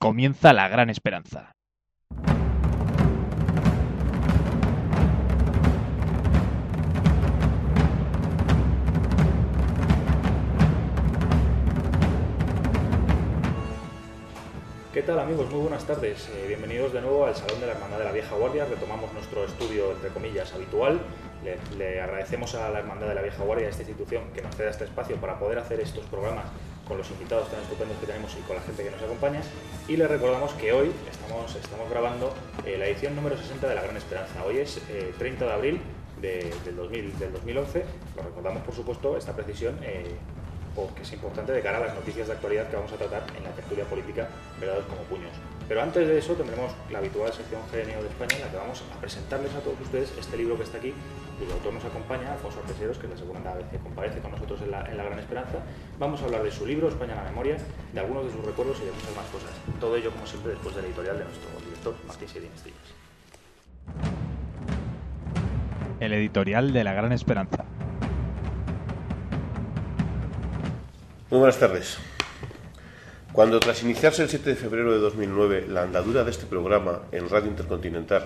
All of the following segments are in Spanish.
Comienza la gran esperanza. ¿Qué tal amigos? Muy buenas tardes. Eh, bienvenidos de nuevo al Salón de la Hermandad de la Vieja Guardia. Retomamos nuestro estudio, entre comillas, habitual. Le, agradecemos a la Hermandad de la Vieja Guardia, a esta institución, que nos ceda este espacio para poder hacer estos programas con los invitados tan estupendos que tenemos y con la gente que nos acompaña. Y les recordamos que hoy estamos, estamos grabando eh, la edición número 60 de La Gran Esperanza. Hoy es eh, 30 de abril de- del, 2000 del 2011. Lo recordamos, por supuesto, esta precisión. eh, porque es importante de cara a las noticias de actualidad que vamos a tratar en la tertulia política Verdades como puños. Pero antes de eso tendremos la habitual sección GNO de España en la que vamos a presentarles a todos ustedes este libro que está aquí, cuyo autor nos acompaña, Alfonso Arteseros, que es la segunda vez que comparece con nosotros en la, en la Gran Esperanza. Vamos a hablar de su libro, España en la memoria, de algunos de sus recuerdos y de muchas más cosas. Todo ello, como siempre, después de la editorial de nuestro director, Martín Sedín Estillas. El editorial de la Gran Esperanza. Muy buenas tardes. Cuando tras iniciarse el 7 de febrero de 2009 la andadura de este programa en Radio Intercontinental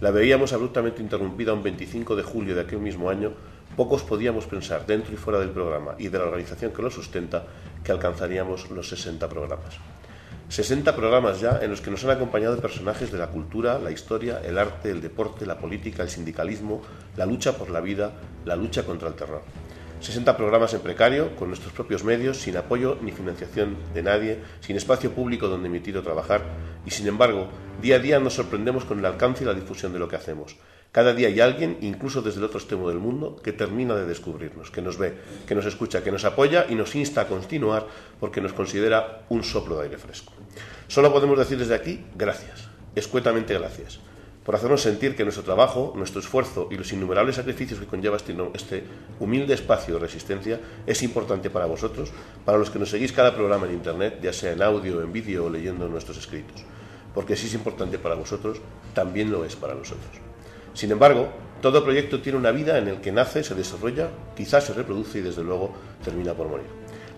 la veíamos abruptamente interrumpida un 25 de julio de aquel mismo año, pocos podíamos pensar, dentro y fuera del programa y de la organización que lo sustenta, que alcanzaríamos los 60 programas. 60 programas ya en los que nos han acompañado personajes de la cultura, la historia, el arte, el deporte, la política, el sindicalismo, la lucha por la vida, la lucha contra el terror. 60 programas en precario, con nuestros propios medios, sin apoyo ni financiación de nadie, sin espacio público donde emitir o trabajar, y sin embargo, día a día nos sorprendemos con el alcance y la difusión de lo que hacemos. Cada día hay alguien, incluso desde el otro extremo del mundo, que termina de descubrirnos, que nos ve, que nos escucha, que nos apoya y nos insta a continuar porque nos considera un soplo de aire fresco. Solo podemos decir desde aquí gracias, escuetamente gracias por hacernos sentir que nuestro trabajo, nuestro esfuerzo y los innumerables sacrificios que conlleva este, este humilde espacio de resistencia es importante para vosotros, para los que nos seguís cada programa en Internet, ya sea en audio, en vídeo o leyendo nuestros escritos. Porque si es importante para vosotros, también lo es para nosotros. Sin embargo, todo proyecto tiene una vida en el que nace, se desarrolla, quizás se reproduce y desde luego termina por morir.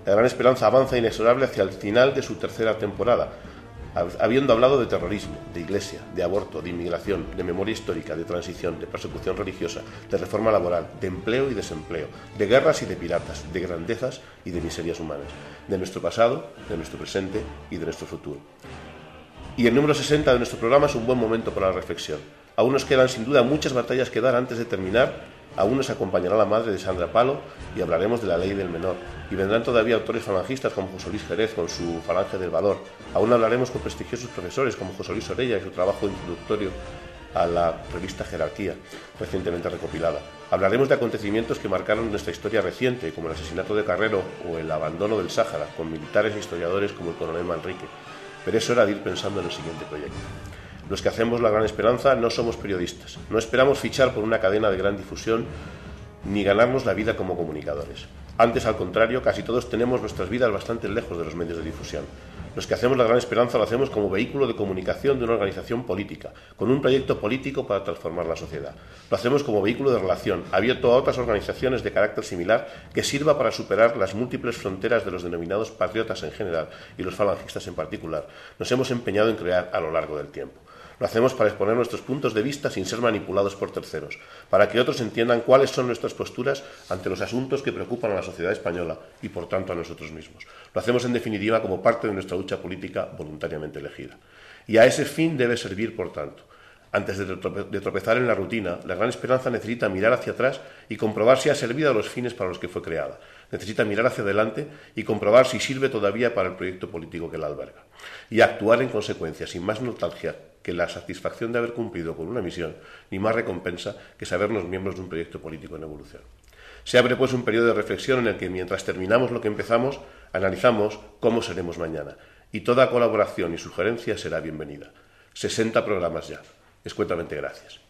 La gran esperanza avanza inexorable hacia el final de su tercera temporada, habiendo hablado de terrorismo, de iglesia, de aborto, de inmigración, de memoria histórica, de transición, de persecución religiosa, de reforma laboral, de empleo y desempleo, de guerras y de piratas, de grandezas y de miserias humanas, de nuestro pasado, de nuestro presente y de nuestro futuro. Y el número 60 de nuestro programa es un buen momento para la reflexión. Aún nos quedan sin duda muchas batallas que dar antes de terminar. Aún nos acompañará la madre de Sandra Palo y hablaremos de la ley del menor. Y vendrán todavía autores falangistas como José Luis Jerez con su Falange del Valor. Aún hablaremos con prestigiosos profesores como José Luis Orella y su trabajo introductorio a la revista Jerarquía, recientemente recopilada. Hablaremos de acontecimientos que marcaron nuestra historia reciente, como el asesinato de Carrero o el abandono del Sáhara, con militares e historiadores como el coronel Manrique. Pero es hora de ir pensando en el siguiente proyecto. Los que hacemos la gran esperanza no somos periodistas, no esperamos fichar por una cadena de gran difusión ni ganarnos la vida como comunicadores. Antes, al contrario, casi todos tenemos nuestras vidas bastante lejos de los medios de difusión. Los que hacemos la gran esperanza lo hacemos como vehículo de comunicación de una organización política, con un proyecto político para transformar la sociedad. Lo hacemos como vehículo de relación, abierto a otras organizaciones de carácter similar que sirva para superar las múltiples fronteras de los denominados patriotas en general y los falangistas en particular. Nos hemos empeñado en crear a lo largo del tiempo. Lo hacemos para exponer nuestros puntos de vista sin ser manipulados por terceros, para que otros entiendan cuáles son nuestras posturas ante los asuntos que preocupan a la sociedad española y, por tanto, a nosotros mismos. Lo hacemos, en definitiva, como parte de nuestra lucha política voluntariamente elegida. Y a ese fin debe servir, por tanto. Antes de trope- de tropezar en la rutina, la gran esperanza necesita mirar hacia atrás y comprobar si ha servido a los fines para los que fue creada. Necesita mirar hacia adelante y comprobar si sirve todavía para el proyecto político que la alberga. Y actuar en consecuencia, sin más nostalgia que la satisfacción de haber cumplido con una misión, ni más recompensa que sabernos miembros de un proyecto político en evolución. Se abre pues un periodo de reflexión en el que mientras terminamos lo que empezamos, analizamos cómo seremos mañana. Y toda colaboración y sugerencia será bienvenida. 60 programas ya. Escuetamente gracias.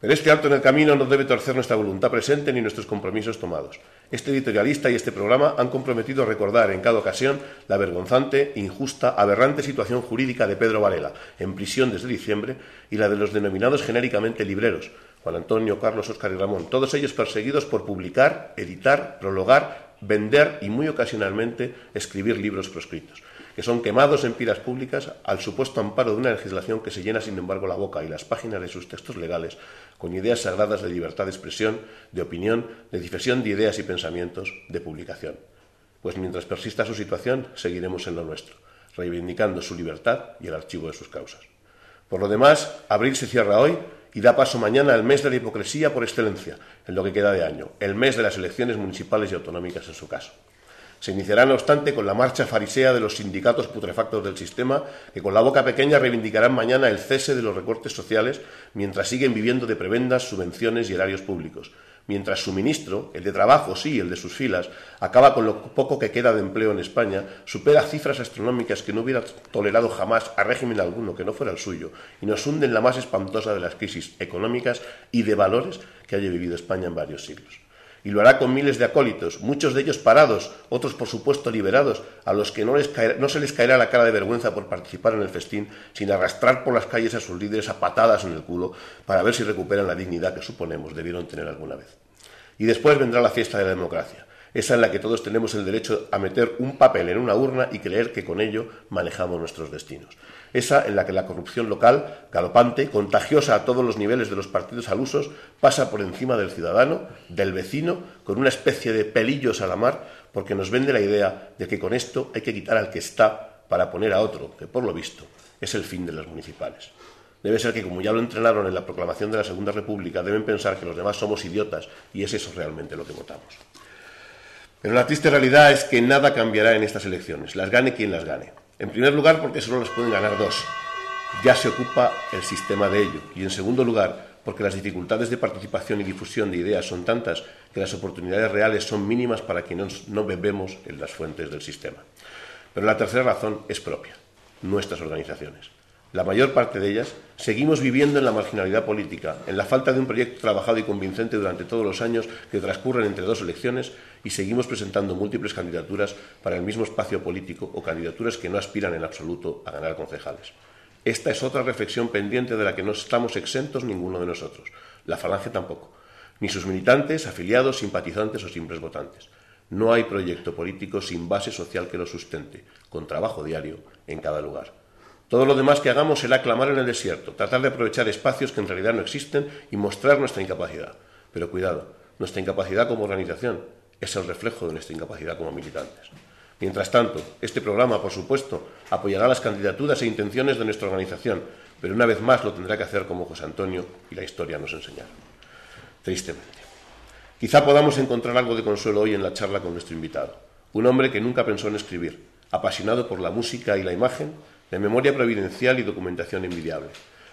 Pero este alto en el camino no debe torcer nuestra voluntad presente ni nuestros compromisos tomados. Este editorialista y este programa han comprometido a recordar en cada ocasión la vergonzante, injusta, aberrante situación jurídica de Pedro Varela, en prisión desde diciembre, y la de los denominados genéricamente libreros, Juan Antonio, Carlos, Óscar y Ramón, todos ellos perseguidos por publicar, editar, prologar vender y muy ocasionalmente escribir libros proscritos, que son quemados en pilas públicas al supuesto amparo de una legislación que se llena, sin embargo, la boca y las páginas de sus textos legales con ideas sagradas de libertad de expresión, de opinión, de difusión de ideas y pensamientos, de publicación. Pues mientras persista su situación, seguiremos en lo nuestro, reivindicando su libertad y el archivo de sus causas. Por lo demás, abril se cierra hoy y da paso mañana al mes de la hipocresía por excelencia, en lo que queda de año, el mes de las elecciones municipales y autonómicas en su caso. Se iniciará, no obstante, con la marcha farisea de los sindicatos putrefactos del sistema, que con la boca pequeña reivindicarán mañana el cese de los recortes sociales mientras siguen viviendo de prebendas, subvenciones y erarios públicos, mientras su ministro, el de trabajo, sí, el de sus filas, acaba con lo poco que queda de empleo en España, supera cifras astronómicas que no hubiera tolerado jamás a régimen alguno que no fuera el suyo, y nos hunde en la más espantosa de las crisis económicas y de valores que haya vivido España en varios siglos. Y lo hará con miles de acólitos, muchos de ellos parados, otros por supuesto liberados, a los que no, no se les caerá la cara de vergüenza por participar en el festín, sin arrastrar por las calles a sus líderes a patadas en el culo para ver si recuperan la dignidad que suponemos debieron tener alguna vez. Y después vendrá la fiesta de la democracia, esa en la que todos tenemos el derecho a meter un papel en una urna y creer que con ello manejamos nuestros destinos. Esa en la que la corrupción local, galopante, contagiosa a todos los niveles de los partidos al usos, pasa por encima del ciudadano, del vecino, con una especie de pelillos a la mar, porque nos vende la idea de que con esto hay que quitar al que está para poner a otro, que por lo visto es el fin de las municipales. Debe ser que, como ya lo entrenaron en la proclamación de la Segunda República, deben pensar que los demás somos idiotas y es eso realmente lo que votamos. Pero la triste realidad es que nada cambiará en estas elecciones, las gane quien las gane. En primer lugar, porque solo las pueden ganar dos. Ya se ocupa el sistema de ello. Y en segundo lugar, porque las dificultades de participación y difusión de ideas son tantas que las oportunidades reales son mínimas para quienes no bebemos en las fuentes del sistema. Pero la tercera razón es propia, nuestras organizaciones la mayor parte de ellas, seguimos viviendo en la marginalidad política, en la falta de un proyecto trabajado y convincente durante todos los años que transcurren entre dos elecciones y seguimos presentando múltiples candidaturas para el mismo espacio político o candidaturas que no aspiran en absoluto a ganar concejales. Esta es otra reflexión pendiente de la que no estamos exentos ninguno de nosotros, la Falange tampoco, ni sus militantes, afiliados, simpatizantes o simples votantes. No hay proyecto político sin base social que lo sustente, con trabajo diario en cada lugar. Todo lo demás que hagamos será clamar en el desierto, tratar de aprovechar espacios que en realidad no existen y mostrar nuestra incapacidad. Pero cuidado, nuestra incapacidad como organización es el reflejo de nuestra incapacidad como militantes. Mientras tanto, este programa, por supuesto, apoyará las candidaturas e intenciones de nuestra organización, pero una vez más lo tendrá que hacer como José Antonio y la historia nos enseñará. Tristemente. Quizá podamos encontrar algo de consuelo hoy en la charla con nuestro invitado, un hombre que nunca pensó en escribir, apasionado por la música y la imagen, de memoria providencial y documentación envidiable.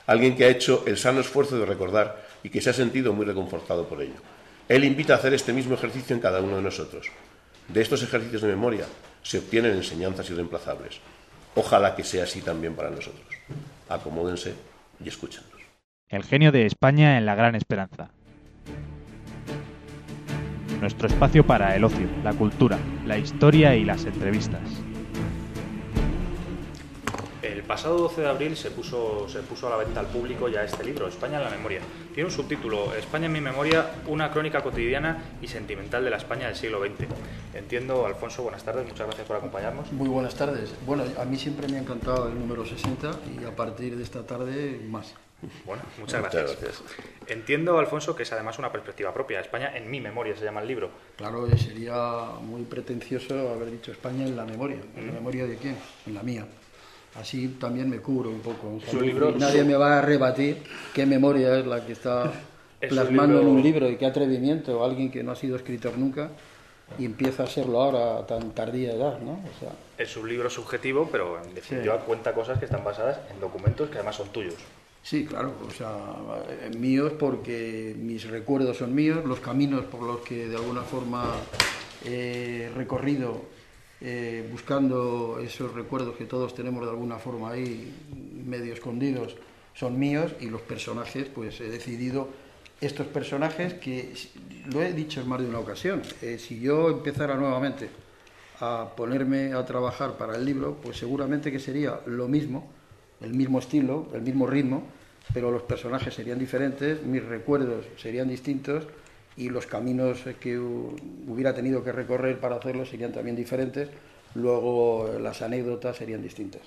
Alguien que ha hecho el sano esfuerzo de recordar y que se ha sentido muy reconfortado por ello. Él invita a hacer este mismo ejercicio en cada uno de nosotros. De estos ejercicios de memoria se obtienen enseñanzas irreemplazables. Ojalá que sea así también para nosotros. Acomódense y escúchanos. El genio de España en la gran esperanza. Nuestro espacio para el ocio, la cultura, la historia y las entrevistas pasado 12 de abril se puso, se puso a la venta al público ya este libro, España en la memoria. Tiene un subtítulo, España en mi memoria, una crónica cotidiana y sentimental de la España del siglo XX. Entiendo, Alfonso, buenas tardes, muchas gracias por acompañarnos. Muy buenas tardes. Bueno, a mí siempre me ha encantado el número 60 y a partir de esta tarde más. Bueno, muchas gracias. Entiendo, Alfonso, que es además una perspectiva propia. España en mi memoria se llama el libro. Claro, sería muy pretencioso haber dicho España en la memoria. ¿En la memoria de quién? En la mía. Así también me cubro un poco. Su libro, nadie me va a rebatir qué memoria es la que está plasmando en un libro y qué atrevimiento. Alguien que no ha sido escritor nunca y empieza a serlo ahora a tan tardía edad, ¿no? O sea, es un libro subjetivo, pero en definitiva cuenta cosas que están basadas en documentos que además son tuyos. Sí, claro, o sea, míos porque mis recuerdos son míos, los caminos por los que de alguna forma he recorrido eh, buscando esos recuerdos que todos tenemos de alguna forma ahí medio escondidos, son míos y los personajes, pues he decidido estos personajes que, lo he dicho en más de una ocasión, eh, si yo empezara nuevamente a ponerme a trabajar para el libro, pues seguramente que sería lo mismo, el mismo estilo, el mismo ritmo, pero los personajes serían diferentes, mis recuerdos serían distintos y los caminos que hubiera tenido que recorrer para hacerlo serían también diferentes, luego las anécdotas serían distintas.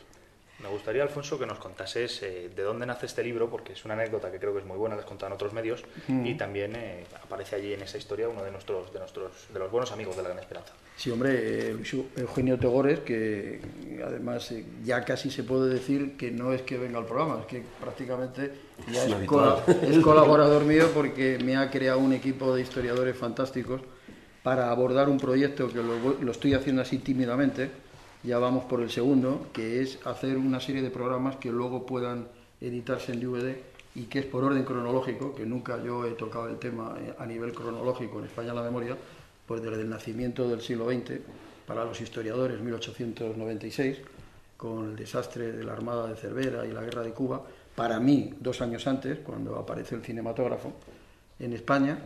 Me gustaría, Alfonso, que nos contases eh, de dónde nace este libro, porque es una anécdota que creo que es muy buena, la has contado en otros medios, y también eh, aparece allí en esa historia uno de nuestros, de nuestros, de los buenos amigos de la Gran Esperanza. Sí, hombre, Luis Eugenio Tegores, que además eh, ya casi se puede decir que no es que venga al programa, es que prácticamente ya es, es colaborador mío porque me ha creado un equipo de historiadores fantásticos para abordar un proyecto que lo, lo estoy haciendo así tímidamente ya vamos por el segundo, que es hacer una serie de programas que luego puedan editarse en DVD y que es por orden cronológico, que nunca yo he tocado el tema eh, a nivel cronológico en España la memoria, pues desde el nacimiento del siglo XX, para los historiadores 1896, con el desastre de la Armada de Cervera y la Guerra de Cuba, para mí dos años antes, cuando apareció el cinematógrafo en España,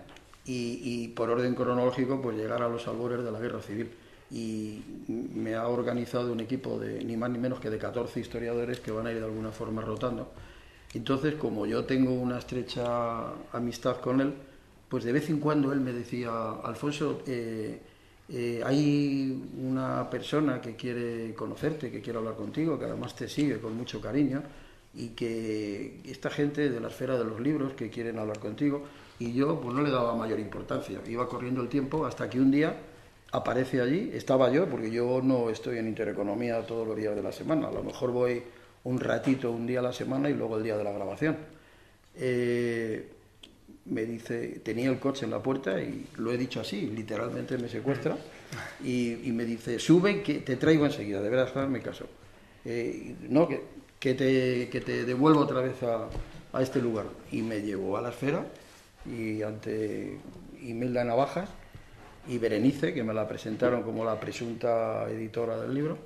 y, y por orden cronológico, pues llegar a los albores de la Guerra Civil y me ha organizado un equipo de ni más ni menos que de 14 historiadores que van a ir de alguna forma rotando. Entonces, como yo tengo una estrecha amistad con él, pues de vez en cuando él me decía, Alfonso, eh, eh, hay una persona que quiere conocerte, que quiere hablar contigo, que además te sigue con mucho cariño y que esta gente de la esfera de los libros que quieren hablar contigo y yo pues no le daba mayor importancia, iba corriendo el tiempo hasta que un día aparece allí, estaba yo, porque yo no estoy en Intereconomía todos los días de la semana, a lo mejor voy un ratito, un día a la semana y luego el día de la grabación. Eh, me dice, tenía el coche en la puerta y lo he dicho así, literalmente me secuestra y, me dice, sube que te traigo enseguida, deberás darme caso. Eh, no, que, que, te, que te devuelvo otra vez a, a este lugar. Y me llevó a la esfera y ante Imelda Navajas y Berenice, que me la presentaron como la presunta editora del libro,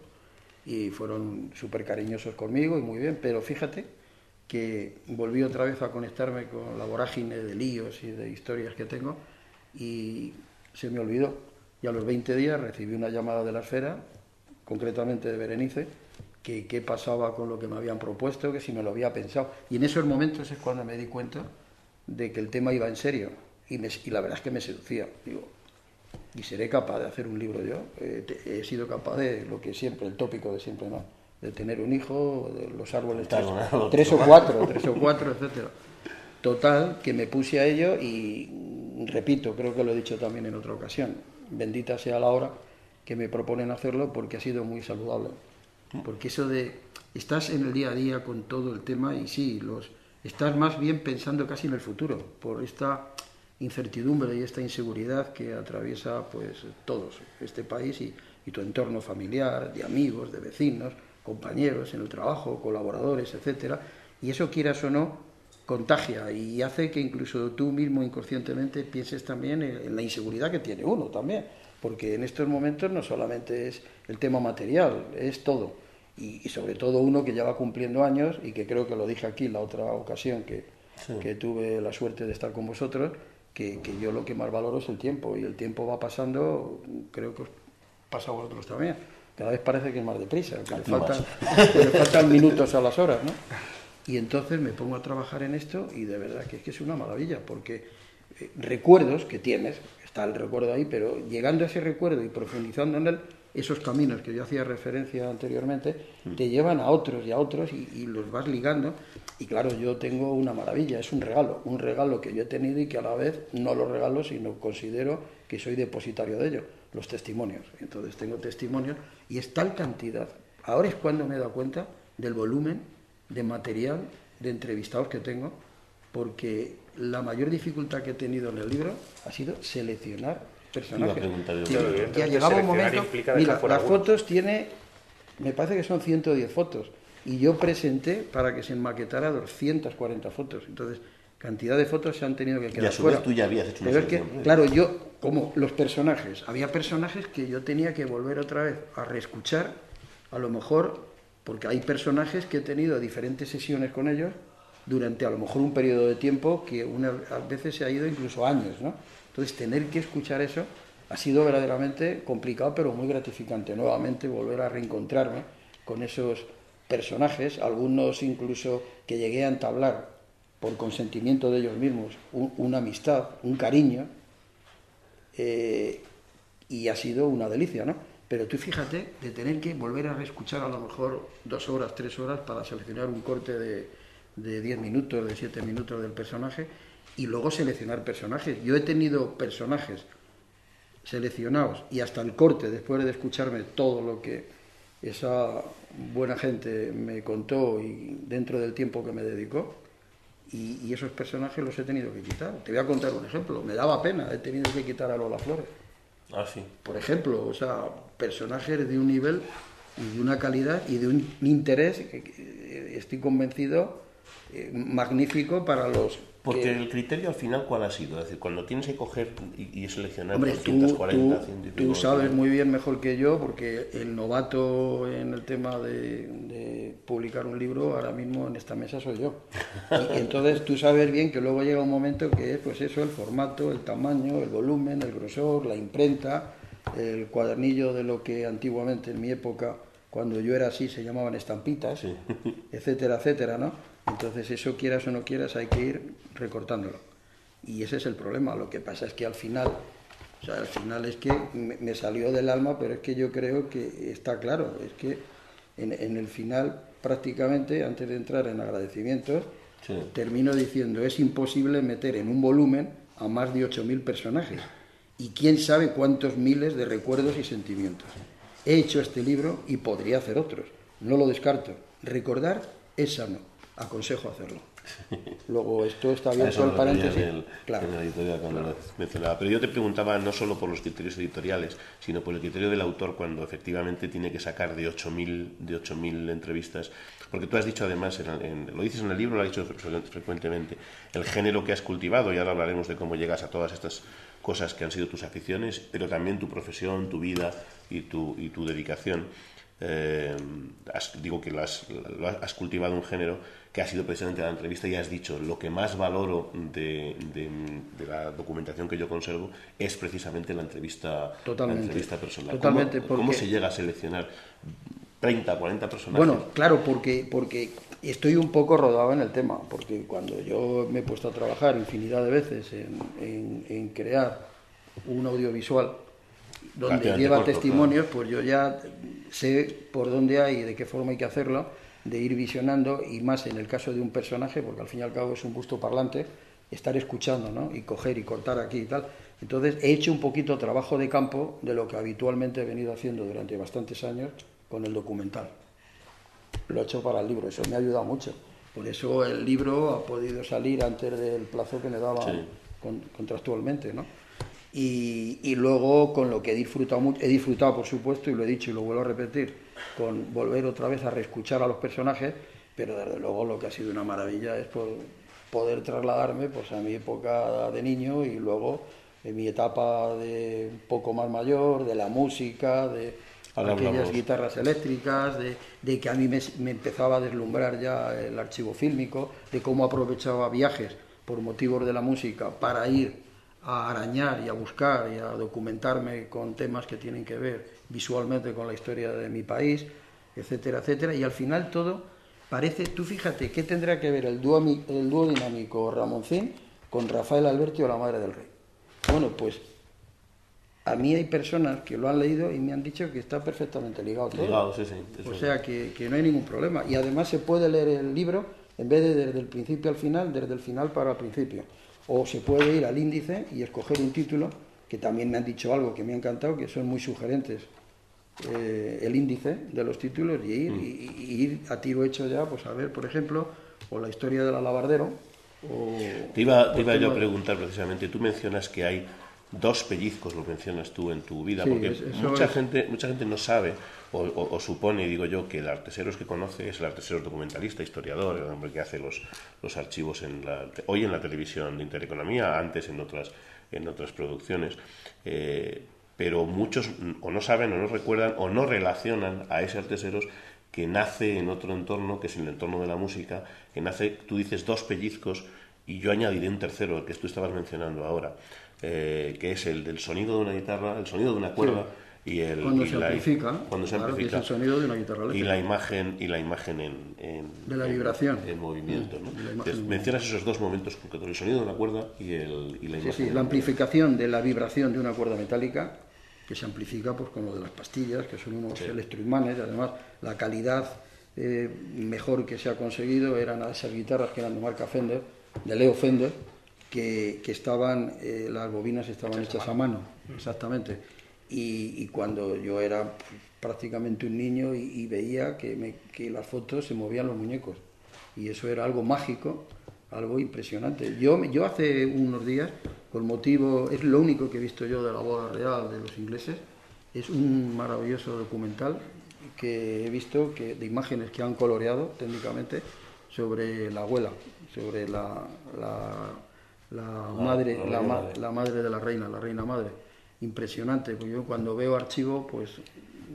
y fueron súper cariñosos conmigo y muy bien, pero fíjate que volví otra vez a conectarme con la vorágine de líos y de historias que tengo y se me olvidó. Y a los 20 días recibí una llamada de la esfera, concretamente de Berenice, que qué pasaba con lo que me habían propuesto, que si me lo había pensado. Y en esos momentos es cuando me di cuenta de que el tema iba en serio. Y, y la verdad es que me seducía. Digo, y seré capaz de hacer un libro yo. he sido capaz de lo que siempre, el tópico de siempre, ¿no? De tener un hijo, de los árboles tres, tres, o cuatro, tres o cuatro, etcétera. Total, que me puse a ello y repito, creo que lo he dicho también en otra ocasión, bendita sea la hora que me proponen hacerlo porque ha sido muy saludable. Porque eso de estás en el día a día con todo el tema y sí, los estás más bien pensando casi en el futuro, por esta incertidumbre y esta inseguridad que atraviesa pues todos este país y, tu entorno familiar, de amigos, de vecinos, compañeros en el trabajo, colaboradores, etcétera, y eso quieras o no contagia y hace que incluso tú mismo inconscientemente pienses también en, la inseguridad que tiene uno también, porque en estos momentos no solamente es el tema material, es todo. Y, sobre todo uno que ya va cumpliendo años y que creo que lo dije aquí la otra ocasión que, que tuve la suerte de estar con vosotros, que, yo lo que más valoro es el tiempo y el tiempo va pasando, creo que pasa a vosotros también. Cada vez parece que es más deprisa, que le faltan, le faltan minutos a las horas, ¿no? Y entonces me pongo a trabajar en esto y de verdad que es que es una maravilla, porque eh, recuerdos que tienes, está el recuerdo ahí, pero llegando a ese recuerdo y profundizando en él, esos caminos que yo hacía referencia anteriormente, te llevan a otros y a otros y, los vas ligando. Y claro, yo tengo una maravilla, es un regalo, un regalo que yo he tenido y que a la vez no lo regalo, sino considero que soy depositario de ello, los testimonios. Entonces tengo testimonios y es tal cantidad. Ahora es cuando me he dado cuenta del volumen de material de entrevistados que tengo, porque la mayor dificultad que he tenido en el libro ha sido seleccionar personajes. Ya llegaba un momento. Mira, las fotos tiene, me parece que son 110 fotos. Y yo presenté para que se enmaquetara 240 fotos. Entonces, cantidad de fotos se han tenido que quedar y a su fuera. Vez tú ya habías hecho una que, Claro, yo, como los personajes, había personajes que yo tenía que volver otra vez a reescuchar, a lo mejor, porque hay personajes que he tenido diferentes sesiones con ellos durante a lo mejor un periodo de tiempo que una, a veces se ha ido incluso años, ¿no? Entonces, tener que escuchar eso ha sido verdaderamente complicado, pero muy gratificante. Nuevamente volver a reencontrarme con esos personajes, algunos incluso que llegué a entablar por consentimiento de ellos mismos una amistad, un cariño, Eh, y ha sido una delicia, ¿no? Pero tú fíjate de tener que volver a reescuchar a lo mejor dos horas, tres horas para seleccionar un corte de diez minutos, de siete minutos del personaje y luego seleccionar personajes. Yo he tenido personajes seleccionados y hasta el corte, después de escucharme todo lo que esa buena gente me contó y dentro del tiempo que me dedicó, y, esos personajes los he tenido que quitar. Te voy a contar un ejemplo, me daba pena, he tenido que quitar a Lola Flores. Ah, sí. Por ejemplo, o sea, personajes de un nivel y de una calidad y de un interés que estoy convencido eh, magnífico para los porque el criterio al final, ¿cuál ha sido? Es decir, cuando tienes que coger y, seleccionar Hombre, 240, tú, tú, sabes muy bien mejor que yo, porque el novato en el tema de, publicar un libro ahora mismo en esta mesa soy yo. Y, entonces tú sabes bien que luego llega un momento que es pues eso, el formato, el tamaño, el volumen, el grosor, la imprenta, el cuadernillo de lo que antiguamente en mi época, cuando yo era así, se llamaban estampitas, etcétera, etcétera, ¿no? Entonces eso quieras o no quieras hay que ir recortándolo. Y ese es el problema. Lo que pasa es que al final, o sea, al final es que me, salió del alma, pero es que yo creo que está claro. Es que en, el final, prácticamente, antes de entrar en agradecimientos, termino diciendo, es imposible meter en un volumen a más de 8.000 personajes. Y quién sabe cuántos miles de recuerdos y sentimientos. He hecho este libro y podría hacer otros. No lo descarto. Recordar es sano aconsejo hacerlo. Luego, esto está abierto al paréntesis. En claro, la editorial cuando mencionaba. Pero yo te preguntaba no solo por los criterios editoriales, sino por el criterio del autor cuando efectivamente tiene que sacar de 8.000 de 8.000 entrevistas. Porque tú has dicho además, lo dices en el libro, lo has dicho frecuentemente, el género que has cultivado, y ahora hablaremos de cómo llegas a todas estas cosas que han sido tus aficiones, pero también tu profesión, tu vida y tu, y tu dedicación. Eh, digo que lo has, has, cultivado un género que ha sido precisamente la entrevista y has dicho lo que más valoro de, la documentación que yo conservo es precisamente la entrevista, entrevista personal. Totalmente, ¿Cómo, se llega a seleccionar 30, 40 personajes? Bueno, claro, porque, porque estoy un poco rodado en el tema, porque cuando yo me he puesto a trabajar infinidad de veces en, en crear un audiovisual donde lleva testimonios, pues yo ya sé por dónde hay y de qué forma hay que hacerlo, de ir visionando y más en el caso de un personaje, porque al fin y al cabo es un gusto parlante, estar escuchando ¿no? y coger y cortar aquí y tal. Entonces he hecho un poquito trabajo de campo de lo que habitualmente he venido haciendo durante bastantes años con el documental. Lo he hecho para el libro, eso me ha ayudado mucho. Por eso el libro ha podido salir antes del plazo que me daba contractualmente, ¿no? Y, luego con lo que he disfrutado he disfrutado por supuesto, y lo he dicho y lo vuelvo a repetir, con volver otra vez a reescuchar a los personajes, pero desde luego lo que ha sido una maravilla es poder trasladarme pues, a mi época de niño y luego en mi etapa de un poco más mayor, de la música, de aquellas guitarras eléctricas, de, que a mí me, me empezaba a deslumbrar ya el archivo fílmico, de cómo aprovechaba viajes por motivos de la música para ir a arañar y a buscar y a documentarme con temas que tienen que ver visualmente con la historia de mi país, etcétera, etcétera. Y al final todo parece, tú fíjate, ¿qué tendrá que ver el dúo, el dúo dinámico Ramoncín con Rafael Alberti o la Madre del Rey? Bueno, pues a mí hay personas que lo han leído y me han dicho que está perfectamente ligado todo. Ligado, sí, sí. O sea que, que no hay ningún problema. Y además se puede leer el libro en vez de desde el principio al final, desde el final para el principio o se puede ir al índice y escoger un título, que también me han dicho algo que me ha encantado, que son muy sugerentes eh, el índice de los títulos y ir, mm. y, ir a tiro hecho ya, pues a ver, por ejemplo, o la historia del alabardero. O, te iba, te iba yo a preguntar precisamente, tú mencionas que hay dos pellizcos, lo mencionas tú en tu vida, porque mucha, gente, mucha gente no sabe o, supone, digo yo, que el artesero que conoce es el artesero documentalista, historiador, el hombre que hace los, los archivos en la, hoy en la televisión de Intereconomía, antes en otras, en otras producciones. Eh, pero muchos o no saben o no recuerdan o no relacionan a ese artesero que nace en otro entorno, que es el entorno de la música, que nace, tú dices, dos pellizcos, y yo añadiré un tercero, el que tú estabas mencionando ahora, eh, que es el del sonido de una guitarra, el sonido de una cuerda, y el Cuando y se la- amplifica, cuando se claro, que es amplifica el sonido de una guitarra y eléctrica. la imagen y la imagen en, en- De la en- vibración. en, movimiento ¿no? Mm, Entonces, en mencionas esos dos momentos concretos el sonido de una cuerda y, el, y la Sí, imagen sí, en la amplificación de la vibración de una cuerda metálica, que se amplifica pues, con lo de las pastillas, que son unos Sí. electroimanes, y además la calidad eh, mejor que se ha conseguido eran esas guitarras que eran de marca Fender, de Leo Fender, que, que estaban, eh, las bobinas estaban hechas a mano, exactamente. Y, y cuando yo era prácticamente un niño y, y veía que, me- que las fotos se movían los muñecos. Y eso era algo mágico, algo impresionante. Yo, yo hace unos días, con motivo, es lo único que he visto yo de la boda real de los ingleses, es un maravilloso documental que he visto que, de imágenes que han coloreado técnicamente sobre la abuela, sobre la, la, la madre, la la, reina ma- madre. la madre de la reina, la reina madre. Impresionante, porque yo cuando veo archivo, pues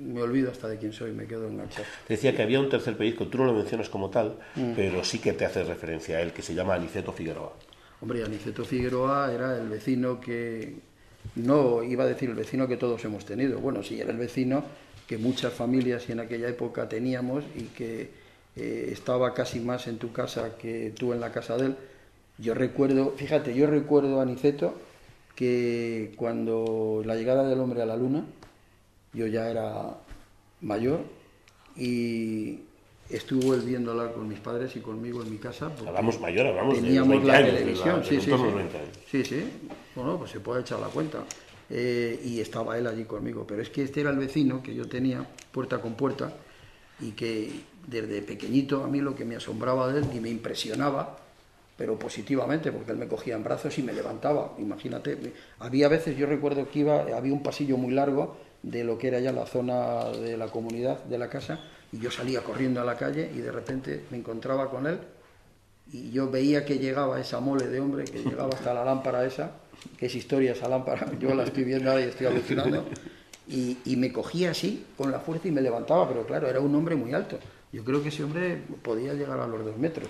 me olvido hasta de quién soy, me quedo enganchado. Te decía que había un tercer pellizco, tú no lo mencionas como tal, Mm. pero sí que te haces referencia a él, que se llama Aniceto Figueroa. Hombre, Aniceto Figueroa era el vecino que, no iba a decir el vecino que todos hemos tenido, bueno, sí, era el vecino que muchas familias en aquella época teníamos y que eh, estaba casi más en tu casa que tú en la casa de él. Yo recuerdo, fíjate, yo recuerdo a Aniceto que cuando la llegada del hombre a la luna, yo ya era mayor y estuvo él viendo hablar con mis padres y conmigo en mi casa. Hablamos mayor, hablamos de teníamos 20 la años, de televisión, la- sí, sí, sí. de los 20 años. Sí, sí. Bueno, pues se puede echar la cuenta. Eh, y estaba él allí conmigo. Pero es que este era el vecino que yo tenía, puerta con puerta, y que desde pequeñito a mí lo que me asombraba de él y me impresionaba, pero positivamente, porque él me cogía en brazos y me levantaba. Imagínate, había veces, yo recuerdo que iba, había un pasillo muy largo de lo que era ya la zona de la comunidad de la casa, y yo salía corriendo a la calle y de repente me encontraba con él y yo veía que llegaba esa mole de hombre, que llegaba hasta la lámpara esa, que es historia esa lámpara, yo la estoy viendo ahora y estoy alucinando, y me cogía así, con la fuerza y me levantaba, pero claro, era un hombre muy alto. Yo creo que ese hombre podía llegar a los dos metros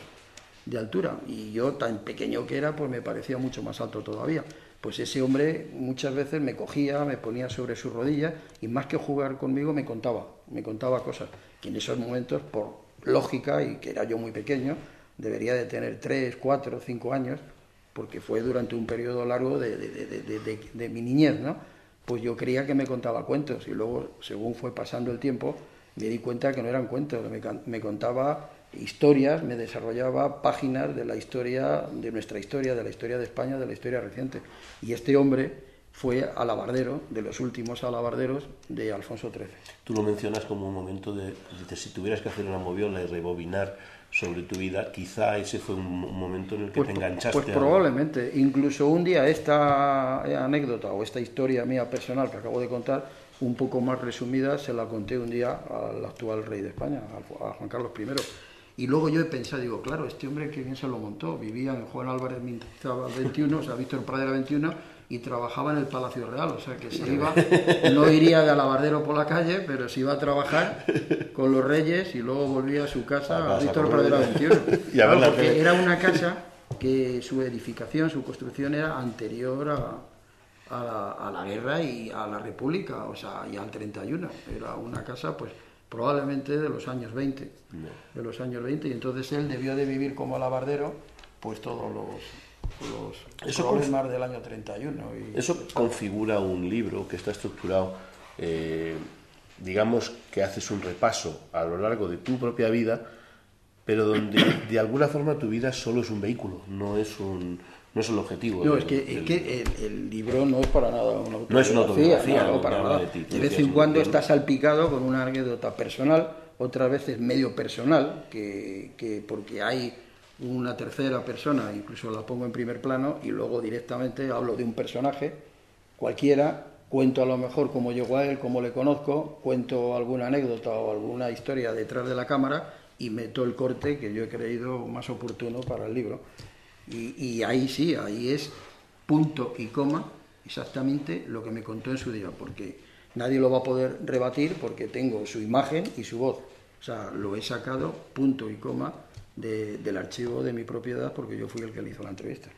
de altura, y yo tan pequeño que era, pues me parecía mucho más alto todavía. Pues ese hombre muchas veces me cogía, me ponía sobre sus rodillas, y más que jugar conmigo me contaba, me contaba cosas, que en esos momentos, por lógica, y que era yo muy pequeño, debería de tener 3, 4, 5 años, porque fue durante un periodo largo de, de- de- de- mi niñez, ¿no? Pues yo creía que me contaba cuentos y luego, según fue pasando el tiempo, me di cuenta que no eran cuentos, me, me contaba historias, me desarrollaba páginas de la historia, de nuestra historia, de la historia de España, de la historia reciente. Y este hombre fue alabardero, de los últimos alabarderos de Alfonso XIII. Tú lo mencionas como un momento de, dices, si tuvieras que hacer una moviola y rebobinar sobre tu vida, quizá ese fue un, momento en el que Pues, te enganchaste. pues a- probablemente. Incluso un día esta anécdota o esta historia mía personal que acabo de contar, un poco más resumida, se la conté un día al actual rey de España, a Juan Carlos I. Y luego yo he pensado, digo, claro, este hombre que bien se lo montó, vivía en Juan Álvarez Mendizábal 21, o sea, Víctor Pradera 21, y trabajaba en el Palacio Real, o sea, que se iba, no iría de alabardero por la calle, pero se iba a trabajar con los reyes y luego volvía a su casa, a Víctor Pradera los- 21. Y a Claro, porque era una casa que su edificación, su construcción era anterior a, a la, a la guerra y a la república, o sea, y al 31. Era una casa, pues, probablemente de los años 20. De los años 20, y entonces él debió de vivir como alabardero, pues todos los, los Eso problemas del año 31. Y, Eso configura un libro que está estructurado, eh, digamos que haces un repaso a lo largo de tu propia vida, pero donde de alguna forma tu vida solo es un vehículo, no es un no es el objetivo. No, del- es que, es que el, el libro no es para nada una autobiografía. No es una autobiografía, no, no, para nada. de ti, tú De vez en cuando bien. está salpicado con una anécdota personal, otras veces medio personal, que, que porque hay una tercera persona, incluso la pongo en primer plano, y luego directamente hablo de un personaje cualquiera, cuento a lo mejor cómo llegó a él, cómo le conozco, cuento alguna anécdota o alguna historia detrás de la cámara y meto el corte que yo he creído más oportuno para el libro. Y, y ahí sí, ahí es punto y coma exactamente lo que me contó en su día, porque nadie lo va a poder rebatir porque tengo su imagen y su voz. O sea, lo he sacado punto y coma de- del archivo de mi propiedad porque yo fui el que le hizo la entrevista.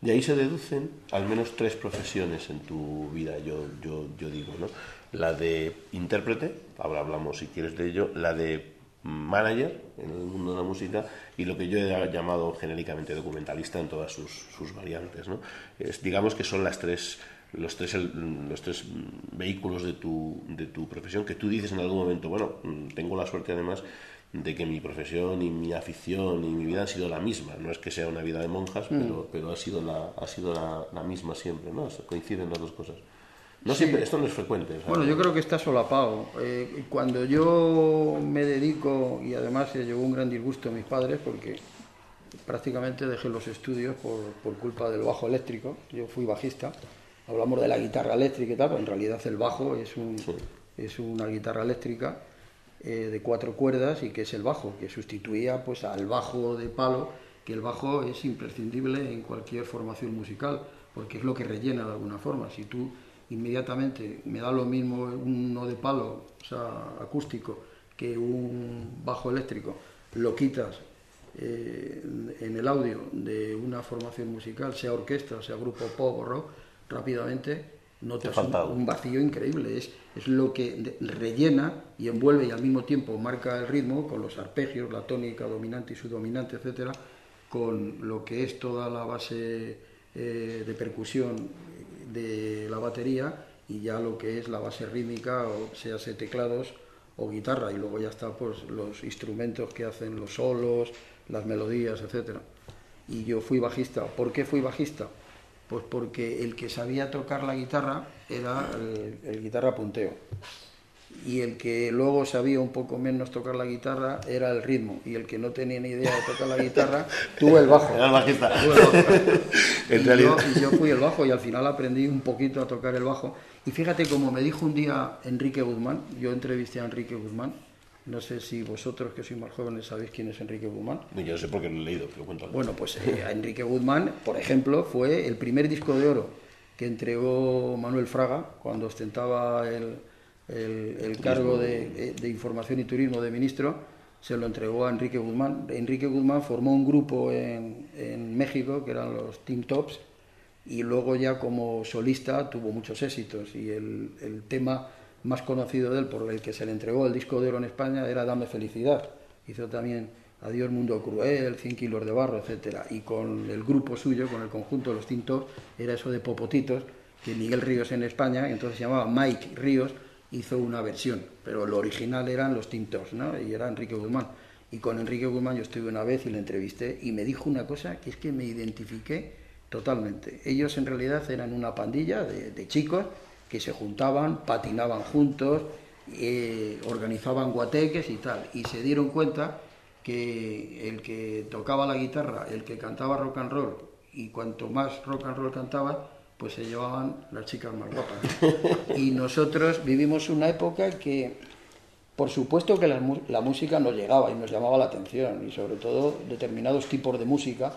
De ahí se deducen al menos tres profesiones en tu vida, yo, yo, yo digo, ¿no? la de intérprete, ahora hablamos si quieres de ello, la de manager en el mundo de la música y lo que yo he llamado genéricamente documentalista en todas sus, sus variantes. ¿no? Es, digamos que son las tres, los, tres, los tres vehículos de tu, de tu profesión que tú dices en algún momento, bueno, tengo la suerte además de que mi profesión y mi afición y mi vida han sido la misma. No es que sea una vida de monjas, mm. pero, pero ha sido, la, ha sido la, la misma siempre, ¿no? Coinciden las dos cosas. No siempre, esto no es frecuente. Bueno, yo creo que está solapado. Eh, cuando yo me dedico, y además se llevó un gran disgusto a mis padres, porque prácticamente dejé los estudios por, por, culpa del bajo eléctrico. Yo fui bajista. Hablamos de la guitarra eléctrica y tal, pero en realidad el bajo es, un, es una guitarra eléctrica eh, de cuatro cuerdas y que es el bajo, que sustituía pues al bajo de palo, que el bajo es imprescindible en cualquier formación musical, porque es lo que rellena de alguna forma. Si tú inmediatamente me da lo mismo uno de palo, o sea, acústico, que un bajo eléctrico, lo quitas eh, en el audio de una formación musical, sea orquesta, sea grupo pop o rock, rápidamente notas un, un, vacío increíble. Es, es lo que rellena y envuelve y al mismo tiempo marca el ritmo con los arpegios, la tónica dominante y subdominante, etcétera, con lo que es toda la base eh, de percusión de la batería y ya lo que es la base rítmica, o sea, teclados o guitarra, y luego ya está pues los instrumentos que hacen los solos, las melodías, etcétera. Y yo fui bajista. ¿Por qué fui bajista? Pues porque el que sabía tocar la guitarra era el, el guitarra punteo y el que luego sabía un poco menos tocar la guitarra era el ritmo y el que no tenía ni idea de tocar la guitarra tuvo el bajo. Era el bajista. y, yo, y, yo, fui el bajo y al final aprendí un poquito a tocar el bajo. Y fíjate como me dijo un día Enrique Guzmán, yo entrevisté a Enrique Guzmán, no sé si vosotros que sois más jóvenes sabéis quién es Enrique Guzmán. Yo no sé por qué lo he leído, pero cuento. Bueno, pues eh, Enrique Guzmán, por ejemplo, fue el primer disco de oro que entregó Manuel Fraga cuando ostentaba el el, cargo de, información y turismo de ministro, se lo entregó a Enrique Guzmán. Enrique Guzmán formó un grupo en, en México, que eran los Team Tops, y luego ya como solista tuvo muchos éxitos y el, el, tema más conocido de él por el que se le entregó el disco de oro en España era Dame Felicidad. Hizo también Adiós Mundo Cruel, 100 kilos de barro, etcétera. Y con el grupo suyo, con el conjunto de los Tops, era eso de Popotitos, que Miguel Ríos en España, entonces se llamaba Mike Ríos, hizo una versión, pero lo original eran los tintos, ¿no? Y era Enrique Guzmán. Y con Enrique Guzmán yo estuve una vez y le entrevisté y me dijo una cosa que es que me identifiqué totalmente. Ellos en realidad eran una pandilla de, chicos que se juntaban, patinaban juntos, eh, organizaban guateques y tal. Y se dieron cuenta que el que tocaba la guitarra, el que cantaba rock and roll, y cuanto más rock and roll cantaba, pues se llevaban las chicas más guapas. Y nosotros vivimos una época que, por supuesto que la, la, música nos llegaba y nos llamaba la atención, y sobre todo determinados tipos de música,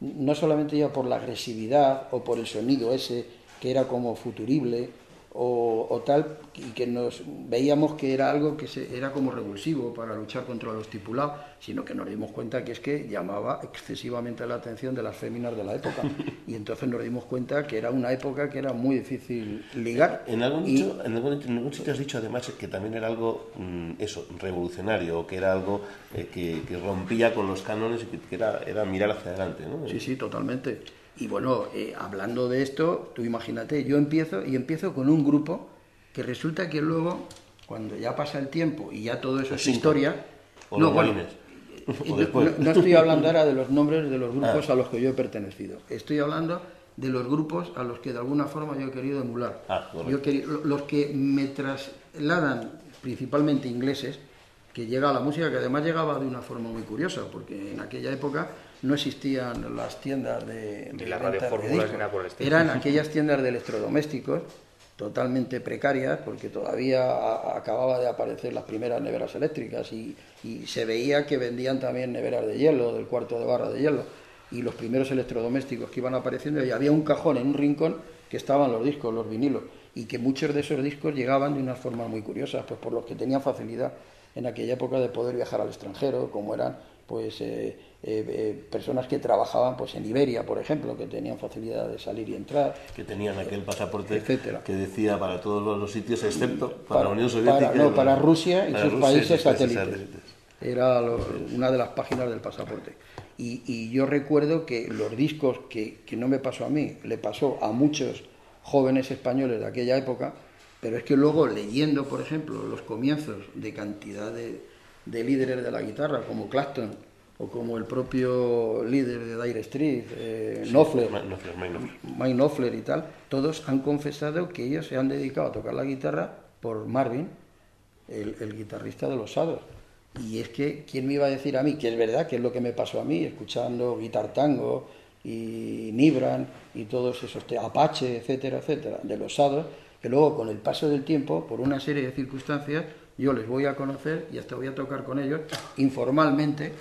no solamente ya por la agresividad o por el sonido ese que era como futurible, o, tal, y que nos veíamos que era algo que se, era como revulsivo para luchar contra lo estipulado, sino que nos dimos cuenta que es que llamaba excesivamente la atención de las féminas de la época. Y entonces nos dimos cuenta que era una época que era muy difícil ligar. En algún, en algún, sitio has dicho además que también era algo, mm, eso, revolucionario, que era algo eh, que, que, rompía con los cánones y que, era, era mirar hacia adelante, ¿no? Sí, sí, totalmente. Y bueno, eh, hablando de esto, tú imagínate, yo empiezo y empiezo con un grupo que resulta que luego, cuando ya pasa el tiempo y ya todo eso es historia, no, bueno, no, estoy hablando ahora de los nombres de los grupos ah. a los que yo he pertenecido, estoy hablando de los grupos a los que de alguna forma yo he querido emular. Ah, yo los que me trasladan, principalmente ingleses, que llega a la música, que además llegaba de una forma muy curiosa, porque en aquella época no existían las tiendas de, de, las radiofórmulas. Eran aquellas tiendas de electrodomésticos totalmente precarias porque todavía acababa de aparecer las primeras neveras eléctricas y, y, se veía que vendían también neveras de hielo, del cuarto de barra de hielo y los primeros electrodomésticos que iban apareciendo y había un cajón en un rincón que estaban los discos, los vinilos y que muchos de esos discos llegaban de una forma muy curiosa, pues por los que tenían facilidad en aquella época de poder viajar al extranjero, como eran pues eh, eh, eh, personas que trabajaban pues en Iberia, por ejemplo, que tenían facilidad de salir y entrar. Que tenían aquel pasaporte etcétera. que decía para todos los sitios, excepto para, la Unión Soviética. Para, no, para Rusia y sus países satélites. Era una de las páginas del pasaporte. Y, yo recuerdo que los discos que, que no me pasó a mí, le pasó a muchos jóvenes españoles de aquella época, pero es que luego leyendo, por ejemplo, los comienzos de cantidad de, de líderes de la guitarra, como Clapton o como el propio líder de Dire Street, eh, Knopfler, Mike Knopfler y tal, todos han confesado que ellos se han dedicado a tocar la guitarra por Marvin, el, guitarrista de los Sados. Y es que, ¿quién me iba a decir a mí? Que es verdad, que es lo que me pasó a mí, escuchando Guitar Tango y Nibran y todos esos, Apache, etcétera, etcétera, de los Sados, que luego con el paso del tiempo, por una serie de circunstancias, yo les voy a conocer y hasta voy a tocar con ellos informalmente,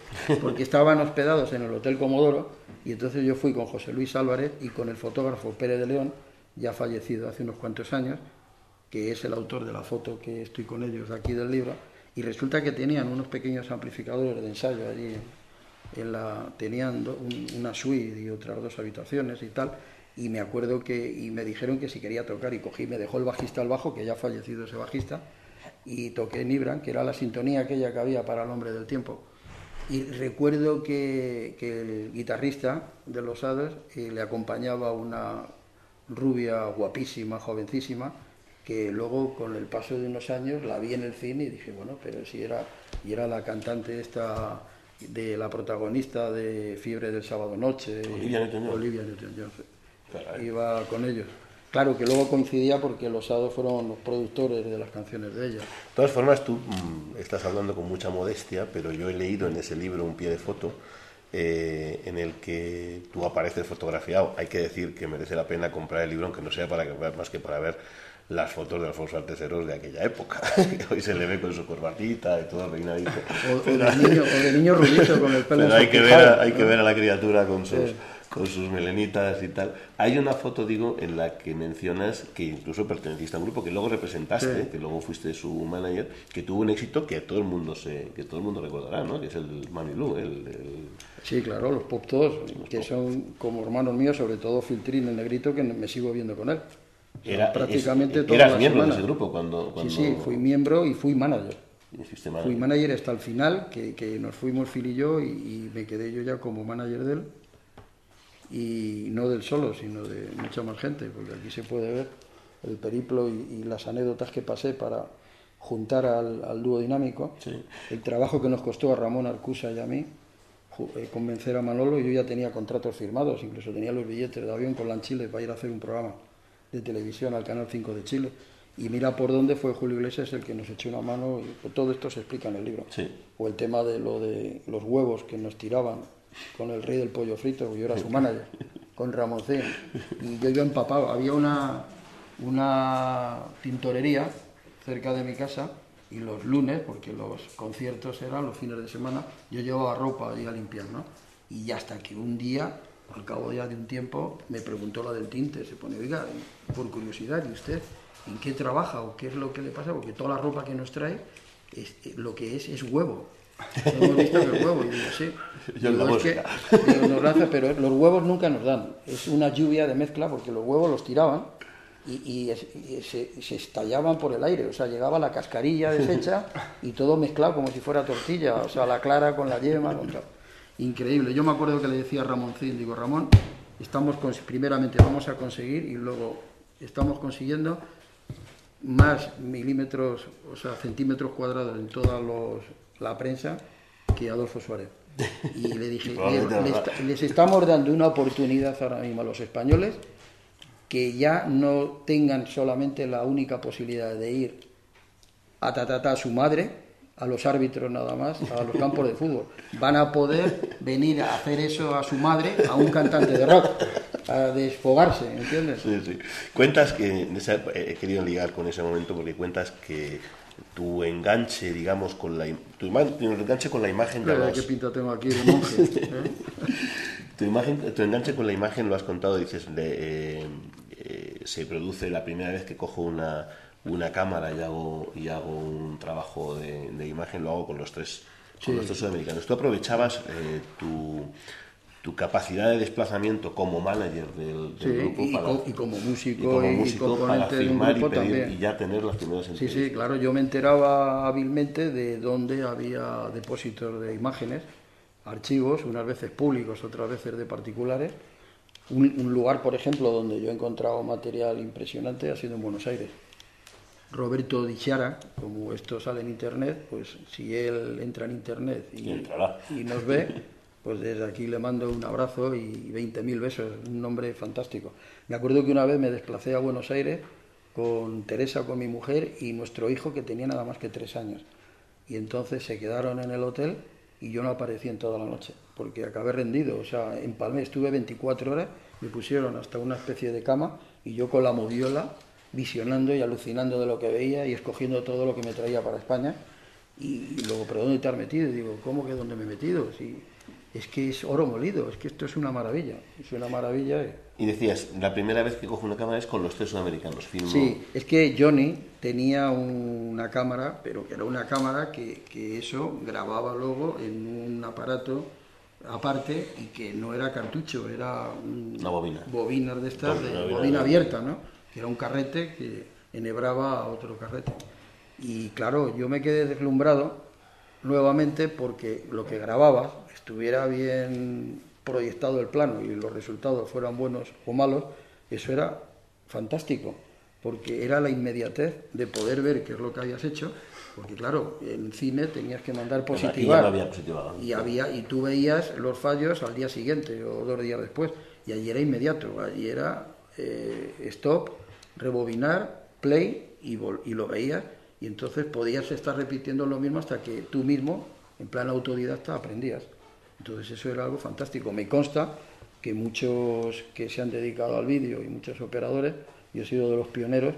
porque estaban hospedados en el Hotel Comodoro, y entonces yo fui con José Luis Álvarez y con el fotógrafo Pérez de León, ya fallecido hace unos cuantos años, que es el autor de la foto que estoy con ellos aquí del libro, y resulta que tenían unos pequeños amplificadores de ensayo allí, en la, tenían una suite y otras dos habitaciones y tal, y me acuerdo que y me dijeron que si quería tocar y cogí, me dejó el bajista al bajo, que ya ha fallecido ese bajista, y toqué Nibran, que era la sintonía aquella que había para el hombre del tiempo. Y recuerdo que, el guitarrista de los Hados eh, le acompañaba una rubia guapísima, jovencísima, que luego con el paso de unos años la vi en el cine y dije, bueno, pero si era, y era la cantante esta de la protagonista de Fiebre del Sábado Noche, Olivia Newton-John. Olivia Newton-John. Iba con ellos. Claro que luego coincidía porque los Hados fueron los productores de las canciones de ella. De todas formas, tú mm, estás hablando con mucha modestia, pero yo he leído en ese libro un pie de foto eh, en el que tú apareces fotografiado. Hay que decir que merece la pena comprar el libro, aunque no sea para que más que para ver las fotos de Alfonso Arteseros de aquella época. Hoy se le ve con su corbatita y todo reinadito. O, de niño, o de niño rubito con el pelo Pero hay que, ver a, hay que ver a la criatura con sus con sus melenitas y tal. Hay una foto, digo, en la que mencionas que incluso perteneciste a un grupo que luego representaste, que luego fuiste su manager, que tuvo un éxito que todo el mundo se, que todo el mundo recordará, ¿no? Que es el Manilu, el, Sí, claro, los Pop Todos, que son como hermanos míos, sobre todo Filtrín, el negrito, que me sigo viendo con él. Era, prácticamente todo ¿Eras miembro de ese grupo cuando, Sí, sí, fui miembro y fui manager. Fui manager hasta el final, que, que nos fuimos Phil y yo, y me quedé yo ya como manager de él. Y no del solo, sino de mucha más gente, porque aquí se puede ver el periplo y, las anécdotas que pasé para juntar al, dúo dinámico, el trabajo que nos costó a Ramón Arcusa y a mí eh, convencer a Manolo, yo ya tenía contratos firmados, incluso tenía los billetes de avión con la Chile para ir a hacer un programa de televisión al Canal 5 de Chile. Y mira por dónde fue Julio Iglesias el que nos echó una mano, y todo esto se explica en el libro. O el tema de lo de los huevos que nos tiraban con el rey del pollo frito, yo era su manager, con Ramoncín. Y yo iba empapado. Había una, una tintorería cerca de mi casa y los lunes, porque los conciertos eran los fines de semana, yo llevaba ropa ahí a limpiar, ¿no? Y hasta que un día, al cabo ya de un tiempo, me preguntó la del tinte, se pone, oiga, por curiosidad, ¿y usted en qué trabaja o qué es lo que le pasa? Porque toda la ropa que nos trae, lo que es es huevo. Hemos visto que el huevo, y digo, sí. es que, nos lanza, pero los huevos nunca nos dan. Es una lluvia de mezcla porque los huevos los tiraban y, se, estallaban por el aire. O sea, llegaba la cascarilla deshecha y todo mezclado como si fuera tortilla. O sea, la clara con la yema. Con Increíble. Yo me acuerdo que le decía a Ramoncín, digo, Ramón, estamos primeramente vamos a conseguir y luego estamos consiguiendo más milímetros, o sea, centímetros cuadrados en todos los la prensa que Adolfo Suárez. Y le dije, les, estamos dando una oportunidad ahora mismo a los españoles que ya no tengan solamente la única posibilidad de ir a tatata a su madre, a los árbitros nada más, a los campos de fútbol. Van a poder venir a hacer eso a su madre, a un cantante de rock, a desfogarse, ¿entiendes? Sí, sí. Cuentas que, he querido ligar con ese momento porque cuentas que tu enganche, digamos, con la, tu, enganche con la imagen de los... ¿Qué pinta tengo aquí de monje? ¿eh? tu, imagen, tu enganche con la imagen, lo has contado, dices, de, eh, eh, se produce la primera vez que cojo una, una cámara y hago, y hago un trabajo de, imagen, lo hago con los tres, con los tres sudamericanos. Tú aprovechabas eh, tu, tu capacidad de desplazamiento como manager del, grupo y, como músico y, como para firmar y, ya tener las primeras entrevistas. Sí, sí, claro, yo me enteraba hábilmente de dónde había depósitos de imágenes, archivos, unas veces públicos, otras veces de particulares. Un, lugar, por ejemplo, donde yo he encontrado material impresionante ha sido en Buenos Aires. Roberto Dichara, como esto sale en internet, pues si él entra en internet y, y nos ve, pues desde aquí le mando un abrazo y 20.000 besos, un nombre fantástico. Me acuerdo que una vez me desplacé a Buenos Aires con Teresa, con mi mujer y nuestro hijo que tenía nada más que tres años. Y entonces se quedaron en el hotel y yo no aparecí en toda la noche, porque acabé rendido. O sea, en Palme estuve 24 horas, me pusieron hasta una especie de cama y yo con la moviola visionando y alucinando de lo que veía y escogiendo todo lo que me traía para España. Y, luego, ¿pero dónde te has metido? Y digo, ¿cómo que dónde me he metido? Si es que es oro molido, es que esto es una maravilla, es una maravilla. Y decías, la primera vez que cojo una cámara es con los tres sudamericanos. Sí, es que Johnny tenía una cámara, pero que era una cámara que, que, eso grababa luego en un aparato aparte y que no era cartucho, era una bobina. Bobina de estas, de, bobina, abierta, ¿no? Que era un carrete que enhebraba a otro carrete. Y claro, yo me quedé deslumbrado nuevamente porque lo que grababa estuviera bien proyectado el plano y los resultados fueran buenos o malos, eso era fantástico, porque era la inmediatez de poder ver qué es lo que habías hecho, porque claro, en cine tenías que mandar positivar y había y tú veías los fallos al día siguiente o dos días después y allí era inmediato, allí era eh, stop, rebobinar, play y, lo veías y entonces podías estar repitiendo lo mismo hasta que tú mismo en plan autodidacta aprendías. Entonces eso era algo fantástico. Me consta que muchos que se han dedicado al vídeo y muchos operadores, yo he sido de los pioneros,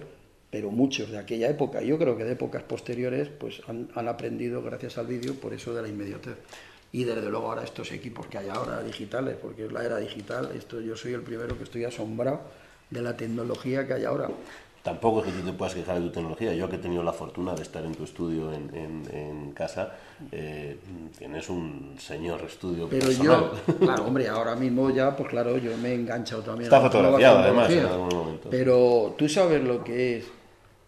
pero muchos de aquella época, yo creo que de épocas posteriores, pues han, aprendido gracias al vídeo por eso de la inmediatez. Y desde luego ahora estos equipos que hay ahora digitales, porque es la era digital, esto yo soy el primero que estoy asombrado de la tecnología que hay ahora. Tampoco es que tú te puedas quejar de tu tecnología. Yo que he tenido la fortuna de estar en tu estudio en, en, casa, eh, tienes un señor estudio Pero yo, claro, hombre, ahora mismo ya, pues claro, yo me he enganchado también. Está fotografiado además en algún momento. Pero tú sabes lo que es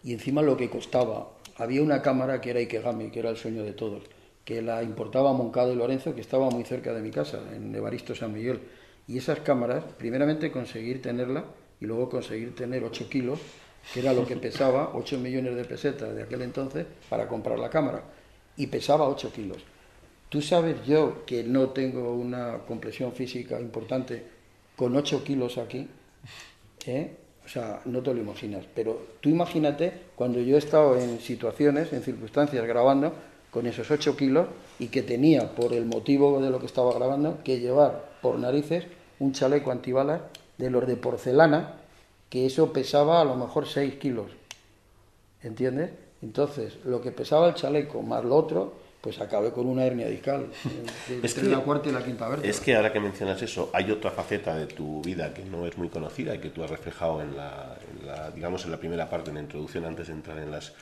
y encima lo que costaba. Había una cámara que era Ikegami, que era el sueño de todos, que la importaba Moncado y Lorenzo, que estaba muy cerca de mi casa, en Evaristo San Miguel. Y esas cámaras, primeramente conseguir tenerla y luego conseguir tener 8 kilos que era lo que pesaba 8 millones de pesetas de aquel entonces para comprar la cámara, y pesaba 8 kilos. Tú sabes yo que no tengo una compresión física importante con 8 kilos aquí, ¿eh? o sea, no te lo imaginas, pero tú imagínate cuando yo he estado en situaciones, en circunstancias grabando con esos 8 kilos y que tenía, por el motivo de lo que estaba grabando, que llevar por narices un chaleco antibalas de los de porcelana, que eso pesaba a lo mejor 6 kilos. ¿Entiendes? Entonces, lo que pesaba el chaleco más lo otro, pues acabé con una hernia discal. es que, la cuarta y la quinta vértebra. Es que ahora que mencionas eso, hay otra faceta de tu vida que no es muy conocida y que tú has reflejado en la, digamos, en la primera parte, en la introducción, antes de entrar en las,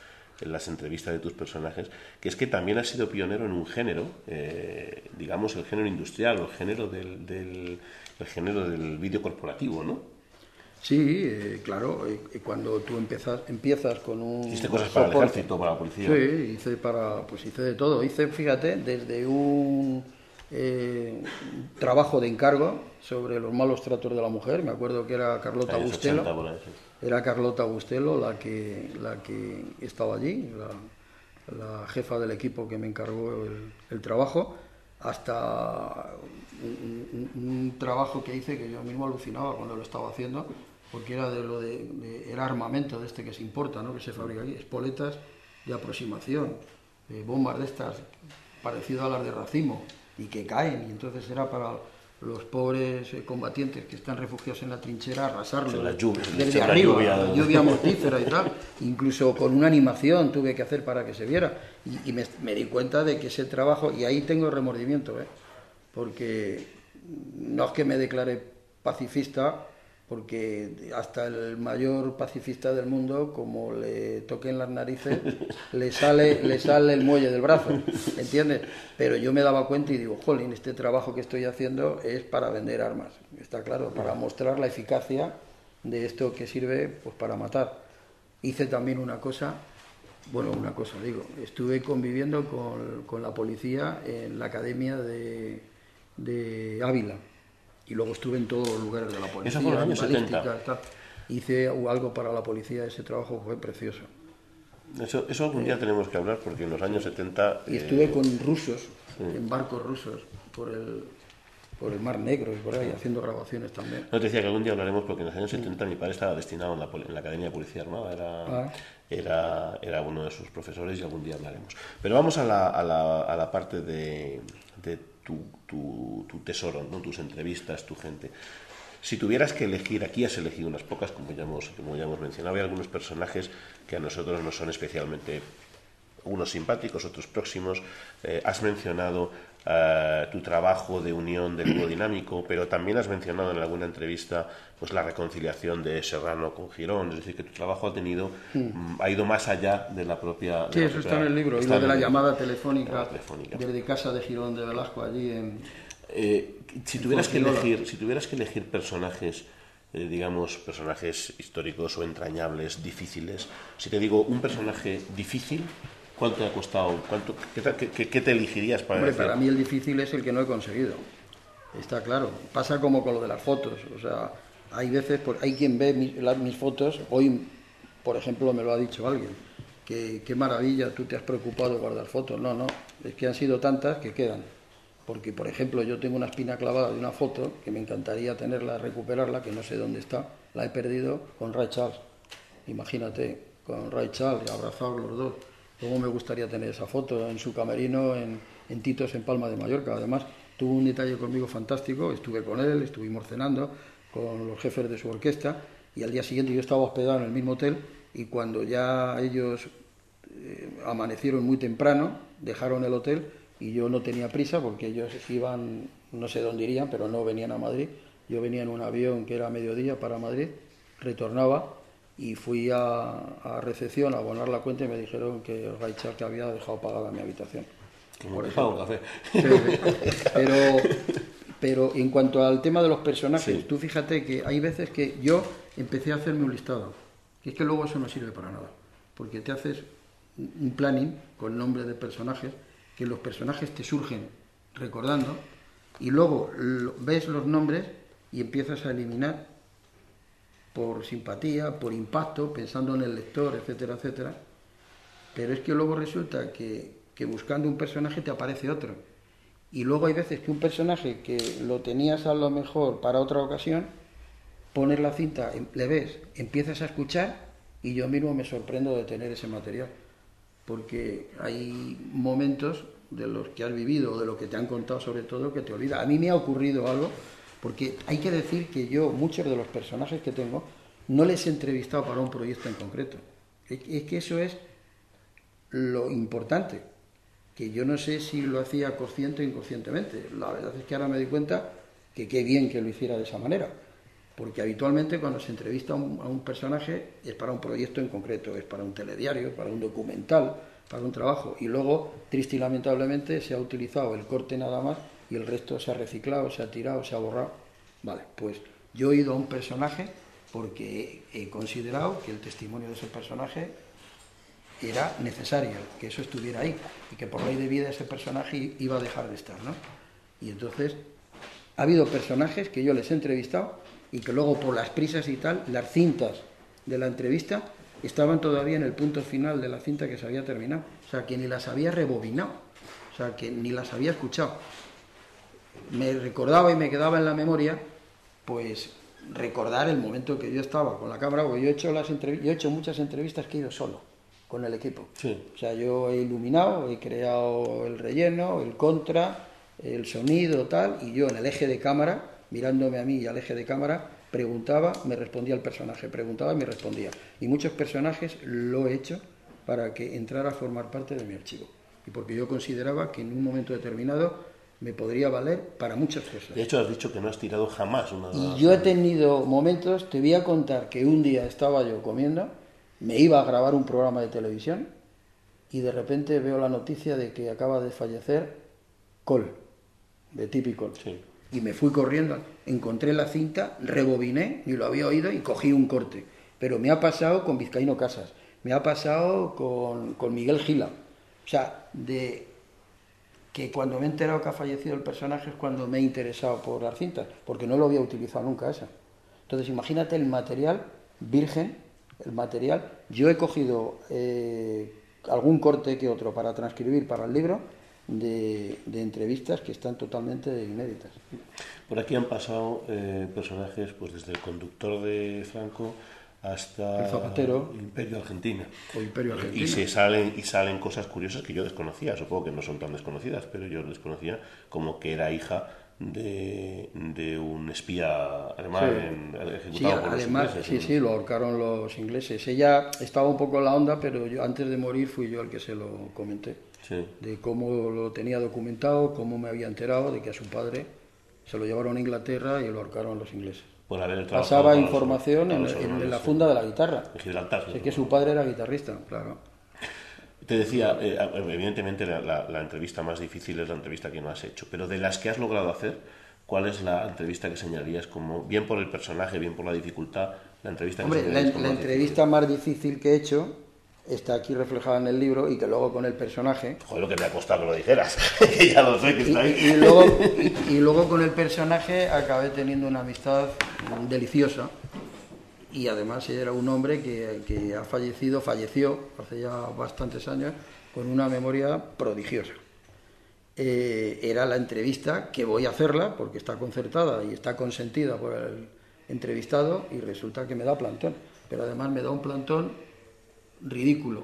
en las entrevistas de tus personajes, que es que también has sido pionero en un género, eh, digamos, el género industrial o el género del, del, el género del vídeo corporativo, ¿no? Sí, eh, claro, cuando tú empiezas, empiezas con un... Hiciste cosas para el ejército, para la policía. Sí, hice, para, pues hice de todo. Hice, fíjate, desde un eh, trabajo de encargo sobre los malos tratos de la mujer, me acuerdo que era Carlota Bustelo, era Carlota Bustelo la que, la que estaba allí, la, jefa del equipo que me encargó el, trabajo, hasta un, un, trabajo que hice que yo mismo alucinaba cuando lo estaba haciendo, porque era de lo de, era armamento de este que se importa, ¿no? que se fabrica aquí, espoletas de aproximación, bombas de estas parecidas a las de racimo y que caen, y entonces era para los pobres eh, combatientes que están refugiados en la trinchera, arrasarlos desde arriba, lluvia, lluvia mortífera y tal. Incluso con una animación tuve que hacer para que se viera. Y, me, me, di cuenta de que ese trabajo, y ahí tengo remordimiento, ¿eh? porque no es que me declare pacifista, porque hasta el mayor pacifista del mundo, como le toquen las narices, le sale, le sale el muelle del brazo, ¿entiendes? Pero yo me daba cuenta y digo, jolín, este trabajo que estoy haciendo es para vender armas, está claro, para mostrar la eficacia de esto que sirve pues para matar. Hice también una cosa, bueno, una cosa digo, estuve conviviendo con, con la policía en la academia de, de Ávila y luego estuve en todos los lugares de la policía. Eso fue en los años 70. tal. Hice algo para la policía, ese trabajo fue precioso. Eso, eso algún día tenemos que hablar porque en los años 70... Y eh, estuve con rusos, en barcos rusos, por el, por el Mar Negro y por ahí, haciendo grabaciones también. No te decía que algún día hablaremos porque en los años 70 mi padre estaba destinado en la, en la Academia de Policía Armada, era, Ah. era, era uno de sus profesores y algún día hablaremos. Pero vamos a la, a la, a la parte de, de tu, tu, tesoro, ¿no? tus entrevistas, tu gente. Si tuvieras que elegir, aquí has elegido unas pocas, como ya hemos, como ya hemos mencionado, hay algunos personajes que a nosotros nos son especialmente unos simpáticos, otros próximos. Eh, has mencionado eh, tu trabajo de unión del dúo dinámico, pero también has mencionado en alguna entrevista pues la reconciliación de Serrano con Girón, es decir, que tu trabajo ha tenido mm, ha ido más allá de la propia. de Sí, la eso propia- está en el libro. Y lo de la llamada telefónica, telefónica. desde casa de Girón de Velasco, allí en... Eh, si tuvieras que elegir, si tuvieras que elegir personajes, eh, digamos, personajes históricos o entrañables, difíciles, si te digo un personaje difícil, ¿cuánto te ha costado? ¿Cuánto, qué, te- qué- qué te elegirías para Hombre, decir? para mí el difícil es el que no he conseguido. Está claro. Pasa como con lo de las fotos. O sea, hay veces, por- hay quien ve mis, las- mis fotos. Hoy, por ejemplo, me lo ha dicho alguien. Que qué maravilla, tú te has preocupado de guardar fotos. No, no. Es que han sido tantas que quedan. Porque, por ejemplo, yo tengo una espina clavada de una foto que me encantaría tenerla, recuperarla, que no sé dónde está. La he perdido con Ray Charles. Imagínate, con Ray Charles, abrazados los dos. Luego me gustaría tener esa foto en su camerino, en, en Titos, en Palma de Mallorca. Además, tuvo un detalle conmigo fantástico. Estuve con él, estuvimos cenando con los jefes de su orquesta y al día siguiente yo estaba hospedado en el mismo hotel y cuando ya ellos eh, amanecieron muy temprano, dejaron el hotel y yo no tenía prisa porque ellos iban, no sé dónde irían, pero no venían a Madrid. Yo venía en un avión que era a mediodía para Madrid, retornaba y fui a, a recepción a abonar la cuenta y me dijeron que el Raichar que había dejado pagada mi habitación. Como Por que un café. Sí. Pero, pero en cuanto al tema de los personajes, Sí. tú fíjate que hay veces que yo empecé a hacerme un listado. Y es que luego eso no sirve para nada. Porque te haces un planning con nombre de personajes, que los personajes te surgen recordando, y luego ves los nombres y empiezas a eliminar por simpatía, por impacto, pensando en el lector, etcétera, etcétera. Pero es que luego resulta que, que buscando un personaje te aparece otro. Y luego hay veces que un personaje que lo tenías a lo mejor para otra ocasión, pones la cinta, em- le ves, empiezas a escuchar y yo mismo me sorprendo de tener ese material. Porque hay momentos de los que has vivido o de lo que te han contado sobre todo que te olvida. A mí me ha ocurrido algo, porque hay que decir que yo, muchos de los personajes que tengo, no les he entrevistado para un proyecto en concreto. Es que eso es lo importante, que yo no sé si lo hacía consciente o inconscientemente. La verdad es que ahora me doy cuenta que qué bien que lo hiciera de esa manera, porque habitualmente cuando se entrevista a un, a un personaje es para un proyecto en concreto, es para un telediario, para un documental, para un trabajo, y luego, triste y lamentablemente, se ha utilizado el corte nada más y el resto se ha reciclado, se ha tirado, se ha borrado. Vale, pues yo he ido a un personaje porque he considerado que el testimonio de ese personaje era necesario que eso estuviera ahí y que por ley de vida ese personaje iba a dejar de estar, ¿no? Y entonces ha habido personajes que yo les he entrevistado y que luego por las prisas y tal, las cintas de la entrevista estaban todavía en el punto final de la cinta que se había terminado, o sea, que ni las había rebobinado, o sea, que ni las había escuchado. Me recordaba y me quedaba en la memoria, pues recordar el momento que yo estaba con la cámara, porque yo he hecho las entrevi- yo he hecho muchas entrevistas que he ido solo con el equipo. Sí. O sea, yo he iluminado, he creado el relleno, el contra, el sonido, tal, y yo en el eje de cámara, mirándome a mí y al eje de cámara, preguntaba, me respondía el personaje, preguntaba y me respondía. Y muchos personajes lo he hecho para que entrara a formar parte de mi archivo. Y porque yo consideraba que en un momento determinado me podría valer para muchas cosas. De hecho, has dicho que no has tirado jamás una... Y yo he tenido momentos, te voy a contar que un día estaba yo comiendo, me iba a grabar un programa de televisión y de repente veo la noticia de que acaba de fallecer Col, de Típico. Sí. Y me fui corriendo, encontré la cinta, rebobiné, ni lo había oído y cogí un corte. Pero me ha pasado con Vizcaíno Casas, me ha pasado con, con Miguel Gila. O sea, de que cuando me he enterado que ha fallecido el personaje es cuando me he interesado por las cintas, porque no lo había utilizado nunca esa. Entonces, imagínate el material virgen, el material. Yo he cogido eh, algún corte que otro para transcribir para el libro de, entrevistas que están totalmente inéditas. Por aquí han pasado eh, personajes, pues desde el conductor de Franco hasta El Zapatero. Imperio Argentina. O Imperio Argentina. Y se salen y salen cosas curiosas que yo desconocía, supongo que no son tan desconocidas, pero yo desconocía como que era hija de, de un espía alemán Sí. en- Sí, ejecutado por los ingleses. sí, sí, lo ahorcaron los ingleses. Ella estaba un poco en la onda, pero yo antes de morir fui yo el que se lo comenté. Sí. De cómo lo tenía documentado, cómo me había enterado de que a su padre se lo llevaron a Inglaterra y lo ahorcaron los ingleses. Por haber trabajado Pasaba los- información en, la funda de la guitarra. En Gibraltar. Sé que su padre era guitarrista, claro. Te decía, eh, evidentemente la, la- la entrevista más difícil es la entrevista que no has hecho, pero de las que has logrado hacer, ¿cuál es la entrevista que señalarías como, bien por el personaje, bien por la dificultad, la entrevista que Hombre, la, entrevista más difícil que he hecho está aquí reflejada en el libro y que luego con el personaje? Joder, lo que te ha costado que lo dijeras, ya lo sé que Y, está ahí. y luego, y, y luego con el personaje acabé teniendo una amistad deliciosa y además era un hombre que, que ha fallecido, falleció hace ya bastantes años con una memoria prodigiosa. Eh, era la entrevista que voy a hacerla porque está concertada y está consentida por el entrevistado y resulta que me da plantón, pero además me da un plantón ridículo.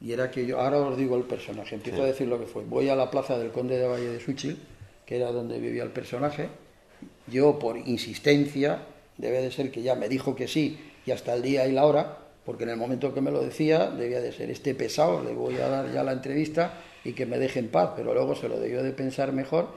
Y era que yo, ahora os digo el personaje, empiezo a decir lo que fue. Voy a la plaza del Conde de Valle de Suchil, que era donde vivía el personaje. Yo, por insistencia, debe de ser que ya me dijo que sí, y hasta el día y la hora, porque en el momento que me lo decía, debía de ser este pesado, le voy a dar ya la entrevista y que me deje en paz. Pero luego se lo debió de pensar mejor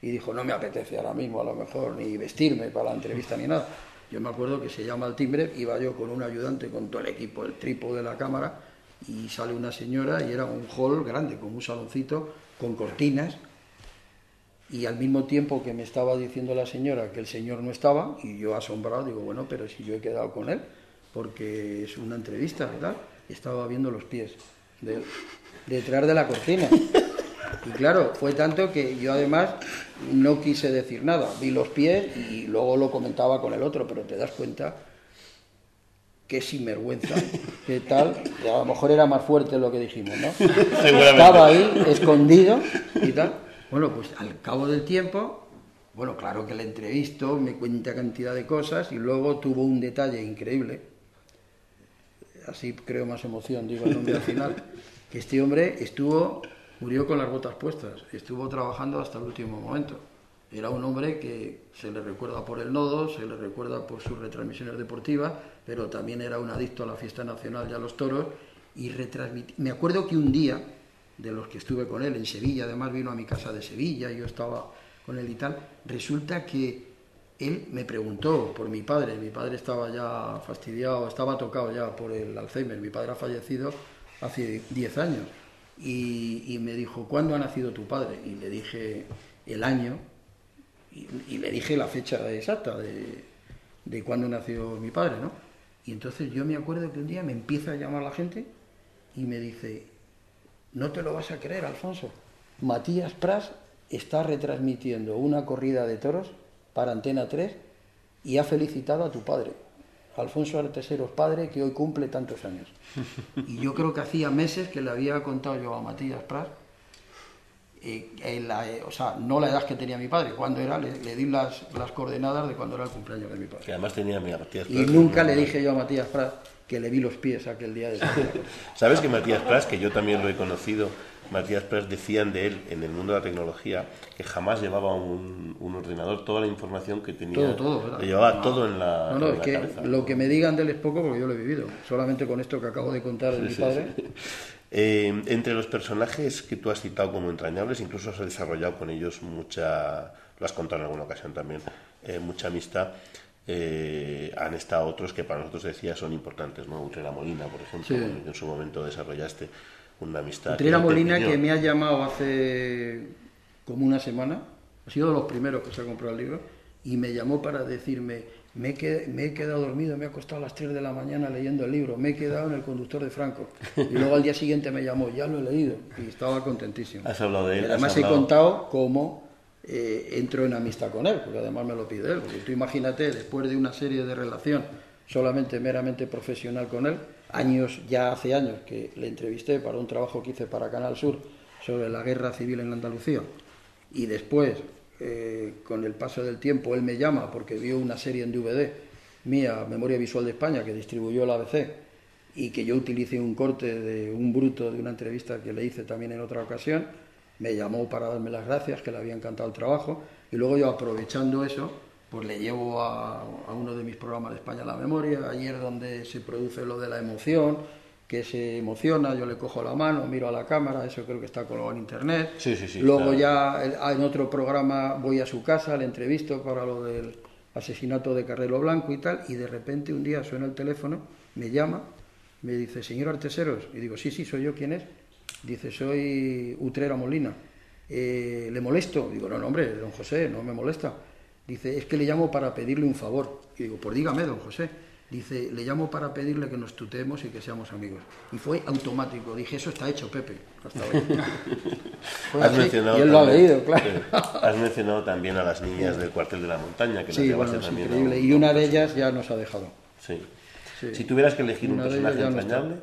y dijo, no me apetece ahora mismo a lo mejor ni vestirme para la entrevista ni nada. Yo me acuerdo que se llama al timbre, iba yo con un ayudante, con todo el equipo, el trípode de la cámara, y sale una señora y era un hall grande, como un saloncito, con cortinas, y al mismo tiempo que me estaba diciendo la señora que el señor no estaba, y yo asombrado, digo, bueno, pero si yo he quedado con él, porque es una entrevista, ¿verdad? Estaba viendo los pies detrás de la cortina. Y claro, fue tanto que yo además no quise decir nada. Vi los pies y luego lo comentaba con el otro, pero te das cuenta qué sinvergüenza, qué tal. Y a lo mejor era más fuerte lo que dijimos, ¿no? Estaba ahí, escondido y tal. Bueno, pues al cabo del tiempo, bueno, claro que le entrevisto, me cuenta cantidad de cosas y luego tuvo un detalle increíble. Así creo más emoción, digo el nombre al final. Que este hombre estuvo, murió con las botas puestas, estuvo trabajando hasta el último momento. Era un hombre que se le recuerda por el nodo, se le recuerda por sus retransmisiones deportivas, pero también era un adicto a la fiesta nacional y a los toros. Y retransmit- Me acuerdo que un día, de los que estuve con él en Sevilla, además vino a mi casa de Sevilla, yo estaba con él y tal, resulta que él me preguntó por mi padre, mi padre estaba ya fastidiado, estaba tocado ya por el Alzheimer, mi padre ha fallecido hace 10 años, y, me dijo, ¿cuándo ha nacido tu padre? Y le dije el año, y, y le dije la fecha exacta de, de cuándo nació mi padre, ¿no? Y entonces yo me acuerdo que un día me empieza a llamar la gente y me dice, no te lo vas a creer, Alfonso. Matías Pras está retransmitiendo una corrida de toros para Antena 3 y ha felicitado a tu padre, Alfonso Arteseros padre, que hoy cumple tantos años. Y yo creo que hacía meses que le había contado yo a Matías Pras, eh, eh, o sea, no la edad que tenía mi padre, cuando era, le, le di las, las coordenadas de cuando era el cumpleaños de mi padre. Que además tenía Matías Y nunca le dije yo a Matías Pras que le vi los pies aquel día de ¿Sabes que Matías Prats, que yo también lo he conocido, Matías Prats decían de él en el mundo de la tecnología que jamás llevaba un, un ordenador, toda la información que tenía, Todo, todo, ¿verdad? le llevaba No. todo en la, No, no, en es la que cabeza. lo que me digan de él es poco porque yo lo he vivido. Solamente con esto que acabo de contar de mi padre. Eh, entre los personajes que tú has citado como entrañables, incluso has desarrollado con ellos mucha, lo has contado en alguna ocasión también, eh, mucha amistad. Eh, han estado otros que para nosotros decía son importantes, ¿no? Utrera Molina, por ejemplo, en su momento desarrollaste una amistad. Utrera Molina que me ha llamado hace como una semana, ha sido de los primeros que se ha comprado el libro, y me llamó para decirme, me he, me he, quedado dormido, me he acostado a las 3 de la mañana leyendo el libro, me he quedado en el conductor de Franco. Y luego al día siguiente me llamó, ya lo he leído, y estaba contentísimo. Has hablado de él. además he contado cómo eh, entro en amistad con él, porque además me lo pide él. Porque tú imagínate, después de una serie de relación solamente meramente profesional con él, años, ya hace años que le entrevisté para un trabajo que hice para Canal Sur sobre la guerra civil en Andalucía, y después eh, con el paso del tiempo, él me llama porque vio una serie en DVD mía, Memoria Visual de España, que distribuyó la ABC, y que yo utilicé un corte de un bruto de una entrevista que le hice también en otra ocasión, me llamó para darme las gracias, que le había encantado el trabajo, y luego yo aprovechando eso, pues le llevo a, a uno de mis programas de España la memoria, ayer donde se produce lo de la emoción, que se emociona, yo le cojo la mano, miro a la cámara, eso creo que está colgado en internet. Sí, sí, sí, Luego ya ah, en otro programa voy a su casa, le entrevisto para lo del asesinato de Carrero Blanco y tal, y de repente un día suena el teléfono, me llama, me dice, señor Arteseros, y digo, sí, sí, soy yo, ¿quién es? Dice, soy Utrera Molina. Eh, ¿Le molesto? Digo, no, no, hombre, don José, no me molesta. Dice, es que le llamo para pedirle un favor. Y digo, pues dígame, don José. Dice, le llamo para pedirle que nos tuteemos y que seamos amigos. Y fue automático. Dije, eso está hecho, Pepe. has mencionado y él lo ha leído, claro. Has mencionado también a las niñas del cuartel de la montaña, que sí, bueno, es también. Increíble. Y una de ellas ya nos ha dejado. Sí. Si tuvieras que elegir un personaje entrañable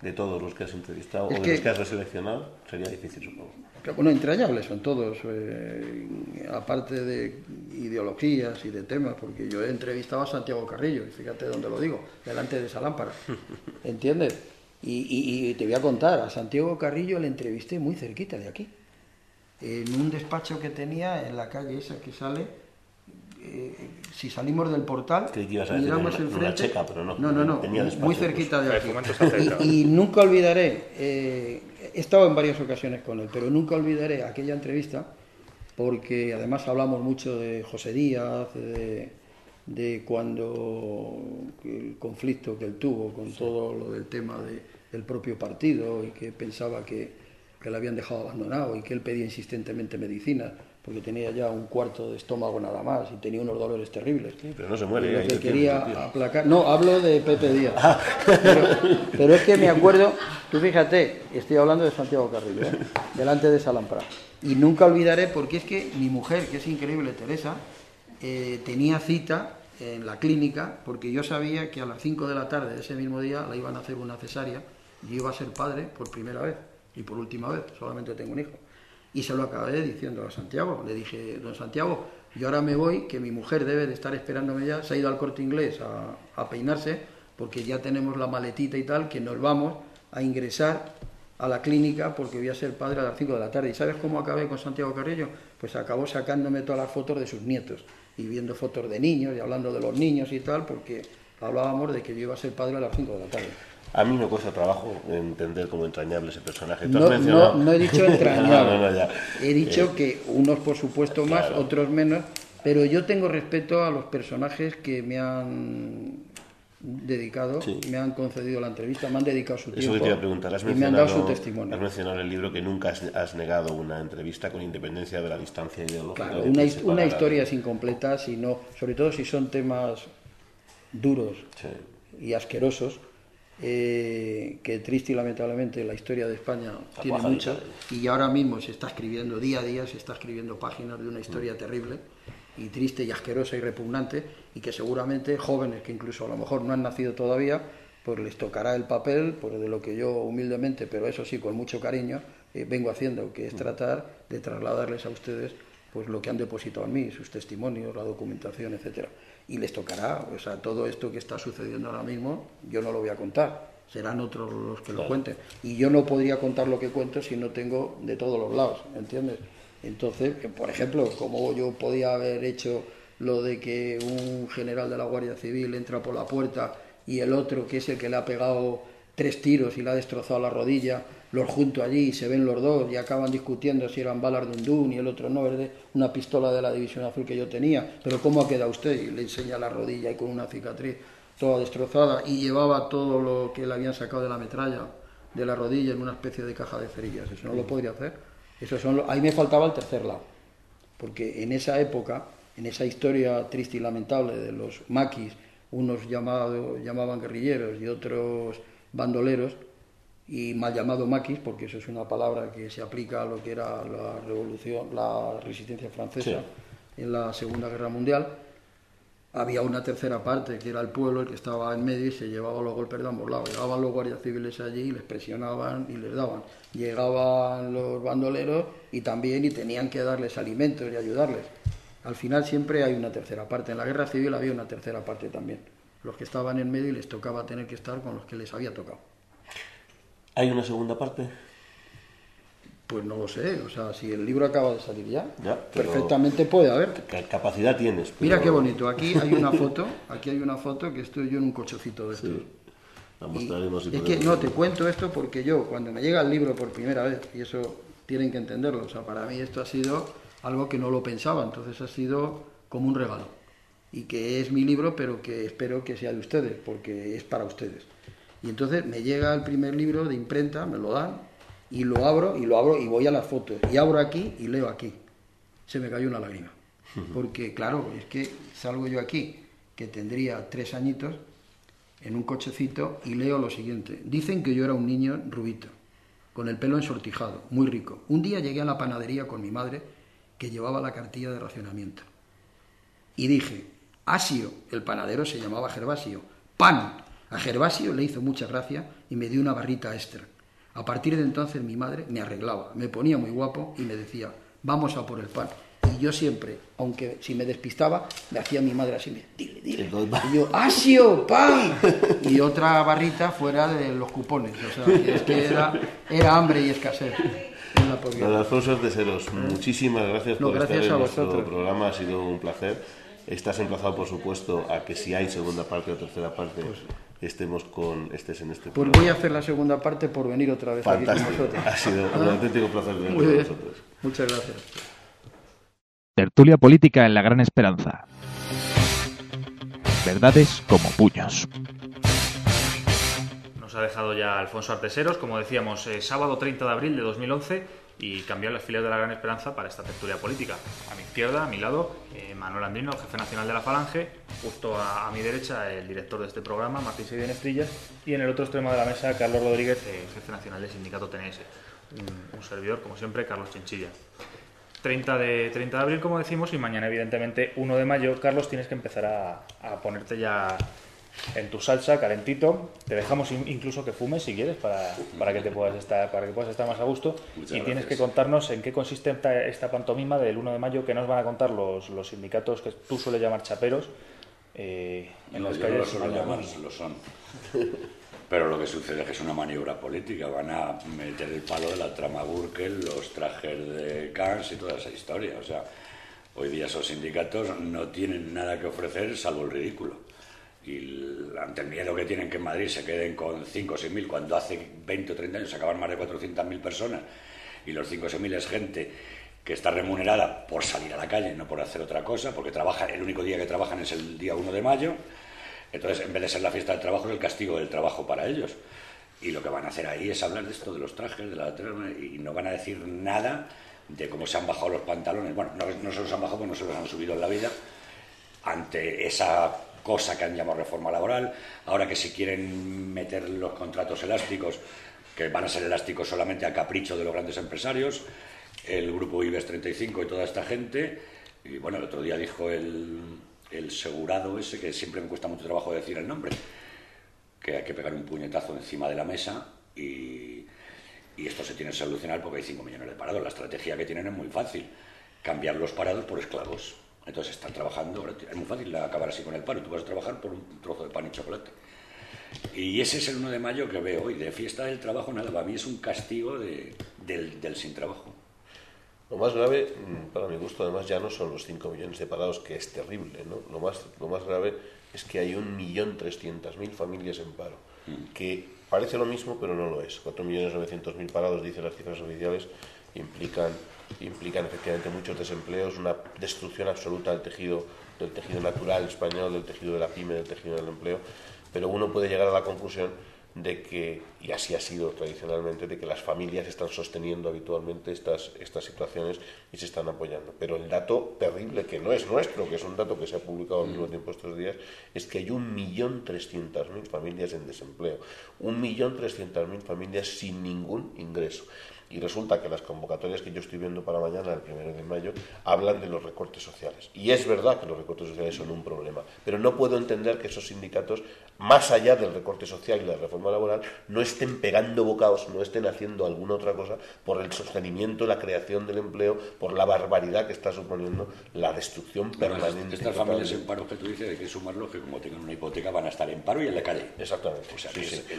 de todos los que has entrevistado o de los que has seleccionado, sería difícil, supongo. Bueno, entrañables son todos, eh, aparte de ideologías y de temas, porque yo he entrevistado a Santiago Carrillo, y fíjate dónde lo digo, delante de esa lámpara, ¿entiendes? Y, y, te voy a contar, a Santiago Carrillo le entrevisté muy cerquita de aquí, en un despacho que tenía en la calle esa que sale, eh, si salimos del portal, miramos el frente. Checa, pero no, no, no, no muy cerquita de aquí. Y, y, nunca olvidaré, eh, he estado en varias ocasiones con él, pero nunca olvidaré aquella entrevista, porque además hablamos mucho de José Díaz, de, de cuando el conflicto que él tuvo con todo lo del tema de, del propio partido y que pensaba que, que le habían dejado abandonado y que él pedía insistentemente medicina porque tenía ya un cuarto de estómago nada más y tenía unos dolores terribles. Sí, pero no se muere. que quería aplacar. No, hablo de Pepe Díaz. Ah. Pero, es que me acuerdo, tú fíjate, estoy hablando de Santiago Carrillo, ¿eh? delante de esa lámpara. Y nunca olvidaré, porque es que mi mujer, que es increíble, Teresa, eh, tenía cita en la clínica, porque yo sabía que a las 5 de la tarde de ese mismo día la iban a hacer una cesárea y iba a ser padre por primera vez y por última vez, solamente tengo un hijo. Y se lo acabé diciendo a Santiago. Le dije, don Santiago, yo ahora me voy, que mi mujer debe de estar esperándome ya, se ha ido al corte inglés a, peinarse, porque ya tenemos la maletita y tal, que nos vamos a ingresar a la clínica porque voy a ser padre a las 5 de la tarde. ¿Y sabes cómo acabé con Santiago Carrillo? Pues acabó sacándome todas las fotos de sus nietos y viendo fotos de niños y hablando de los niños y tal, porque hablábamos de que yo iba a ser padre a las 5 de la tarde. A mí me cuesta trabajo entender como entrañable ese personaje. No, no, he dicho entrañable. he dicho eh, que unos por supuesto más, otros menos, pero yo tengo respeto a los personajes que me han dedicado, me han concedido la entrevista, me han dedicado su tiempo Eso te iba a preguntar. y me han dado su testimonio. Has mencionado en el libro que nunca has, negado una entrevista con independencia de la distancia ideológica. Claro, una, una historia es incompleta, sino, sobre todo si son temas duros y asquerosos, eh, que triste y lamentablemente la historia de España tiene mucha. y ahora mismo se está escribiendo día a día, se está escribiendo páginas de una historia terrible y triste y asquerosa y repugnante y que seguramente jóvenes que incluso a lo mejor no han nacido todavía pues les tocará el papel pues de lo que yo humildemente pero eso sí con mucho cariño eh, vengo haciendo que es tratar de trasladarles a ustedes pues lo que han depositado en mí sus testimonios la documentación etcétera y les tocará, o sea, todo esto que está sucediendo ahora mismo, yo no lo voy a contar, serán otros los que lo cuenten. Y yo no podría contar lo que cuento si no tengo de todos los lados, ¿entiendes? Entonces, por ejemplo, como yo podía haber hecho lo de que un general de la Guardia Civil entra por la puerta y el otro, que es el que le ha pegado tres tiros y le ha destrozado la rodilla, los junto allí se ven los dos y acaban discutiendo si eran balas de un Dun y el otro no, es una pistola de la División Azul que yo tenía, pero ¿cómo ha quedado usted? Y le enseña la rodilla y con una cicatriz toda destrozada y llevaba todo lo que le habían sacado de la metralla de la rodilla en una especie de caja de cerillas, eso no lo podría hacer. Eso son ahí me faltaba el tercer lado, porque en esa época, en esa historia triste y lamentable de los maquis, unos llamados llamaban guerrilleros y otros bandoleros, y mal llamado maquis, porque eso es una palabra que se aplica a lo que era la revolución, la resistencia francesa en la Segunda Guerra Mundial. Había una tercera parte, que era el pueblo, el que estaba en medio y se llevaba los golpes de ambos lados. Llegaban los guardias civiles allí y les presionaban y les daban. Llegaban los bandoleros y también y tenían que darles alimentos y ayudarles. Al final siempre hay una tercera parte. En la guerra civil había una tercera parte también. Los que estaban en medio y les tocaba tener que estar con los que les había tocado. ¿Hay una segunda parte? Pues no lo sé, o sea, si el libro acaba de salir ya, perfectamente puede haber. ¿Qué capacidad tienes? Mira qué bonito, aquí hay una foto, aquí hay una foto que estoy yo en un cochecito de estos. La Y mostraremos si es que no, te cuento esto porque yo, cuando me llega el libro por primera vez, y eso tienen que entenderlo, o sea, para mí esto ha sido algo que no lo pensaba, entonces ha sido como un regalo. Y que es mi libro, pero que espero que sea de ustedes, porque es para ustedes. Y entonces me llega el primer libro de imprenta, me lo dan, y lo abro, y lo abro, y voy a las fotos, y abro aquí y leo aquí. Se me cayó una lágrima. Porque, claro, es que salgo yo aquí, que tendría tres añitos, en un cochecito y leo lo siguiente. Dicen que yo era un niño rubito, con el pelo ensortijado, muy rico. Un día llegué a la panadería con mi madre, que llevaba la cartilla de racionamiento. Y dije, Asio, el panadero se llamaba Gervasio, pan. A Gervasio le hizo mucha gracia y me dio una barrita extra. A partir de entonces mi madre me arreglaba, me ponía muy guapo y me decía, vamos a por el pan. Y yo siempre, aunque si me despistaba, me hacía mi madre así, me, dile, dile. Y yo, ¡Asio, pan! Y otra barrita fuera de los cupones. O sea, que es que era, era hambre y escasez. Don Alfonso Teseros, muchísimas gracias No, por gracias estar a en nuestro vosotros. programa, ha sido un placer. Estás emplazado, por supuesto, a que si hay segunda parte o tercera parte, estemos con estés en este Pues programa. voy a hacer la segunda parte por venir otra vez aquí con Fantástico, vosotros. ha sido un Ah, auténtico placer tener con nosotros. Muchas gracias. Tertulia política en la Gran Esperanza. Verdades como puños. Nos ha dejado ya Alfonso Arteseros, como decíamos, eh, sábado 30 de abril de 2011 y cambió las filas de la Gran Esperanza para esta tertulia política. A mi izquierda, a mi lado, eh, Manuel Andrino, jefe nacional de la Falange, justo a, a mi derecha, el director de este programa, Martín Sevilla Estrillas, y en el otro extremo de la mesa, Carlos Rodríguez, eh, jefe nacional del sindicato TNS. Un, un servidor, como siempre, Carlos Chinchilla. 30 de, 30 de abril, como decimos, y mañana, evidentemente, 1 de mayo. Carlos, tienes que empezar a, a ponerte ya en tu salsa, calentito. Te dejamos in- incluso que fumes si quieres para, para que te puedas estar para que puedas estar más a gusto. Muchas y tienes gracias. que contarnos en qué consiste esta, esta pantomima del 1 de mayo que nos van a contar los, los sindicatos que tú sueles llamar chaperos eh, en No, las yo no lo calles. suelo llamar, lo son. Pero lo que sucede es que es una maniobra política. Van a meter el palo de la trama Gürtel, los trajes de Kans y toda esa historia. O sea, hoy día esos sindicatos no tienen nada que ofrecer salvo el ridículo. Y ante el miedo que tienen que en Madrid se queden con 5 o 6 mil, cuando hace 20 o 30 años acaban más de 400 mil personas, y los 5 o 6 mil es gente que está remunerada por salir a la calle, no por hacer otra cosa, porque trabaja, el único día que trabajan es el día 1 de mayo, entonces en vez de ser la fiesta del trabajo es el castigo del trabajo para ellos. Y lo que van a hacer ahí es hablar de esto, de los trajes, de la trama, y no van a decir nada de cómo se han bajado los pantalones. Bueno, no, no se los han bajado porque no se los han subido en la vida, ante esa cosa que han llamado reforma laboral, ahora que si quieren meter los contratos elásticos, que van a ser elásticos solamente a capricho de los grandes empresarios, el grupo IBEX 35 y toda esta gente, y bueno, el otro día dijo el, el segurado ese, que siempre me cuesta mucho trabajo decir el nombre, que hay que pegar un puñetazo encima de la mesa y, y esto se tiene que solucionar porque hay 5 millones de parados. La estrategia que tienen es muy fácil, cambiar los parados por esclavos. Entonces están trabajando, es muy fácil acabar así con el paro, tú vas a trabajar por un trozo de pan y chocolate. Y ese es el 1 de mayo que veo hoy, de fiesta del trabajo, nada, para mí es un castigo de- del, del sin trabajo. Lo más grave, mm, para mi gusto, además, ya no son los 5 millones de parados, que es terrible. ¿no? Lo, más, lo más grave es que hay 1.300.000 familias en paro, que parece lo mismo, pero no lo es. 4.900.000 parados, dicen las cifras oficiales, implican, implican efectivamente muchos desempleos, una destrucción absoluta del tejido, del tejido natural español, del tejido de la pyme, del tejido del empleo, pero uno puede llegar a la conclusión de que, y así ha sido tradicionalmente, de que las familias están sosteniendo habitualmente estas, estas situaciones y se están apoyando. Pero el dato terrible, que no es nuestro, que es un dato que se ha publicado al mismo tiempo estos días, es que hay un millón trescientas mil familias en desempleo, un millón trescientas mil familias sin ningún ingreso. Y resulta que las convocatorias que yo estoy viendo para mañana, el primero de mayo, hablan de los recortes sociales. Y es verdad que los recortes sociales son un problema, pero no puedo entender que esos sindicatos, más allá del recorte social y la reforma laboral, no estén pegando bocados, no estén haciendo alguna otra cosa por el sostenimiento, la creación del empleo, por la barbaridad que está suponiendo la destrucción permanente. Estas familias en paro que tú dices, hay que sumarlo que como tengan una hipoteca van a estar en paro y en la calle. Exactamente.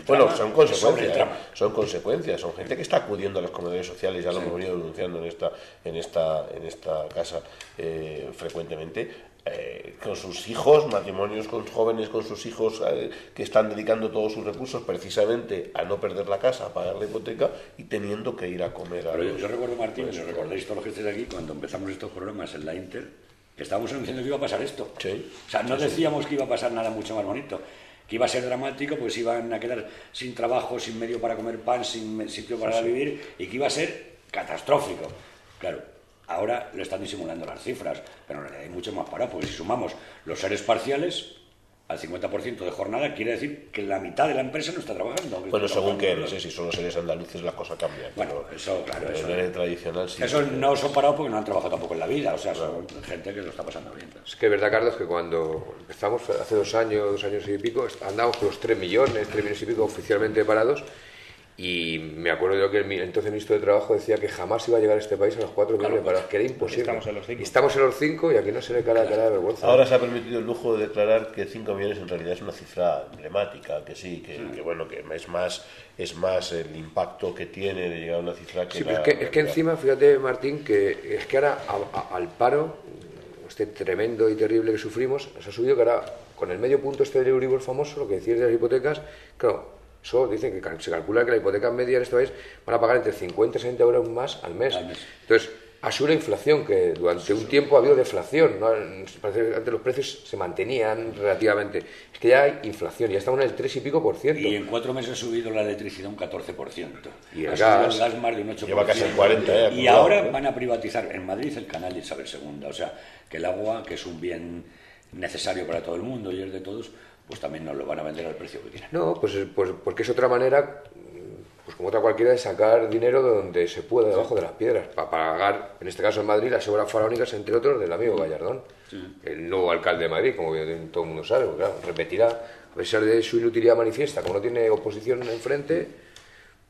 Bueno, son consecuencias. ¿eh? Son consecuencias. Son gente que está acudiendo a las comunidades sociales, ya lo hemos venido denunciando en esta, en esta, en esta casa eh, frecuentemente, eh, con sus hijos, matrimonios con jóvenes con sus hijos eh, que están dedicando todos sus recursos precisamente a no perder la casa, a pagar la hipoteca y teniendo que ir a comer. A yo, recuerdo, Martín, pues, recordáis todos los que estéis aquí, cuando empezamos estos programas en la Inter, que estábamos anunciando que iba a pasar esto. O sea, no decíamos que iba a pasar nada mucho más bonito que iba a ser dramático, pues iban a quedar sin trabajo, sin medio para comer pan, sin sitio para vivir y que iba a ser catastrófico. Claro, ahora lo están disimulando las cifras, pero en realidad hay mucho más para, porque si sumamos los seres parciales, al 50% de jornada, quiere decir que la mitad de la empresa no está trabajando. Bueno, según qué eres, ¿eh? si son los seres andaluces la cosa cambia. Bueno, eso, claro. Eso, tradicional, sí, eso no son parados porque no han trabajado tampoco en la vida, o sea, son gente que lo está pasando bien. Es que es verdad, Carlos, que cuando empezamos hace dos años, dos años y pico, andamos con los 3 millones, 3 millones y pico oficialmente parados y me acuerdo yo que el entonces ministro de Trabajo decía que jamás iba a llegar a este país a los 4 millones parados, que era imposible. Estamos en los 5. Estamos en los 5 y aquí no se le cara, cara de vergüenza. Ahora se ha permitido el lujo de declarar que 5 millones en realidad es una cifra emblemática, que sí, que, bueno, que es más, es más el impacto que tiene de llegar a una cifra que... Sí, pero es, que, es que encima, fíjate Martín, que es que ahora al paro, este tremendo y terrible que sufrimos, se ha subido que ahora con el medio punto este del Euribor famoso, lo que decías de las hipotecas, claro, eso dicen que se calcula que la hipoteca media en este país van a pagar entre 50 y 60 euros más al mes. Entonces, ha sido la inflación, que durante un tiempo ha habido deflación. ¿no? Antes los precios se mantenían relativamente. Es que ya hay inflación, ya estamos en el 3 y pico por ciento. Y en cuatro meses ha subido la electricidad un 14%. Y el gas, más de un 8%. Lleva casi el 40, Y ahora van a privatizar en Madrid el canal Isabel II. O sea, que el agua, que es un bien necesario para todo el mundo y es de todos, pues también nos lo van a vender al precio que quieran. No, pues, pues porque es otra manera, pues como otra cualquiera, de sacar dinero de donde se pueda, debajo de las piedras, para pagar, en este caso en Madrid, las obras faraónicas, entre otros, del amigo Gallardón, el nuevo alcalde de Madrid, como todo el mundo sabe, claro, repetirá, a pesar de su inutilidad manifiesta, como no tiene oposición enfrente,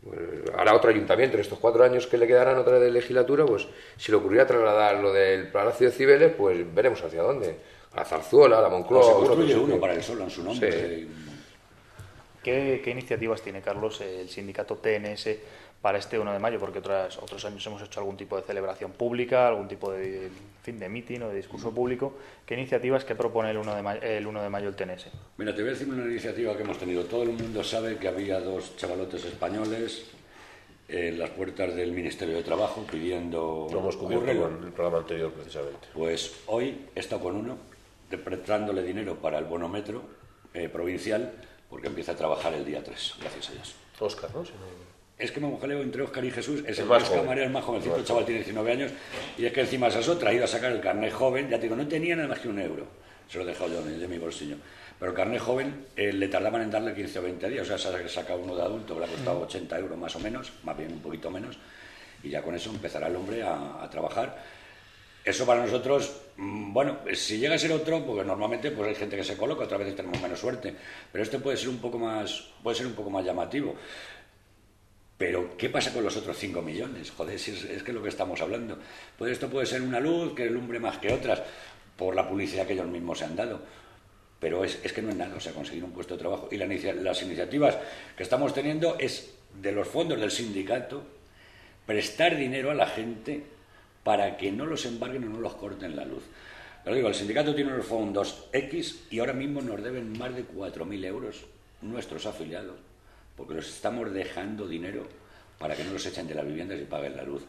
pues, hará otro ayuntamiento en estos cuatro años que le quedarán otra de legislatura, pues si le ocurriera trasladar lo del Palacio de Cibeles, pues veremos hacia dónde la Zarzuela, la Moncloa. se construye uno para el sol en su nombre. ¿Qué, iniciativas tiene, Carlos, el sindicato TNS para este 1 de mayo? Porque otras, otros años hemos hecho algún tipo de celebración pública, algún tipo de fin de mitin o de discurso público. ¿Qué iniciativas que propone el 1, de mayo, el 1 de mayo el TNS? Mira, te voy a decir una iniciativa que hemos tenido. Todo el mundo sabe que había dos chavalotes españoles en las puertas del Ministerio de Trabajo pidiendo... Lo hemos cubierto en el programa anterior, precisamente. Pues hoy he estado con uno prestándole dinero para el bonometro eh, provincial porque empieza a trabajar el día 3, gracias a Dios. Oscar, ¿no? Es que me jaleo entre Oscar y Jesús, es el, más camarero, el más jovencito, el chaval tiene 19 años, y es que encima se ha ido a sacar el carnet joven, ya te digo, no tenía nada más que un euro, se lo he dejado yo de mi bolsillo. Pero el carnet joven eh, le tardaban en darle 15 o 20 días, o sea, se ha sacado uno de adulto, le ha costado 80 euros más o menos, más bien un poquito menos, y ya con eso empezará el hombre a trabajar eso para nosotros, mm, bueno, si llega a ser otro, porque normalmente pues hay gente que se coloca, otra vez tenemos menos suerte, pero este puede ser un poco más, puede ser un poco más llamativo. Pero, ¿qué pasa con los otros 5 millones? Joder, si es, que es lo que estamos hablando. Pues esto puede ser una luz que lumbre más que otras, por la publicidad que ellos mismos se han dado. Pero es, es que no es nada, o sea, conseguir un puesto de trabajo. Y las iniciativas que estamos teniendo es de los fondos del sindicato prestar dinero a la gente para que no los embarguen o no los corten la luz. Pero digo, el sindicato tiene unos fondos X y ahora mismo nos deben más de 4.000 euros nuestros afiliados porque los estamos dejando dinero para que no los echen de las viviendas y paguen la luz.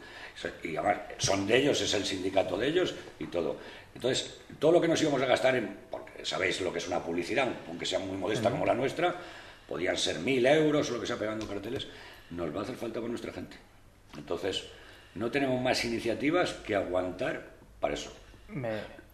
Y además, son de ellos, es el sindicato de ellos y todo. Entonces, todo lo que nos íbamos a gastar en, porque sabéis lo que es una publicidad, aunque sea muy modesta como la nuestra, podían ser mil euros o lo que sea pegando carteles, nos va a hacer falta con nuestra gente. Entonces, no tenemos más iniciativas que aguantar para eso.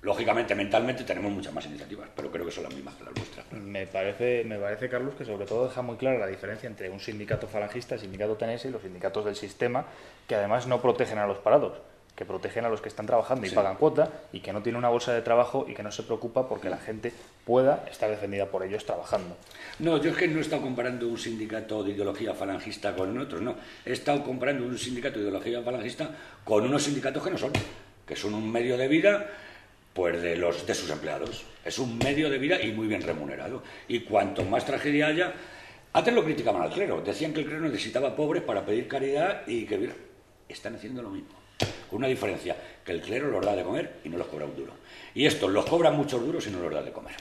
Lógicamente, mentalmente tenemos muchas más iniciativas, pero creo que son las mismas que las nuestras. Me parece, me parece, Carlos, que sobre todo deja muy clara la diferencia entre un sindicato falangista, el sindicato tenese y los sindicatos del sistema, que además no protegen a los parados que protegen a los que están trabajando y pagan cuota y que no tiene una bolsa de trabajo y que no se preocupa porque la gente pueda estar defendida por ellos trabajando. No, yo es que no he estado comparando un sindicato de ideología falangista con otros, no. He estado comparando un sindicato de ideología falangista con unos sindicatos que no son, que son un medio de vida pues de los de sus empleados. Es un medio de vida y muy bien remunerado. Y cuanto más tragedia haya, antes lo criticaban al clero, decían que el clero necesitaba pobres para pedir caridad y que están haciendo lo mismo. Con una diferencia, que el clero los da de comer y no los cobra un duro. Y estos los cobran muchos duros y no los da de comer.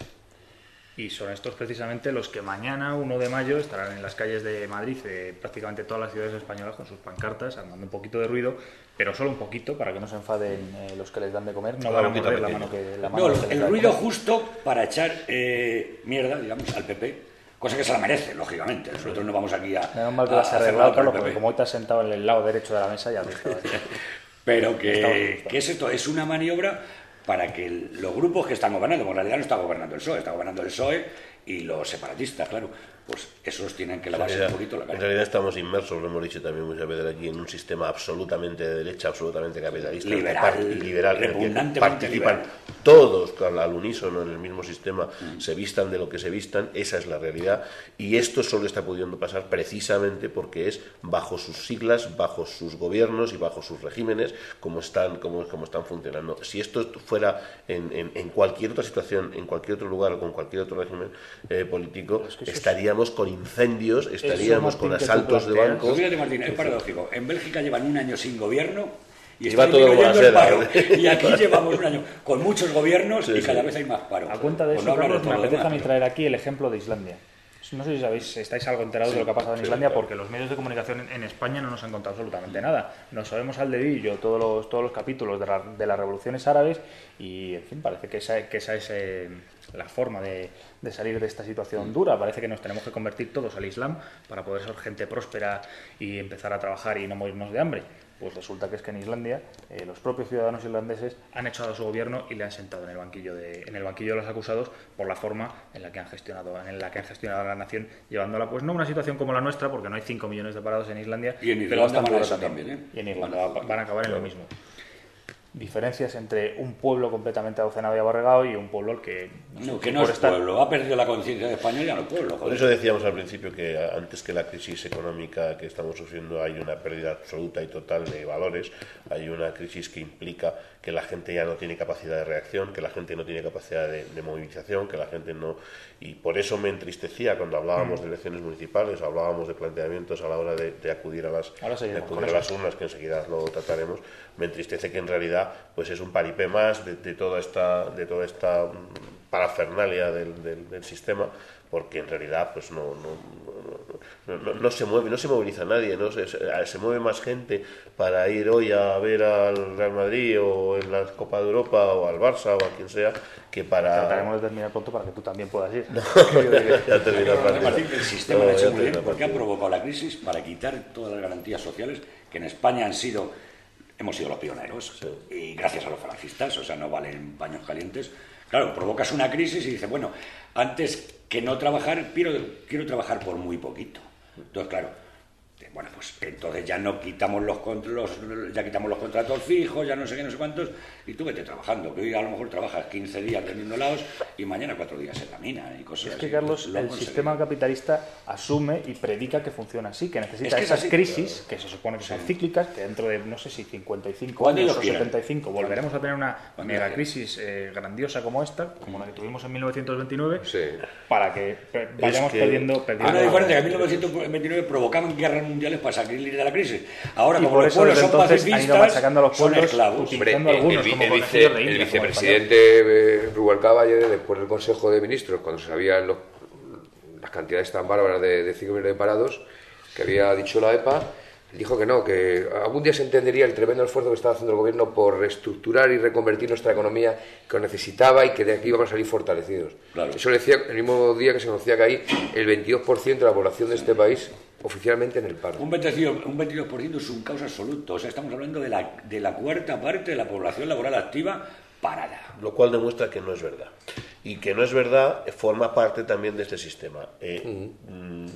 Y son estos precisamente los que mañana, 1 de mayo, estarán en las calles de Madrid, eh, prácticamente todas las ciudades españolas, con sus pancartas, armando un poquito de ruido, pero solo un poquito, para que no se enfaden eh, los que les dan de comer. No van a morder la mano que la mano No, el ruido justo para echar eh, mierda, digamos, al PP cosa que se la merece, lógicamente. Nosotros no vamos aquí a. Menos mal que has arreglado, Carlos, porque como hoy te has sentado en el lado derecho de la mesa, ya visto. Pero que, ¿qué es esto? Es una maniobra para que los grupos que están gobernando, en realidad no está gobernando el PSOE, está gobernando el PSOE y los separatistas, claro, pues esos tienen que lavarse un poquito la cara. En realidad estamos inmersos, lo hemos dicho también muchas veces aquí, en un sistema absolutamente de derecha, absolutamente capitalista, liberal, y liberal, en participan todos al unísono en el mismo sistema, mm. se vistan de lo que se vistan, esa es la realidad, y esto solo está pudiendo pasar precisamente porque es bajo sus siglas, bajo sus gobiernos y bajo sus regímenes como están, como, como están funcionando. Si esto fuera en, en, cualquier otra situación, en cualquier otro lugar o con cualquier otro régimen eh, político, estaría con incendios, estaríamos con asaltos de bancos. Fíjate, Martín, es paradójico. En Bélgica llevan un año sin gobierno y, está todo el paro. Y aquí llevamos un año con muchos gobiernos y cada vez hay más paro. A cuenta de pues eso, Carlos, me apetece traer aquí el ejemplo de Islandia. No sé si sabéis, estáis algo enterados de lo que ha pasado en Islandia, porque los medios de comunicación en España no nos han contado absolutamente nada. Nos sabemos al dedillo todos los, todos los capítulos de, de las revoluciones árabes y, en fin, parece que esa, que esa es eh, la forma de, de, salir de esta situación dura. Parece que nos tenemos que convertir todos al Islam para poder ser gente próspera y empezar a trabajar y no morirnos de hambre. Pues resulta que es que en Islandia eh, los propios ciudadanos irlandeses han echado a su gobierno y le han sentado en el banquillo de, en el banquillo de los acusados por la forma en la que han gestionado, en la que han gestionado la nación, llevándola pues no una situación como la nuestra, porque no hay 5 millones de parados en Islandia, y en Irlanda pero también. ¿eh? Y en Irlanda van a acabar en lo mismo diferencias entre un pueblo completamente adocenado y abarregado y un pueblo que... No, que no es pueblo, ha perdido la conciencia de España y ya no es pueblo. Por eso decíamos al principio que antes que la crisis económica que estamos sufriendo hay una pérdida absoluta y total de valores, hay una crisis que implica que la gente ya no tiene capacidad de reacción, que la gente no tiene capacidad de, movilización, que la gente no... Y por eso me entristecía cuando hablábamos mm. de elecciones municipales, hablábamos de planteamientos a la hora de, acudir a las, de acudir a las urnas, que enseguida lo trataremos, me entristece que en realidad pues es un paripé más de, toda esta de toda esta mm, parafernalia del, del, sistema porque en realidad pues no, no, no, no, se mueve, no se moviliza nadie, ¿no? Se, se, mueve más gente para ir hoy a ver al Real Madrid o en la Copa de Europa o al Barça o a quien sea que para... Trataremos de terminar pronto para que tú también puedas ir. ya el sistema de seguridad, porque ha provocado la crisis para quitar todas las garantías sociales que en España han sido hemos sido los pioneros y gracias a los falangistas, o sea, no valen paños calientes. Claro, provocas una crisis y dices, bueno, antes que no trabajar, quiero, quiero trabajar por muy poquito. Entonces, claro, bueno, pues entonces ya no quitamos los, los, ya quitamos los contratos fijos, ya no sé qué, no sé cuántos, y tú vete trabajando, que hoy a lo mejor trabajas 15 días teniendo lados y mañana cuatro días en la mina y cosas es que, Carlos, el sistema capitalista asume y predica que funciona así, que necesita esas crisis, que se supone que son cíclicas, que dentro de, no sé si 55 años o 75 volveremos a tener una mega crisis eh, grandiosa como esta, como la que tuvimos en 1929, para que vayamos perdiendo, perdiendo... Hay una diferencia, que en 1929 provocaban guerras mundiales para salir de la crisis. Ahora, como los pueblos son pacifistas, son esclavos. Hombre, el, vicepresidente Rubalcaba, después del Consejo de Ministros, cuando se sabían los las cantidades tan bárbaras de, de 5 millones de parados que había dicho la EPA, dijo que no, que algún día se entendería el tremendo esfuerzo que estaba haciendo el gobierno por reestructurar y reconvertir nuestra economía que lo necesitaba y que de aquí íbamos a salir fortalecidos. Eso le decía el mismo día que se conocía que hay el 22% de la población de este país oficialmente en el paro. Un 22%, un 22% es un caos absoluto. O sea, estamos hablando de la, de la cuarta parte de la población laboral activa parada. Lo cual demuestra que no es verdad. Y que no es verdad forma parte también de este sistema. Eh, mm,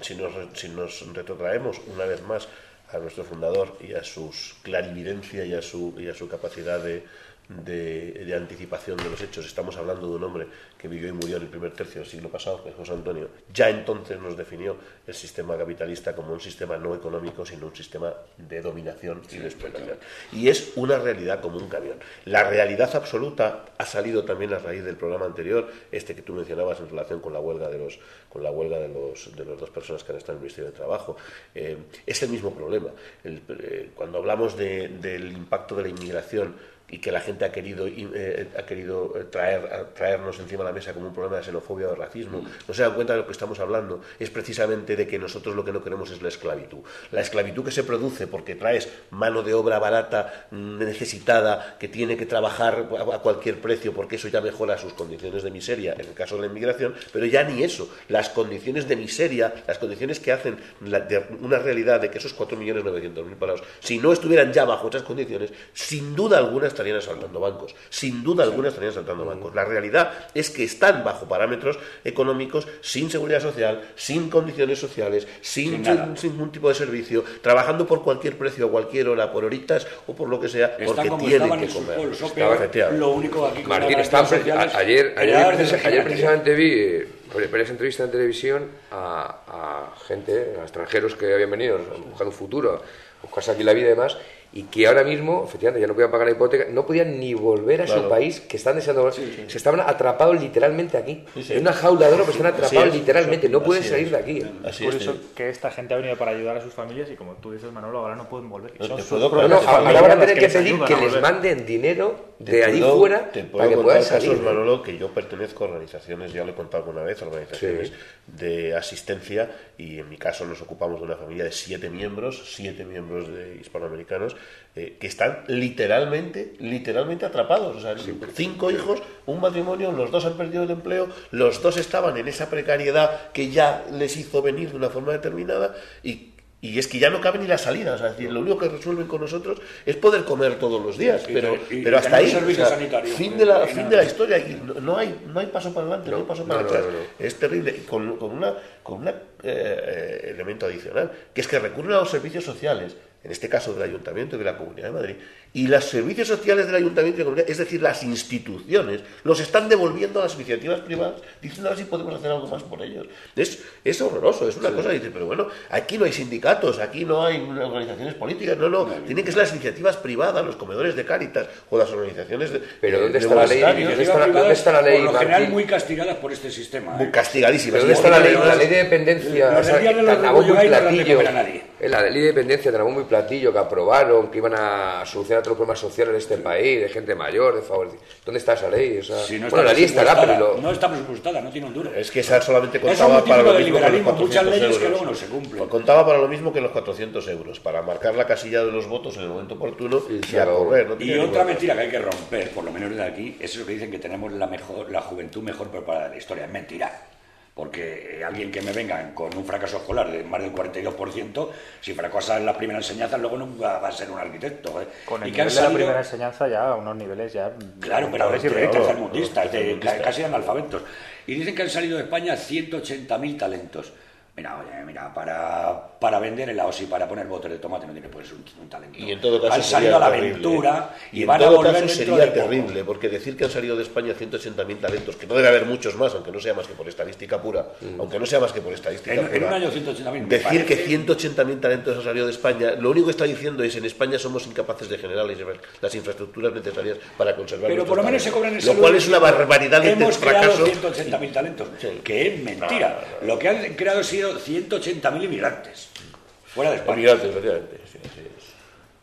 si, nos, si nos retrotraemos una vez más a nuestro fundador y a su clarividencia y a su, y a su capacidad de, de, anticipación de los hechos. Estamos hablando de un hombre que vivió y murió en el primer tercio del siglo pasado, que es José Antonio. Ya entonces nos definió el sistema capitalista como un sistema no económico, sino un sistema de dominación y de explotación. Y es una realidad como un camión. La realidad absoluta ha salido también a raíz del programa anterior, este que tú mencionabas en relación con la huelga de los, con la huelga de los, de las dos personas que han estado en el Ministerio de Trabajo. Eh, es el mismo problema. Eh, cuando hablamos de, del impacto de la inmigración, y que la gente ha querido, eh, ha querido traer, traernos encima de la mesa como un problema de xenofobia o de racismo, no se dan cuenta de lo que estamos hablando, es precisamente de que nosotros lo que no queremos es la esclavitud. La esclavitud que se produce porque traes mano de obra barata, necesitada, que tiene que trabajar a cualquier precio porque eso ya mejora sus condiciones de miseria en el caso de la inmigración, pero ya ni eso, las condiciones de miseria, las condiciones que hacen la, de una realidad de que esos 4.900.000 parados, si no estuvieran ya bajo esas condiciones, sin duda alguna estarían asaltando bancos. Sin duda alguna estarían asaltando bancos. La realidad es que están bajo parámetros económicos, sin seguridad social, sin condiciones sociales, sin, sin, sin ningún tipo de servicio, trabajando por cualquier precio, a cualquier hora, por horitas o por lo que sea, porque tienen que comer. Estaba, lo único aquí Martín, está, ayer, ayer, ayer, precisamente vi eh, varias entrevistas en televisión a, a gente, a extranjeros que habían venido buscando un futuro, buscarse aquí la vida y demás, y que ahora mismo, efectivamente, ya no podían pagar la hipoteca, no podían ni volver a su país, que están deseando sí, sí. Se estaban atrapados literalmente aquí. En una jaula de oro, pero están atrapados literalmente, no pueden salir de aquí. Así Por eso que esta gente ha venido para ayudar a sus familias y como tú dices, Manolo, ahora no pueden volver. No, no, no, ahora van a tener que, pedir que les manden dinero de allí fuera para que puedan salir. Casos, Manolo, que yo pertenezco a organizaciones, ya lo he contado alguna vez, organizaciones de asistencia y en mi caso nos ocupamos de una familia de siete miembros, siete miembros de hispanoamericanos eh, que están literalmente, literalmente atrapados. O sea, cinco hijos, un matrimonio, los dos han perdido el empleo, los dos estaban en esa precariedad que ya les hizo venir de una forma determinada y y es que ya no cabe ni la salida, o sea, es decir, lo único que resuelven con nosotros es poder comer todos los días, pero, y, pero hasta ahí, o sea, fin de la, fin de la historia, y no, hay, no hay paso para adelante, no, hay paso para atrás, es terrible, con, con una, con un eh, elemento adicional, que es que recurren a los servicios sociales, en este caso del Ayuntamiento y de la Comunidad de Madrid, y los servicios sociales del Ayuntamiento y de la Comunidad, es decir, las instituciones, los están devolviendo a las iniciativas privadas, diciendo a ver si podemos hacer algo más por ellos. Es, es horroroso, es una sí. cosa que dice, pero bueno, aquí no hay sindicatos, aquí no hay organizaciones políticas, no, no, tienen que ser las iniciativas privadas, los comedores de Cáritas o las organizaciones de. Pero ¿dónde está la ley? ¿Dónde está, ¿dónde está la ley? Por lo general, muy castigadas por este sistema. Muy ¿eh? castigadísimas. ¿Dónde está la ley? La ley de dependencia. Muy. La ley de dependencia trabó muy platillo que aprobaron, que iban a solucionar todos los problemas sociales de este país, de gente mayor, de favor. ¿Dónde está esa ley? O sea, si no bueno, la ley estará, pero lo... no está presupuestada, no tiene un duro. Es que esa solamente contaba para lo mismo que los 400 muchas leyes euros. que luego no se cumplen. Contaba para lo mismo que los 400 euros, para marcar la casilla de los votos en el momento oportuno y, y a correr. No y otra mentira que hay que romper, por lo menos de aquí, es eso que dicen que tenemos la mejor, la juventud mejor preparada de la historia. Es mentira porque alguien que me venga con un fracaso escolar de más del 42%, si fracasa en la primera enseñanza, luego no va a ser un arquitecto. ¿eh? Con el y nivel salido... de la primera enseñanza ya a unos niveles ya... Claro, pero de tercermundistas, de, casi analfabetos. Y dicen que han salido de España 180.000 talentos. Mira, oye, mira, para, para vender helados y para poner botes de tomate no tiene que ser un, un, talento. Y en todo caso han salido a la aventura y, y van en todo a volver caso sería terrible, porque decir que han salido de España 180.000 talentos, que no debe haber muchos más, aunque no sea más que por estadística pura, mm. aunque no sea más que por estadística en, pura. En un año 180.000. Decir que 180.000 talentos han salido de España, lo único que está diciendo es en España somos incapaces de generar las infraestructuras necesarias para conservar Pero por lo menos se cobran el Lo cual es una barbaridad de Hemos fracaso. 180.000 talentos, sí. que es mentira. No, no, no. Lo que han creado ha sido 180 80.000 inmigrantes fuera de España. Inmigrantes, efectivamente. Sí, sí,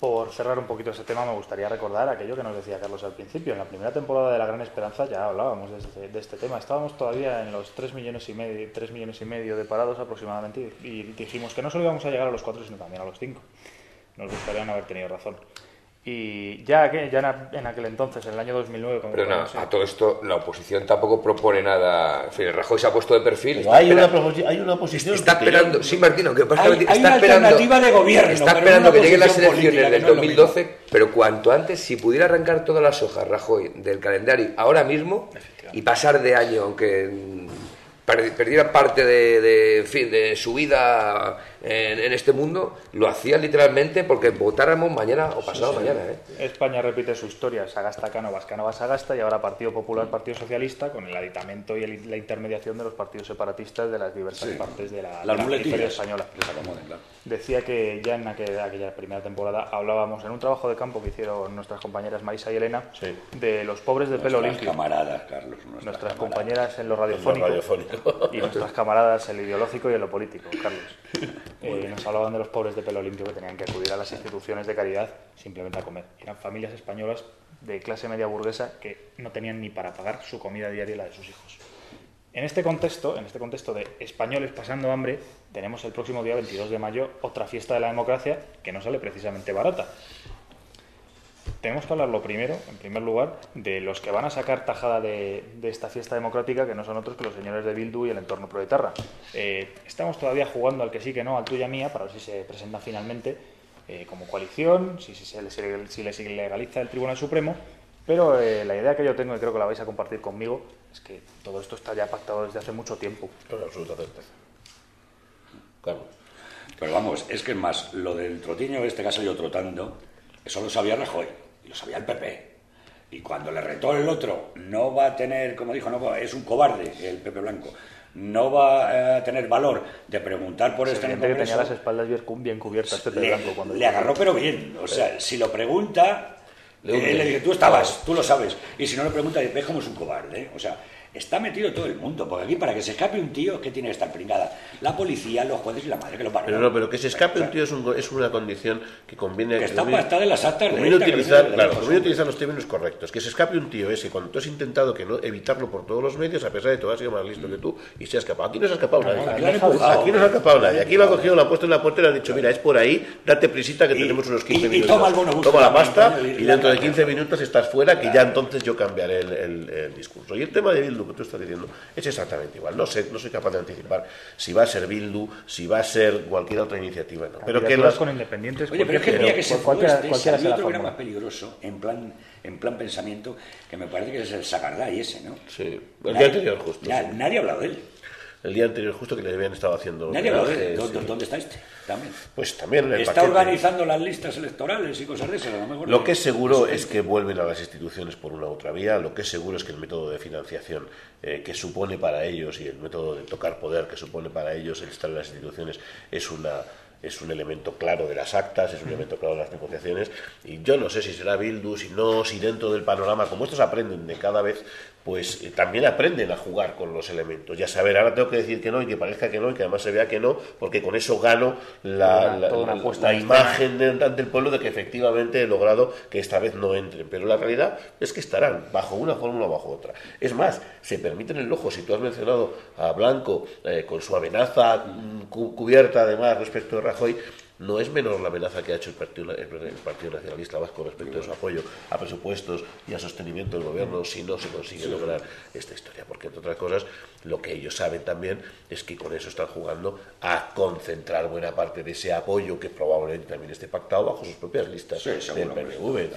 por cerrar un poquito ese tema, me gustaría recordar aquello que nos decía Carlos al principio. En la primera temporada de La Gran Esperanza ya hablábamos de este, de este tema. Estábamos todavía en los 3 millones, y medio, 3 millones y medio de parados aproximadamente y dijimos que no solo íbamos a llegar a los 4, sino también a los 5. Nos gustaría no haber tenido razón. Y ya, que, ya en aquel entonces, en el año 2009... Pero no, a todo esto la oposición tampoco propone nada. En fin, Rajoy se ha puesto de perfil. hay, una hay una oposición... Está esperando... Sí, Martín, aunque pasa hay, está una esperando, alternativa de gobierno. Está esperando que lleguen las elecciones del 2012, pero cuanto antes, si pudiera arrancar todas las hojas Rajoy del calendario ahora mismo y pasar de año, aunque perdiera parte de, fin, de su vida en, este mundo, lo hacía literalmente porque votáramos mañana o pasado mañana. ¿eh? España repite su historia, Sagasta Cánovas, Cánovas Sagasta y ahora Partido Popular, Partido Socialista, con el aditamento y la intermediación de los partidos separatistas de las diversas partes de la, la española. Decía que ya en aquella, primera temporada hablábamos en un trabajo de campo que hicieron nuestras compañeras Maisa y Elena de los pobres de pelo limpio. camaradas, Carlos. Nuestras, compañeras en lo radiofónico, y nuestras camaradas en lo ideológico y en lo político, Carlos. Eh, nos hablaban de los pobres de pelo limpio que tenían que acudir a las instituciones de caridad simplemente a comer. Eran familias españolas de clase media burguesa que no tenían ni para pagar su comida diaria y la de sus hijos. En este contexto, en este contexto de españoles pasando hambre, tenemos el próximo día 22 de mayo otra fiesta de la democracia que no sale precisamente barata tenemos que hablar lo primero, en primer lugar, de los que van a sacar tajada de, esta fiesta democrática, que no son otros que los señores de Bildu y el entorno proetarra. Eh, estamos todavía jugando al que sí que no, al tuya mía, para ver si se presenta finalmente eh, como coalición, si, si, se, si, les legaliza el Tribunal Supremo, pero eh, la idea que yo tengo, y creo que la vais a compartir conmigo, es que todo esto está ya pactado desde hace mucho tiempo. Con absoluta certeza. Claro. Pero vamos, es que es más, lo del trotiño, en este caso yo trotando, eso lo sabía Rajoy lo sabía el PP. Y cuando le retó el otro, no va a tener, como dijo, no es un cobarde el Pepe Blanco, no va a tener valor de preguntar por este que tenía las espaldas bien cubiertas Pepe le, Blanco cuando le agarró pero bien o sea si lo pregunta le, él le dice tú estabas tú lo sabes y si no le pregunta ves como es un cobarde o sea está metido todo el mundo, porque aquí para que se escape un tío, ¿qué tiene que estar pringada? La policía, los jueces y la madre que lo paran. Pero no, pero que se escape un tío es, un, es una condición que conviene... Que está pactada en las actas de utilizar, claro, conviene utilizar los términos correctos. Que se escape un tío ese, cuando tú has intentado que no, evitarlo por todos los medios, a pesar de que tú has sido más listo que tú, y se ha escapado. Aquí no se ha escapado nadie. Aquí, no se ha escapado nadie. Aquí lo ha cogido, lo ha puesto en la puerta y le ha dicho, mira, es por ahí, date prisita que tenemos unos 15 minutos. Y toma, el bono toma la pasta y dentro de 15 minutos estás fuera, que ya entonces yo cambiaré el, discurso. Y el tema de Bildu que tú estás diciendo es exactamente igual. No sé, no soy capaz de anticipar si va a ser Bildu, si va a ser cualquier otra iniciativa. No. Pero que las... con independientes. Oye, pero es que mira que se cualquiera, este, cualquiera sea otro que era más peligroso en plan en plan pensamiento que me parece que es el Sagardá y ese, ¿no? Sí, el día anterior justo. Nadie ha hablado de él el día anterior justo que le habían estado haciendo. Nadie de ¿Dónde, está este? También. Pues también Está organizando las listas electorales y cosas de esas. lo, mejor lo que es seguro es que vuelven a las instituciones por una u otra vía. Lo que es seguro es que el método de financiación eh, que supone para ellos y el método de tocar poder que supone para ellos el estar en las instituciones es una es un elemento claro de las actas, es un elemento claro de las negociaciones, y yo no sé si será Bildu, si no, si dentro del panorama, como estos aprenden de cada vez, pues eh, también aprenden a jugar con los elementos. Ya saber, ahora tengo que decir que no y que parezca que no y que además se vea que no, porque con eso gano la, la, imagen de, ante el pueblo de que efectivamente he logrado que esta vez no entren. Pero la realidad es que estarán bajo una fórmula o bajo otra. Es más, se permiten el ojo, si tú has mencionado a Blanco eh, con su amenaza mm, cubierta además respecto de Rajoy, no es menor la amenaza que ha hecho el Partido, Nacionalista Vasco respecto de su apoyo a presupuestos y a sostenimiento del gobierno si no se consigue lograr esta historia. Porque, entre otras cosas, lo que ellos saben también es que con eso están jugando a concentrar buena parte de ese apoyo que probablemente también esté pactado bajo sus propias listas del PNV.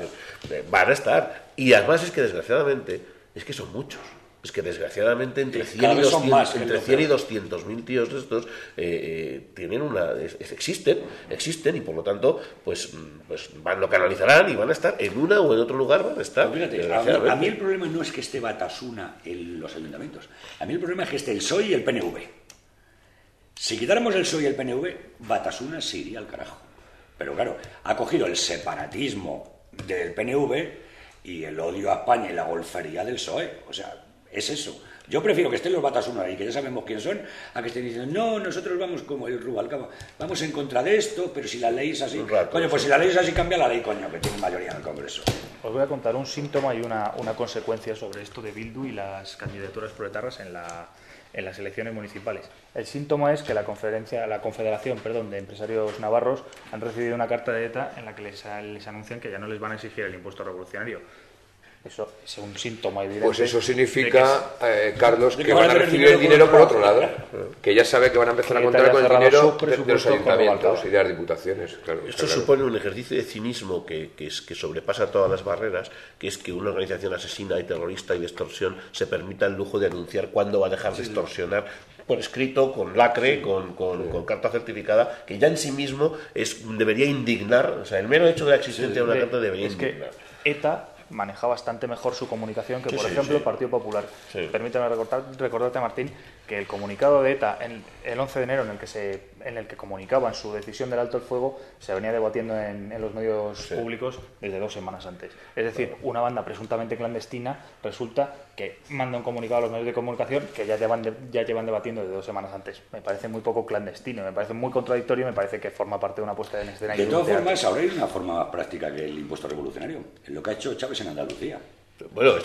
Van a estar. Y además es que, desgraciadamente, es que son muchos es que desgraciadamente entre 100 y 200, entre 100 y 200 mil tíos de estos eh, eh, tienen una existen existen y por lo tanto pues pues van lo canalizarán y van a estar en una o en otro lugar van a estar fíjate, a, mí, el problema no es que esté Batasuna en los ayuntamientos. A mí el problema es que esté el PSOE y el PNV si quitáramos el PSOE y el PNV Batasuna se iría al carajo. Pero claro ha cogido el separatismo del PNV y el odio a España y la golfería del PSOE o sea es eso. Yo prefiero que estén los Batasuna ahí, que ya sabemos quién son, a que estén diciendo, no, nosotros vamos como el Rubalcaba, vamos en contra de esto, pero si la ley es así. coño, pues si la ley es así, cambia la ley, coño, que tiene mayoría en el Congreso. Os voy a contar un síntoma y una, una consecuencia sobre esto de Bildu y las candidaturas proletarras en, la, en las elecciones municipales. El síntoma es que la, conferencia, la Confederación perdón, de Empresarios Navarros han recibido una carta de ETA en la que les, les anuncian que ya no les van a exigir el impuesto revolucionario eso es un síntoma evidente. Pues eso significa, eh, Carlos, que, van a recibir el dinero por otro lado. Que ya sabe que van a empezar a contar con el dinero de, los ayuntamientos y de las diputaciones. Esto supone un ejercicio de cinismo que, que, es, que sobrepasa todas las barreras, que es que una organización asesina y terrorista y de extorsión se permita el lujo de anunciar cuándo va a dejar de extorsionar por escrito, con lacre, con, con, carta certificada, que ya en sí mismo es, debería indignar, o sea, el mero hecho de la existencia de una carta debería indignar. Que ETA maneja bastante mejor su comunicación que, por ejemplo, el Partido Popular. Permíteme recordarte, Martín, que el comunicado de ETA en el 11 de enero en el que se en el que comunicaban su decisión del alto el fuego se venía debatiendo en, los medios públicos desde dos semanas antes. Es decir, una banda presuntamente clandestina resulta que manda un comunicado a los medios de comunicación que ya llevan, ya llevan debatiendo desde dos semanas antes. Me parece muy poco clandestino, me parece muy contradictorio me parece que forma parte de una puesta en escena. De todas formas, ahora hay una forma práctica que el impuesto revolucionario. Lo que ha hecho Chávez en Andalucía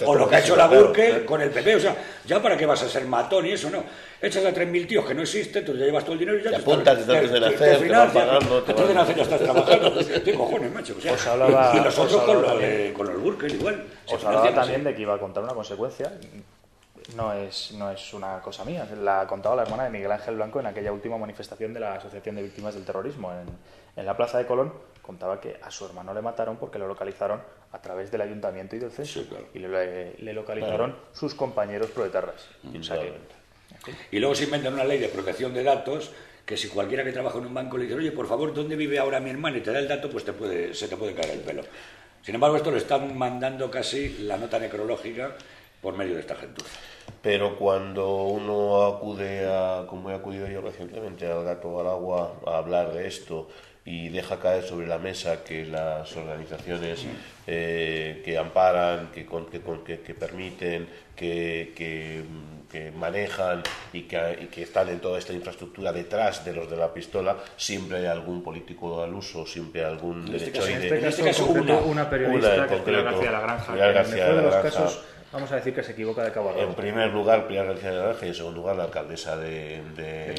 o lo que ha hecho la Gürtel con el PP. O sea, ya para qué vas a ser matón y eso, no. Echas a 3.000 tíos que no existen, tú ya llevas todo el dinero y ya te, apuntas antes de nacer, te van pagando. De nacer ya estás trabajando. ¿Qué cojones, macho? O sea, os hablaba, y nosotros con, lo de, con los Gürtel igual. Os hablaba también de que iba a contar una consecuencia. No es, no es una cosa mía, la contaba la hermana de Miguel Ángel Blanco en aquella última manifestación de la Asociación de Víctimas del Terrorismo en, en la Plaza de Colón. Contaba que a su hermano le mataron porque lo localizaron a través del ayuntamiento y del censo. Y le, localizaron sus compañeros proetarras. Y luego se inventan una ley de protección de datos que si cualquiera que trabaja en un banco le dice, oye, por favor, ¿dónde vive ahora mi hermano? Y te da el dato, pues te puede, se te puede caer el pelo. Sin embargo, esto lo están mandando casi la nota necrológica por medio de esta gentuza. Pero cuando uno acude a, como he acudido yo recientemente, al gato al agua a hablar de esto, y deja caer sobre la mesa que las organizaciones eh, que amparan, que, que, que, permiten, que, manejan y, que, están en toda esta infraestructura detrás de los de la pistola, siempre hay algún político al uso, siempre hay algún derecho En este caso, este una, una, periodista que es García La Granja. García en los casos Vamos a decir que se equivoca de cabo En primer lugar, Pilar García de y en segundo lugar, la alcaldesa de, de,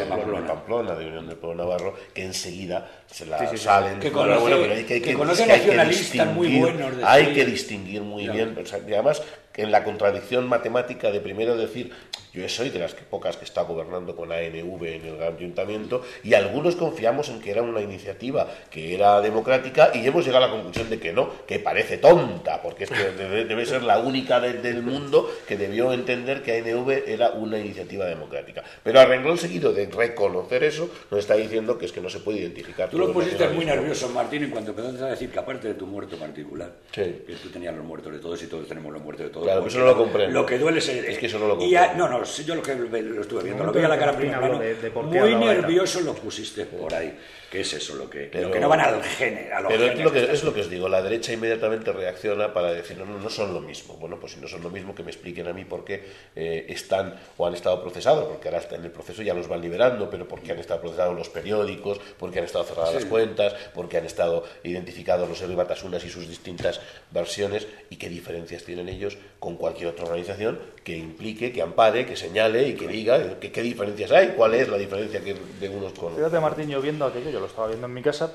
Pamplona. de Unión del Pueblo Navarro, que enseguida se la salen. Que conoce, bueno, pero hay que, hay que, nacionalistas muy buenos. hay que distinguir muy bien. O sea, y además, que en la contradicción matemática de primero decir yo soy de las que pocas que está gobernando con ANV en el ayuntamiento y algunos confiamos en que era una iniciativa que era democrática y hemos llegado a la conclusión de que no, que parece tonta, porque es que debe, ser la única del mundo que debió entender que ANV era una iniciativa democrática. Pero a renglón seguido de reconocer eso, nos está diciendo que es que no se puede identificar. Tú lo pusiste muy nervioso, Martín, en cuanto empezaste a decir que aparte de tu muerto particular, que tú tenías los muertos de todos y todos tenemos los muertos de todos. Claro, eso no lo comprendo. Lo que duele es, es que eso no lo comprendo. no, no, yo lo que lo estuve viendo, lo veía la cara primero muy nervioso lo pusiste por ahí. ¿Qué es eso? Lo que, lo que no van al género. Pero es lo, que, es lo que os digo, la derecha inmediatamente reacciona para decir, no, no, no son lo mismo. Bueno, pues si no son lo mismo, que me expliquen a mí por qué eh, están o han estado procesados, porque ahora en el proceso ya los van liberando, pero porque han estado procesados los periódicos, porque han estado cerradas las cuentas, porque han estado identificados los Batasunas y sus distintas versiones, y qué diferencias tienen ellos con cualquier otra organización que implique, que ampare, que señale y que diga qué diferencias hay, cuál es la diferencia que de unos con otros. Fíjate, Martín, yo viendo aquello, lo estaba viendo en mi casa,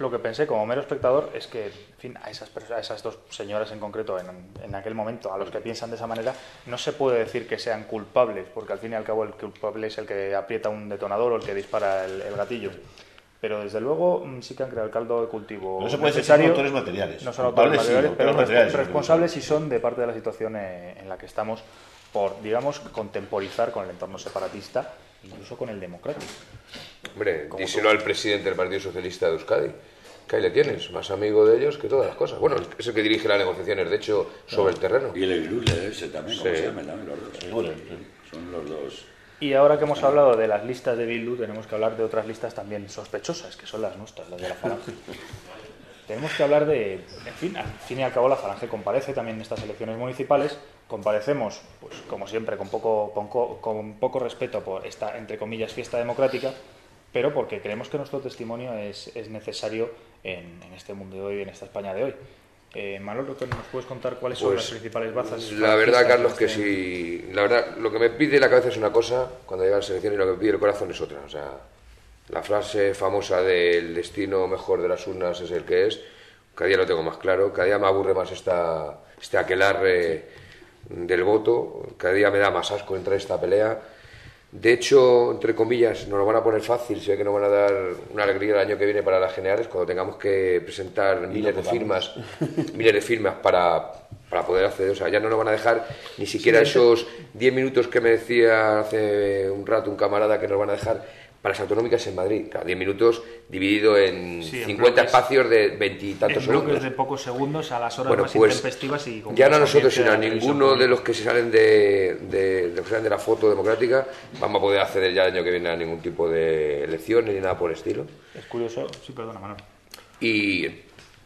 lo que pensé como mero espectador es que, en fin, a esas, a esas dos señoras en concreto, en, en, aquel momento, a los que piensan de esa manera, no se puede decir que sean culpables, porque al fin y al cabo el culpable es el que aprieta un detonador o el que dispara el, gatillo. Pero desde luego mm, sí que han creado el caldo de cultivo. No se puede decir autores materiales. No son autores materiales, pero responsables sí son de parte de la situación eh, en la que estamos por, digamos, contemporizar con el entorno separatista, incluso con el democrático. Hombre, díselo al presidente del Partido Socialista de Euskadi. Que ahí le tienes, más amigo de ellos que todas las cosas. Bueno, es el que dirige las negociaciones, de hecho, sobre el terreno. Y el Grule ese también, ¿cómo se llama? También los dos. Son los dos. Y ahora que hemos hablado de las listas de Bildu, tenemos que hablar de otras listas también sospechosas, que son las nuestras, las de la Falange. tenemos que hablar de, en fin, al fin y al cabo la Falange comparece también en estas elecciones municipales, comparecemos, pues como siempre, con poco, con, poco respeto por esta, entre comillas, fiesta democrática, pero porque creemos que nuestro testimonio es, necesario en, este mundo de hoy, en esta España de hoy. Eh, Manolo, ¿nos puedes contar cuáles son las pues, principales bazas? La verdad, Carlos, que si. La verdad, lo que me pide la cabeza es una cosa cuando llega la selección y lo que me pide el corazón es otra. O sea, la frase famosa del destino mejor de las urnas es el que es. Cada día lo tengo más claro, cada día me aburre más esta, este aquelarre del voto, cada día me da más asco entrar en esta pelea. De hecho, entre comillas, nos lo van a poner fácil, sé que nos van a dar una alegría el año que viene para las generales, cuando tengamos que presentar miles de firmas, miles de firmas para, para poder acceder. O sea, ya no nos van a dejar ni siquiera esos 10 minutos que me decía hace un rato un camarada que nos van a dejar para las autonómicas en Madrid. Cada 10 minutos dividido en 50 espacios de veintitantos segundos. de pocos segundos a las horas más pues, intempestivas y Ya no nosotros, sino a ninguno de los que se salen de, de, de, la foto democrática vamos a poder acceder ya el año que viene a ningún tipo de elecciones ni nada por el estilo. Es curioso, sí, perdona, Manuel. Y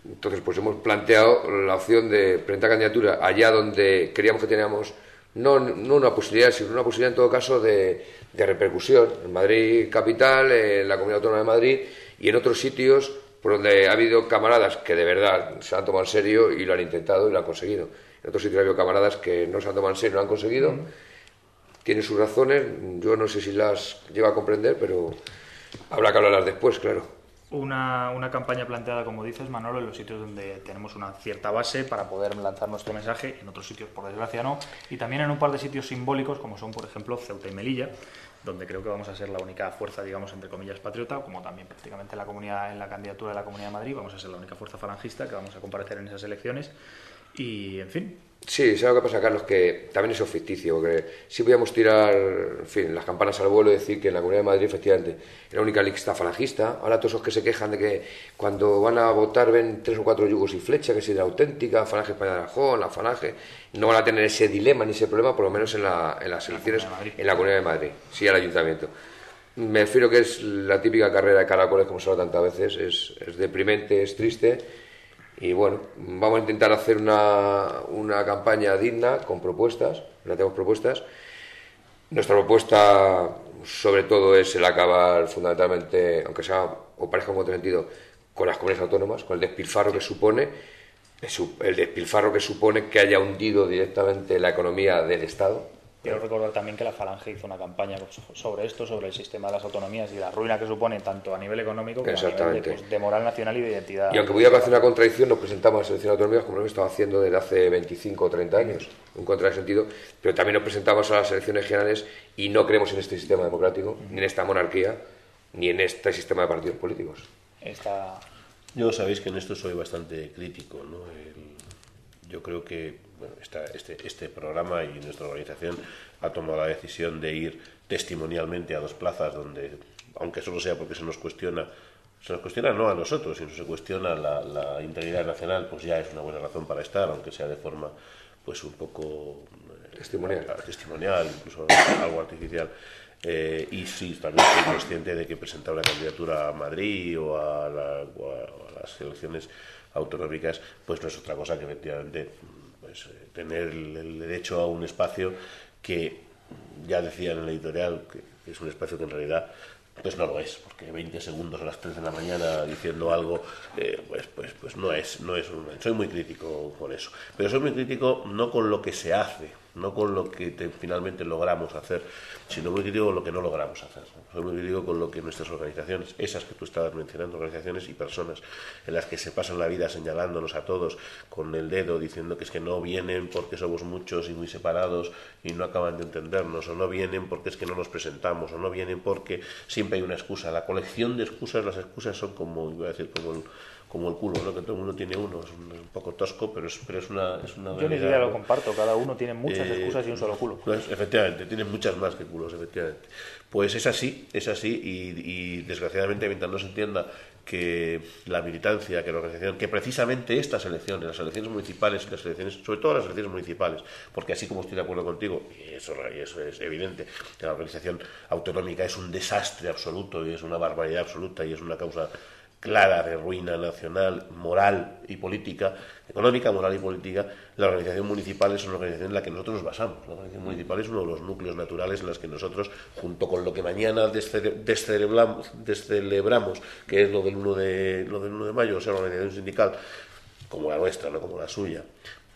entonces pues hemos planteado la opción de presentar candidatura allá donde creíamos que teníamos no, no una posibilidad, sino una posibilidad en todo caso de, de repercusión. En Madrid capital, en la Comunidad Autónoma de Madrid y en otros sitios por donde ha habido camaradas que de verdad se han tomado en serio y lo han intentado y lo han conseguido. En otros sitios ha habido camaradas que no se han tomado en serio y lo han conseguido. Tienen sus razones, yo no sé si las lleva a comprender, pero habrá que hablarlas después, claro una, una, campaña planteada, como dices, Manolo, en los sitios donde tenemos una cierta base para poder lanzar nuestro mensaje, en otros sitios, por desgracia, no, y también en un par de sitios simbólicos, como son, por ejemplo, Ceuta y Melilla, donde creo que vamos a ser la única fuerza, digamos, entre comillas, patriota, como también prácticamente la comunidad, en la candidatura de la Comunidad de Madrid, vamos a ser la única fuerza falangista que vamos a comparecer en esas elecciones. Y, en fin, Sí, ¿sabes lo que pasa, Carlos? Que también eso es ficticio, porque si podíamos tirar, en fin, las campanas al vuelo y decir que en la Comunidad de Madrid, efectivamente, era la única lista falangista. Ahora todos esos que se quejan de que cuando van a votar ven tres o cuatro yugos y flecha, que si la auténtica, Falange España de Arajón, la Falange, no van a tener ese dilema ni ese problema, por lo menos en, la, en las elecciones en la Comunidad de Madrid, sí al Ayuntamiento. Me refiero que es la típica carrera de caracoles, como se habla tantas veces, es, es deprimente, es triste y bueno, vamos a intentar hacer una, una campaña digna con propuestas, tenemos propuestas. Nuestra propuesta, sobre todo, es el acabar fundamentalmente, aunque sea o parezca un sentido, con las comunidades autónomas, con el despilfarro que supone, el despilfarro que supone que haya hundido directamente la economía del Estado Quiero recordar también que la Falange hizo una campaña sobre esto, sobre el sistema de las autonomías y la ruina que supone tanto a nivel económico como a nivel pues, de, moral nacional y de identidad. Y aunque pudiera parecer una contradicción, nos presentamos a las elecciones autonómicas como lo hemos estado haciendo desde hace 25 o 30 años, un contrasentido, pero también nos presentamos a las elecciones generales y no creemos en este sistema democrático, ni en esta monarquía, ni en este sistema de partidos políticos. Esta... Yo sabéis que en esto soy bastante crítico, ¿no? yo creo que este, este programa y nuestra organización ha tomado la decisión de ir testimonialmente a dos plazas donde, aunque solo sea porque se nos cuestiona, se nos cuestiona no a nosotros, sino se cuestiona la, integridad nacional, pues ya es una buena razón para estar, aunque sea de forma pues un poco eh, testimonial, testimonial incluso algo artificial. Eh, y sí, también soy consciente de que presentar una candidatura a Madrid o a, las elecciones autonómicas, pues no es otra cosa que efectivamente pues, eh, tener el, derecho a un espacio que ya decía en el editorial que es un espacio que en realidad pues no lo es, porque 20 segundos a las 3 de la mañana diciendo algo, eh, pues, pues, pues no es, no es soy muy crítico con eso. Pero soy muy crítico no con lo que se hace, no con lo que finalmente logramos hacer, sino muy crítico con lo que no logramos hacer. Soy muy crítico con lo que nuestras organizaciones, esas que tú estabas mencionando, organizaciones y personas en las que se pasan la vida señalándonos a todos con el dedo, diciendo que es que no vienen porque somos muchos y muy separados y no acaban de entendernos, o no vienen porque es que no nos presentamos, o no vienen porque siempre hay una excusa. La colección de excusas, las excusas son como, iba a decir, como el como el culo, ¿no? que todo el mundo tiene uno, es un, poco tosco, pero es, pero es una, es una Yo ni siquiera lo comparto, cada uno tiene muchas eh, excusas y un solo culo. Pues, efectivamente, tiene muchas más que culos, efectivamente. Pues es así, es así, y, desgraciadamente mientras no se entienda que la militancia, que la organización, que precisamente estas elecciones, las elecciones municipales, las elecciones, sobre todo las elecciones municipales, porque así como estoy de acuerdo contigo, y eso, y eso es evidente, que la organización autonómica es un desastre absoluto y es una barbaridad absoluta y es una causa clara de ruina nacional, moral y política, económica, moral y política, la organización municipal es una organización en la que nosotros nos basamos. La organización municipal es uno de los núcleos naturales en los que nosotros, junto con lo que mañana descelebramos, descelebramos que es lo del 1 de, lo del 1 de mayo, o sea, la organización sindical, como la nuestra, no como la suya,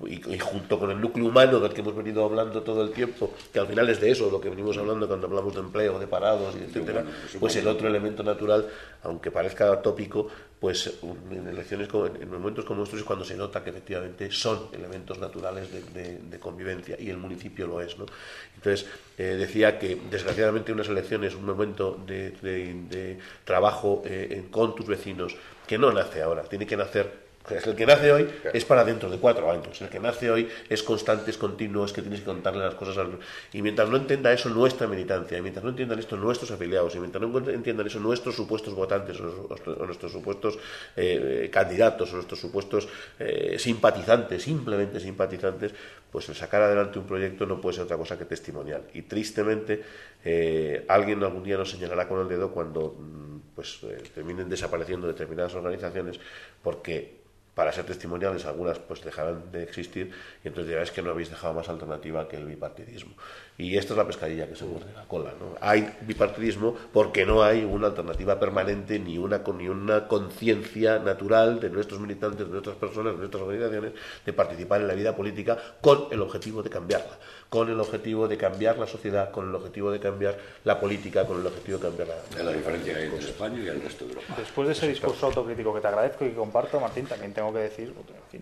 y, junto con el núcleo humano del que hemos venido hablando todo el tiempo, que al final es de eso, lo que venimos hablando cuando hablamos de empleo, de parados, y etcétera, pues el otro elemento natural, aunque parezca tópico, pues en elecciones en momentos como estos es cuando se nota que efectivamente son elementos naturales de, convivencia y el municipio lo es, ¿no? Entonces eh, decía que desgraciadamente unas elecciones, un momento de, trabajo eh, con tus vecinos que no nace ahora, tiene que nacer el que nace hoy es para dentro de cuatro años. El que nace hoy es constante, es continuo, es que tienes que contarle las cosas. Al... Y mientras no entienda eso nuestra militancia, y mientras no entiendan esto nuestros afiliados, y mientras no entiendan eso nuestros supuestos votantes, o nuestros supuestos eh, candidatos, o nuestros supuestos eh, simpatizantes, simplemente simpatizantes, pues el sacar adelante un proyecto no puede ser otra cosa que testimonial. Y tristemente, eh, alguien algún día nos señalará con el dedo cuando mm, pues terminen desapareciendo determinadas organizaciones porque para ser testimoniales, algunas pues dejarán de existir y entonces dirás que no habéis dejado más alternativa que el bipartidismo. Y esta es la pescadilla que se muerde la cola. ¿no? Hay bipartidismo porque no hay una alternativa permanente ni una, ni una conciencia natural de nuestros militantes, de nuestras personas, de nuestras organizaciones de participar en la vida política con el objetivo de cambiarla, con el objetivo de cambiar la sociedad, con el objetivo de cambiar la política, con el objetivo de cambiar la, la, diferencia entre España y el resto de Europa. Después de ese discurso autocrítico que te agradezco y que comparto, Martín, también tengo que decir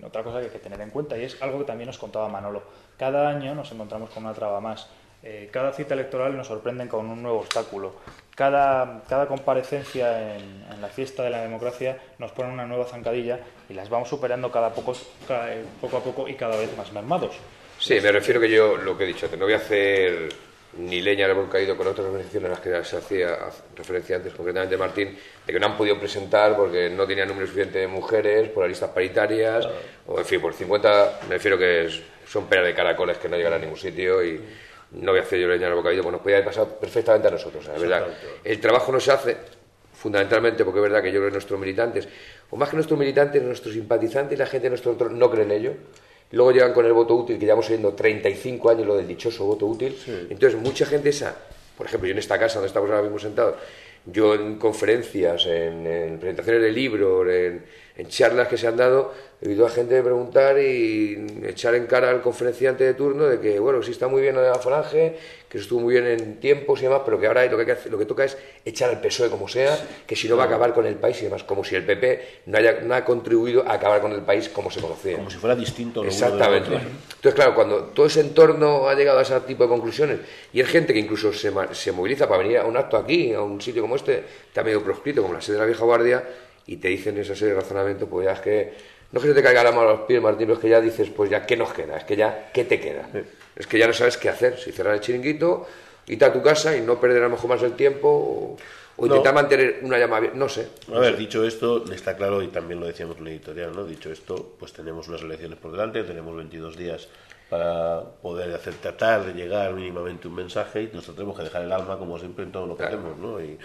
otra cosa que hay que tener en cuenta y es algo que también nos contaba Manolo. Cada año nos encontramos con una traba más eh, cada cita electoral nos sorprenden con un nuevo obstáculo. Cada, cada comparecencia en, la fiesta de la democracia nos pone una nueva zancadilla y las vamos superando cada poco, eh, poco a poco y cada vez más mermados. Sí, me refiero que yo lo que he dicho, no voy a hacer ni leña al caído con otras organizaciones a las que se hacía referencia antes, concretamente Martín, de que no han podido presentar porque no tenían número suficiente de mujeres, por las listas paritarias, o en fin, por 50, me refiero que son peras de caracoles que no llegan a ningún sitio y no voy a hacer yo leña al bocadillo, pues nos podía haber pasado perfectamente a nosotros. verdad. El trabajo no se hace fundamentalmente porque es verdad que yo creo que nuestros militantes, o más que nuestros militantes, nuestros simpatizantes y la gente de nuestro entorno no creen en ello. Luego llegan con el voto útil, que llevamos oyendo 35 años lo del dichoso voto útil. Entonces, mucha gente esa, por ejemplo, yo en esta casa donde estamos ahora mismo sentados, yo en conferencias, en, presentaciones de libros, en, en charlas que se han dado, he oído a gente preguntar y echar en cara al conferenciante de turno de que, bueno, sí está muy bien la falange, que estuvo muy bien en tiempos y demás, pero que ahora lo que, lo que toca es echar al PSOE como sea, que si no va a acabar con el país y demás, como si el PP no, haya, no ha contribuido a acabar con el país como se conocía. Como si fuera distinto. Exactamente. Entonces, claro, cuando todo ese entorno ha llegado a ese tipo de conclusiones y hay gente que incluso se, se moviliza para venir a un acto aquí, a un sitio como este, está medio proscrito, como la sede de la vieja guardia, y te dicen esa serie de razonamiento, pues ya es que no es que se te caiga la mano a los pies, Martín, pero es que ya dices, pues ya, ¿qué nos queda? Es que ya, ¿qué te queda? Es que ya no sabes qué hacer, si cerrar el chiringuito, irte a tu casa y no perder a lo mejor más el tiempo, o, intentar mantener una llamada no sé. a ver, dicho esto, está claro, y también lo decíamos en la editorial, ¿no? Dicho esto, pues tenemos unas elecciones por delante, tenemos 22 días para poder hacer tratar de llegar mínimamente un mensaje y nosotros tenemos que dejar el alma como siempre en todo lo que hacemos, ¿no? Y,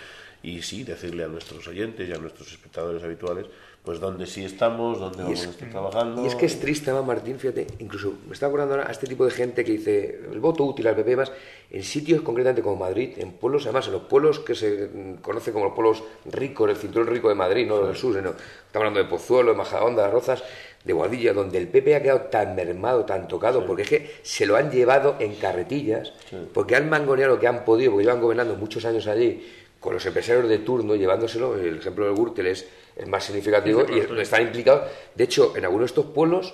y sí, decirle a nuestros oyentes y a nuestros espectadores habituales pues donde sí estamos, donde vamos a estar trabajando. Y es que es triste, Martín, fíjate, incluso me está acordando ahora a este tipo de gente que dice el voto útil al PP más, en sitios concretamente como Madrid, en pueblos, además en los pueblos que se conocen como los pueblos ricos, el cinturón rico de Madrid, no del sur, estamos hablando de Pozuelo, de Majadahonda, de Rozas, de Guadilla, donde el PP ha quedado tan mermado, tan tocado, porque es que se lo han llevado en carretillas, porque han mangoneado lo que han podido, porque llevan gobernando muchos años allí, con los empresarios de turno, llevándoselo, el ejemplo del Gürtel es es más significativo y están implicados. De hecho, en algunos de estos pueblos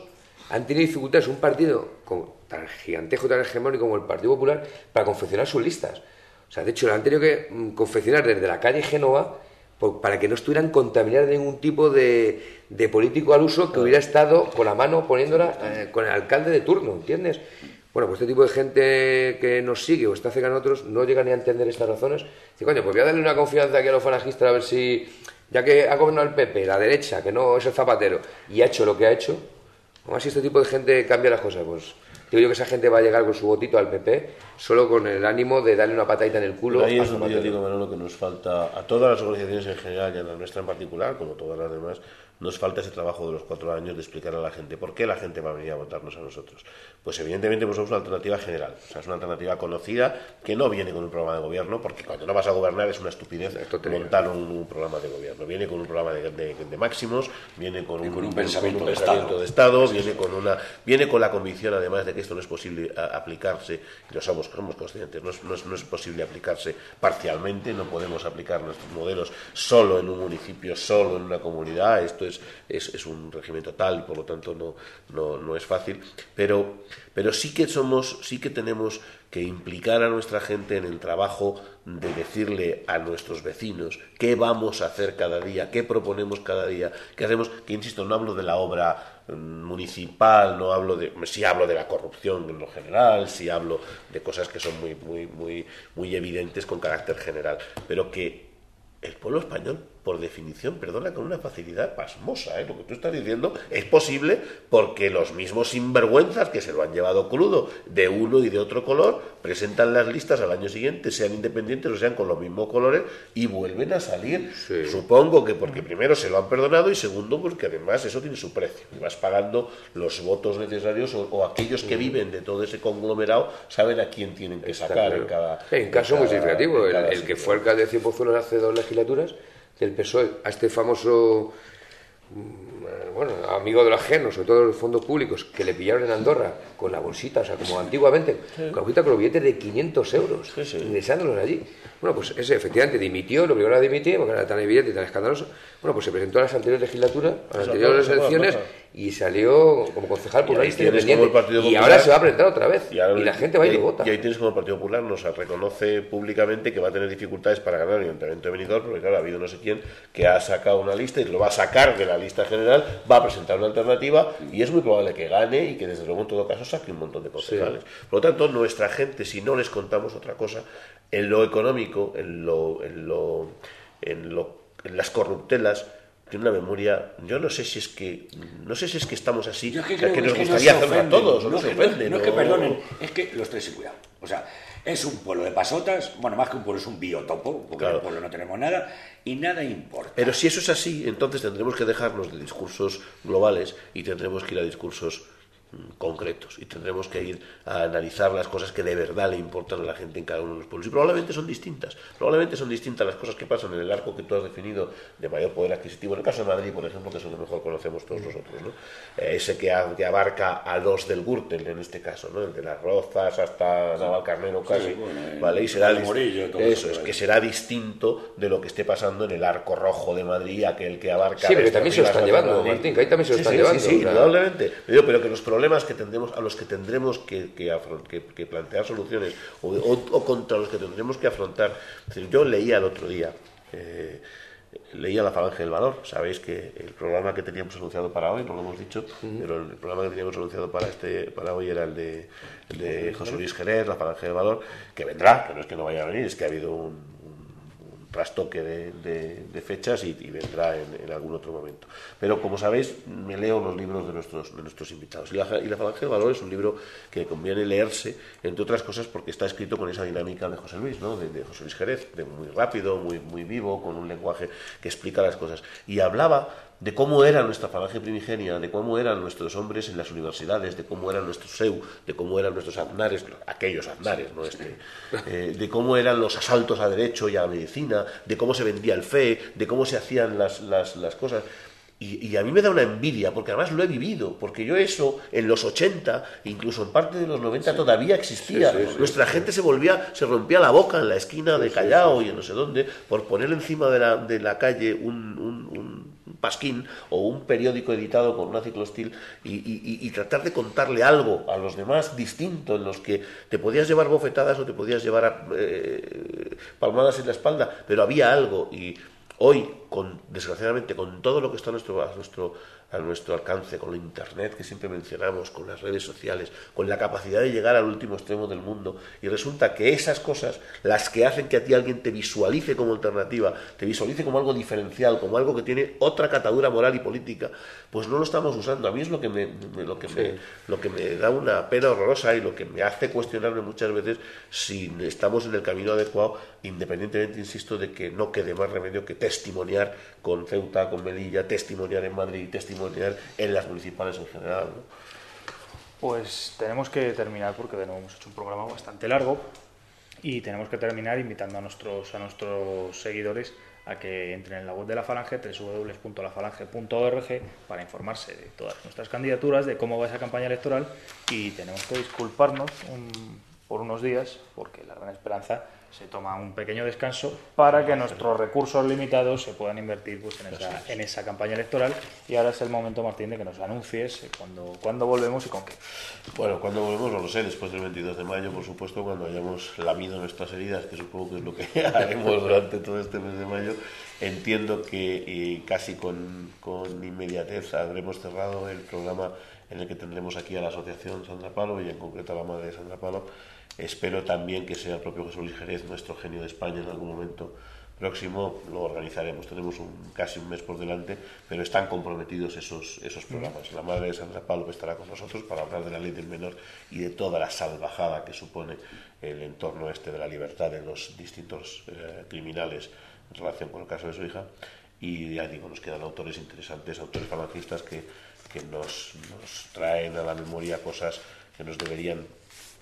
han tenido dificultades un partido tan gigantejo, tan hegemónico como el Partido Popular para confeccionar sus listas. O sea, de hecho, han tenido que mm, confeccionar desde la calle Génova para que no estuvieran contaminados de ningún tipo de, político al uso que hubiera estado con la mano poniéndola eh, con el alcalde de turno, ¿entiendes? Bueno, pues este tipo de gente que nos sigue o está cerca a nosotros no llega ni a entender estas razones. Dice, coño, pues voy a darle una confianza aquí a los falangistas a ver si ya que ha gobernado el PP, la derecha, que no es el zapatero, y ha hecho lo que ha hecho, ¿cómo así este tipo de gente cambia las cosas? Pues Digo yo que esa gente va a llegar con su votito al PP solo con el ánimo de darle una patadita en el culo. Ahí es donde yo digo, Manolo, que nos falta a todas las organizaciones en general y a la nuestra en particular, como todas las demás, nos falta ese trabajo de los cuatro años de explicar a la gente por qué la gente va a venir a votarnos a nosotros. Pues evidentemente pues somos una alternativa general, o sea, es una alternativa conocida que no viene con un programa de gobierno, porque cuando no vas a gobernar es una estupidez montar un, un, programa de gobierno. Viene con un programa de, de, máximos, viene con un, con un pensamiento, de, Estado. de, Estado. viene con una, viene con la convicción además de que esto no es posible aplicarse, y lo somos, somos conscientes, no es, no, es, no es posible aplicarse parcialmente, no podemos aplicar nuestros modelos solo en un municipio, solo en una comunidad, esto es, es, un régimen total y por lo tanto no, no, no, es fácil, pero, pero sí que somos, sí que tenemos que implicar a nuestra gente en el trabajo de decirle a nuestros vecinos qué vamos a hacer cada día, qué proponemos cada día, qué hacemos, que insisto, no hablo de la obra mm, municipal, no hablo de, sí hablo de la corrupción en lo general, sí hablo de cosas que son muy, muy, muy, muy evidentes con carácter general, pero que el pueblo español por definición, perdona, con una facilidad pasmosa. ¿eh? Lo que tú estás diciendo es posible porque los mismos sinvergüenzas que se lo han llevado crudo de uno y de otro color presentan las listas al año siguiente, sean independientes o sean con los mismos colores, y vuelven a salir. Supongo que porque primero se lo han perdonado y segundo porque además eso tiene su precio. Y vas pagando los votos necesarios o, aquellos que viven de todo ese conglomerado saben a quién tienen que sacar en cada... En caso muy significativo, el, que fue alcalde de Cienpozuelos hace dos legislaturas el PSOE a este famoso mm, bueno, amigo de los ajenos, sobre todo de los fondos públicos, que le pillaron en Andorra con la bolsita, o sea, como antiguamente, con la bolsita con los billetes de 500 euros, ingresándolos allí. Bueno, pues ese efectivamente dimitió, lo primero a dimitir, porque era tan evidente y tan escandaloso. Bueno, pues se presentó a las anteriores legislaturas, a las anteriores elecciones, y salió como concejal por una lista independiente. y ahora se va a presentar otra vez. Y, la gente va y, lo vota. Y ahí tienes como el Partido Popular nos reconoce públicamente que va a tener dificultades para ganar el Ayuntamiento de Benidorm, porque claro, ha habido no sé quién que ha sacado una lista y lo va a sacar de la lista general, va a presentar una alternativa y es muy probable que gane y que desde luego en todo caso saque un montón de concejales. Por lo tanto, nuestra gente, si no les contamos otra cosa, en lo económico, en lo, en lo, en lo, en las corruptelas, tiene una memoria. Yo no sé si es que no sé si es que estamos así, que, nos gustaría hacerlo a todos, no, no se ofende, no, que perdonen, es que los tres sin cuidado. O sea, es un pueblo de pasotas, bueno, más que un pueblo es un biotopo, porque en el pueblo no tenemos nada y nada importa. Pero si eso es así, entonces tendremos que dejarnos de discursos globales y tendremos que ir a discursos concretos. Y tendremos que ir a analizar las cosas que de verdad le importan a la gente en cada uno de los pueblos. Y probablemente son distintas. Probablemente son distintas las cosas que pasan en el arco que tú has definido de mayor poder adquisitivo. En el caso de Madrid por ejemplo que es lo que mejor conocemos todos nosotros ¿no? Eh, ese que, abarca a los del Gürtel en este caso ¿no? el de las Rozas hasta Navalcarnero casi ¿vale? y será eso es que será distinto de lo que esté pasando en el arco rojo de Madrid aquel que abarca sí pero también se lo están llevando Martín que ahí también se lo están llevando sí, sí, indudablemente pero que los problemas que tendremos, a los que tendremos que, que, plantear soluciones o, contra los que tendremos que afrontar. yo leía el otro día, eh, leía La Falange del Valor. Sabéis que el programa que teníamos anunciado para hoy, no lo hemos dicho, pero el programa que teníamos anunciado para, este, para hoy era el de, de José Luis Jerez, La Falange del Valor, que vendrá, que no es que no vaya a venir, es que ha habido un trastoque de, de, fechas y, vendrá en, algún otro momento. Pero como sabéis, me leo los libros de nuestros, de nuestros invitados. Y la, y la Falange de Valor es un libro que conviene leerse, entre otras cosas porque está escrito con esa dinámica de José Luis, ¿no? de, José Luis Jerez, de muy rápido, muy, muy vivo, con un lenguaje que explica las cosas. Y hablaba de cómo era nuestra falange primigenia, de cómo eran nuestros hombres en las universidades, de cómo eran nuestros SEU, de cómo eran nuestros aznares, aquellos aznares, no este, eh, de cómo eran los asaltos a derecho y a medicina, de cómo se vendía el fe, de cómo se hacían las, las, las cosas. Y, a mí me da una envidia, porque además lo he vivido, porque yo eso en los 80, incluso en parte de los 90 todavía existía. Nuestra gente se volvía, se rompía la boca en la esquina de Callao y en no sé dónde, por poner encima de la, de la calle un, un pasquín o un periódico editado con una ciclostil y, tratar de contarle algo a los demás distinto en los que te podías llevar bofetadas o te podías llevar eh, palmadas en la espalda, pero había algo y hoy con, desgraciadamente, con todo lo que está a nuestro, a nuestro a nuestro alcance, con Internet que siempre mencionamos, con las redes sociales, con la capacidad de llegar al último extremo del mundo. Y resulta que esas cosas, las que hacen que a ti alguien te visualice como alternativa, te visualice como algo diferencial, como algo que tiene otra catadura moral y política, pues no lo estamos usando. A mí es lo que me, lo que me, lo que me da una pena horrorosa y lo que me hace cuestionarme muchas veces si estamos en el camino adecuado, independientemente, insisto, de que no quede más remedio que testimoniar con Ceuta, con Melilla, testimoniar en Madrid, testimoniar en las municipales en general. Pues tenemos que terminar porque de nuevo hemos hecho un programa bastante largo y tenemos que terminar invitando a nuestros, a nuestros seguidores a que entren en la web de la Falange, www.lafalange.org, para informarse de todas nuestras candidaturas, de cómo va esa campaña electoral y tenemos que disculparnos por unos días porque la gran esperanza se toma un pequeño descanso para que nuestros recursos limitados se puedan invertir pues, en, esa, en esa campaña electoral. Y ahora es el momento, Martín, de que nos anuncies cuándo, cuando volvemos y con qué. Bueno, cuando volvemos no lo sé, después del 22 de mayo, por supuesto, cuando hayamos lamido nuestras heridas, que supongo que es lo que haremos durante todo este mes de mayo. Entiendo que casi con, con inmediatez habremos cerrado el programa en el que tendremos aquí a la Asociación Sandra Palo y en concreto a la madre de Sandra Palo Espero también que sea el propio Jesús Luis Jerez, nuestro genio de España, en algún momento próximo lo organizaremos. Tenemos un, casi un mes por delante, pero están comprometidos esos, esos programas. La madre de Sandra Pablo estará con nosotros para hablar de la ley del menor y de toda la salvajada que supone el entorno este de la libertad de los distintos eh, criminales en relación con el caso de su hija. Y ya digo, nos quedan autores interesantes, autores falangistas que, que nos, nos traen a la memoria cosas que nos deberían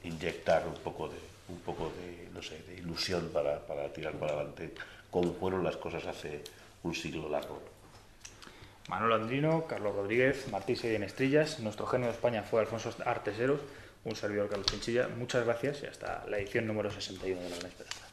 inyectar un poco de, un poco de, no sé, de ilusión para, para tirar para adelante, como fueron las cosas hace un siglo largo. Manuel Andrino, Carlos Rodríguez, Martí en Estrillas, nuestro genio de España fue Alfonso Arteseros, un servidor Carlos Chinchilla. Muchas gracias y hasta la edición número 61 de La Gran Esperanza.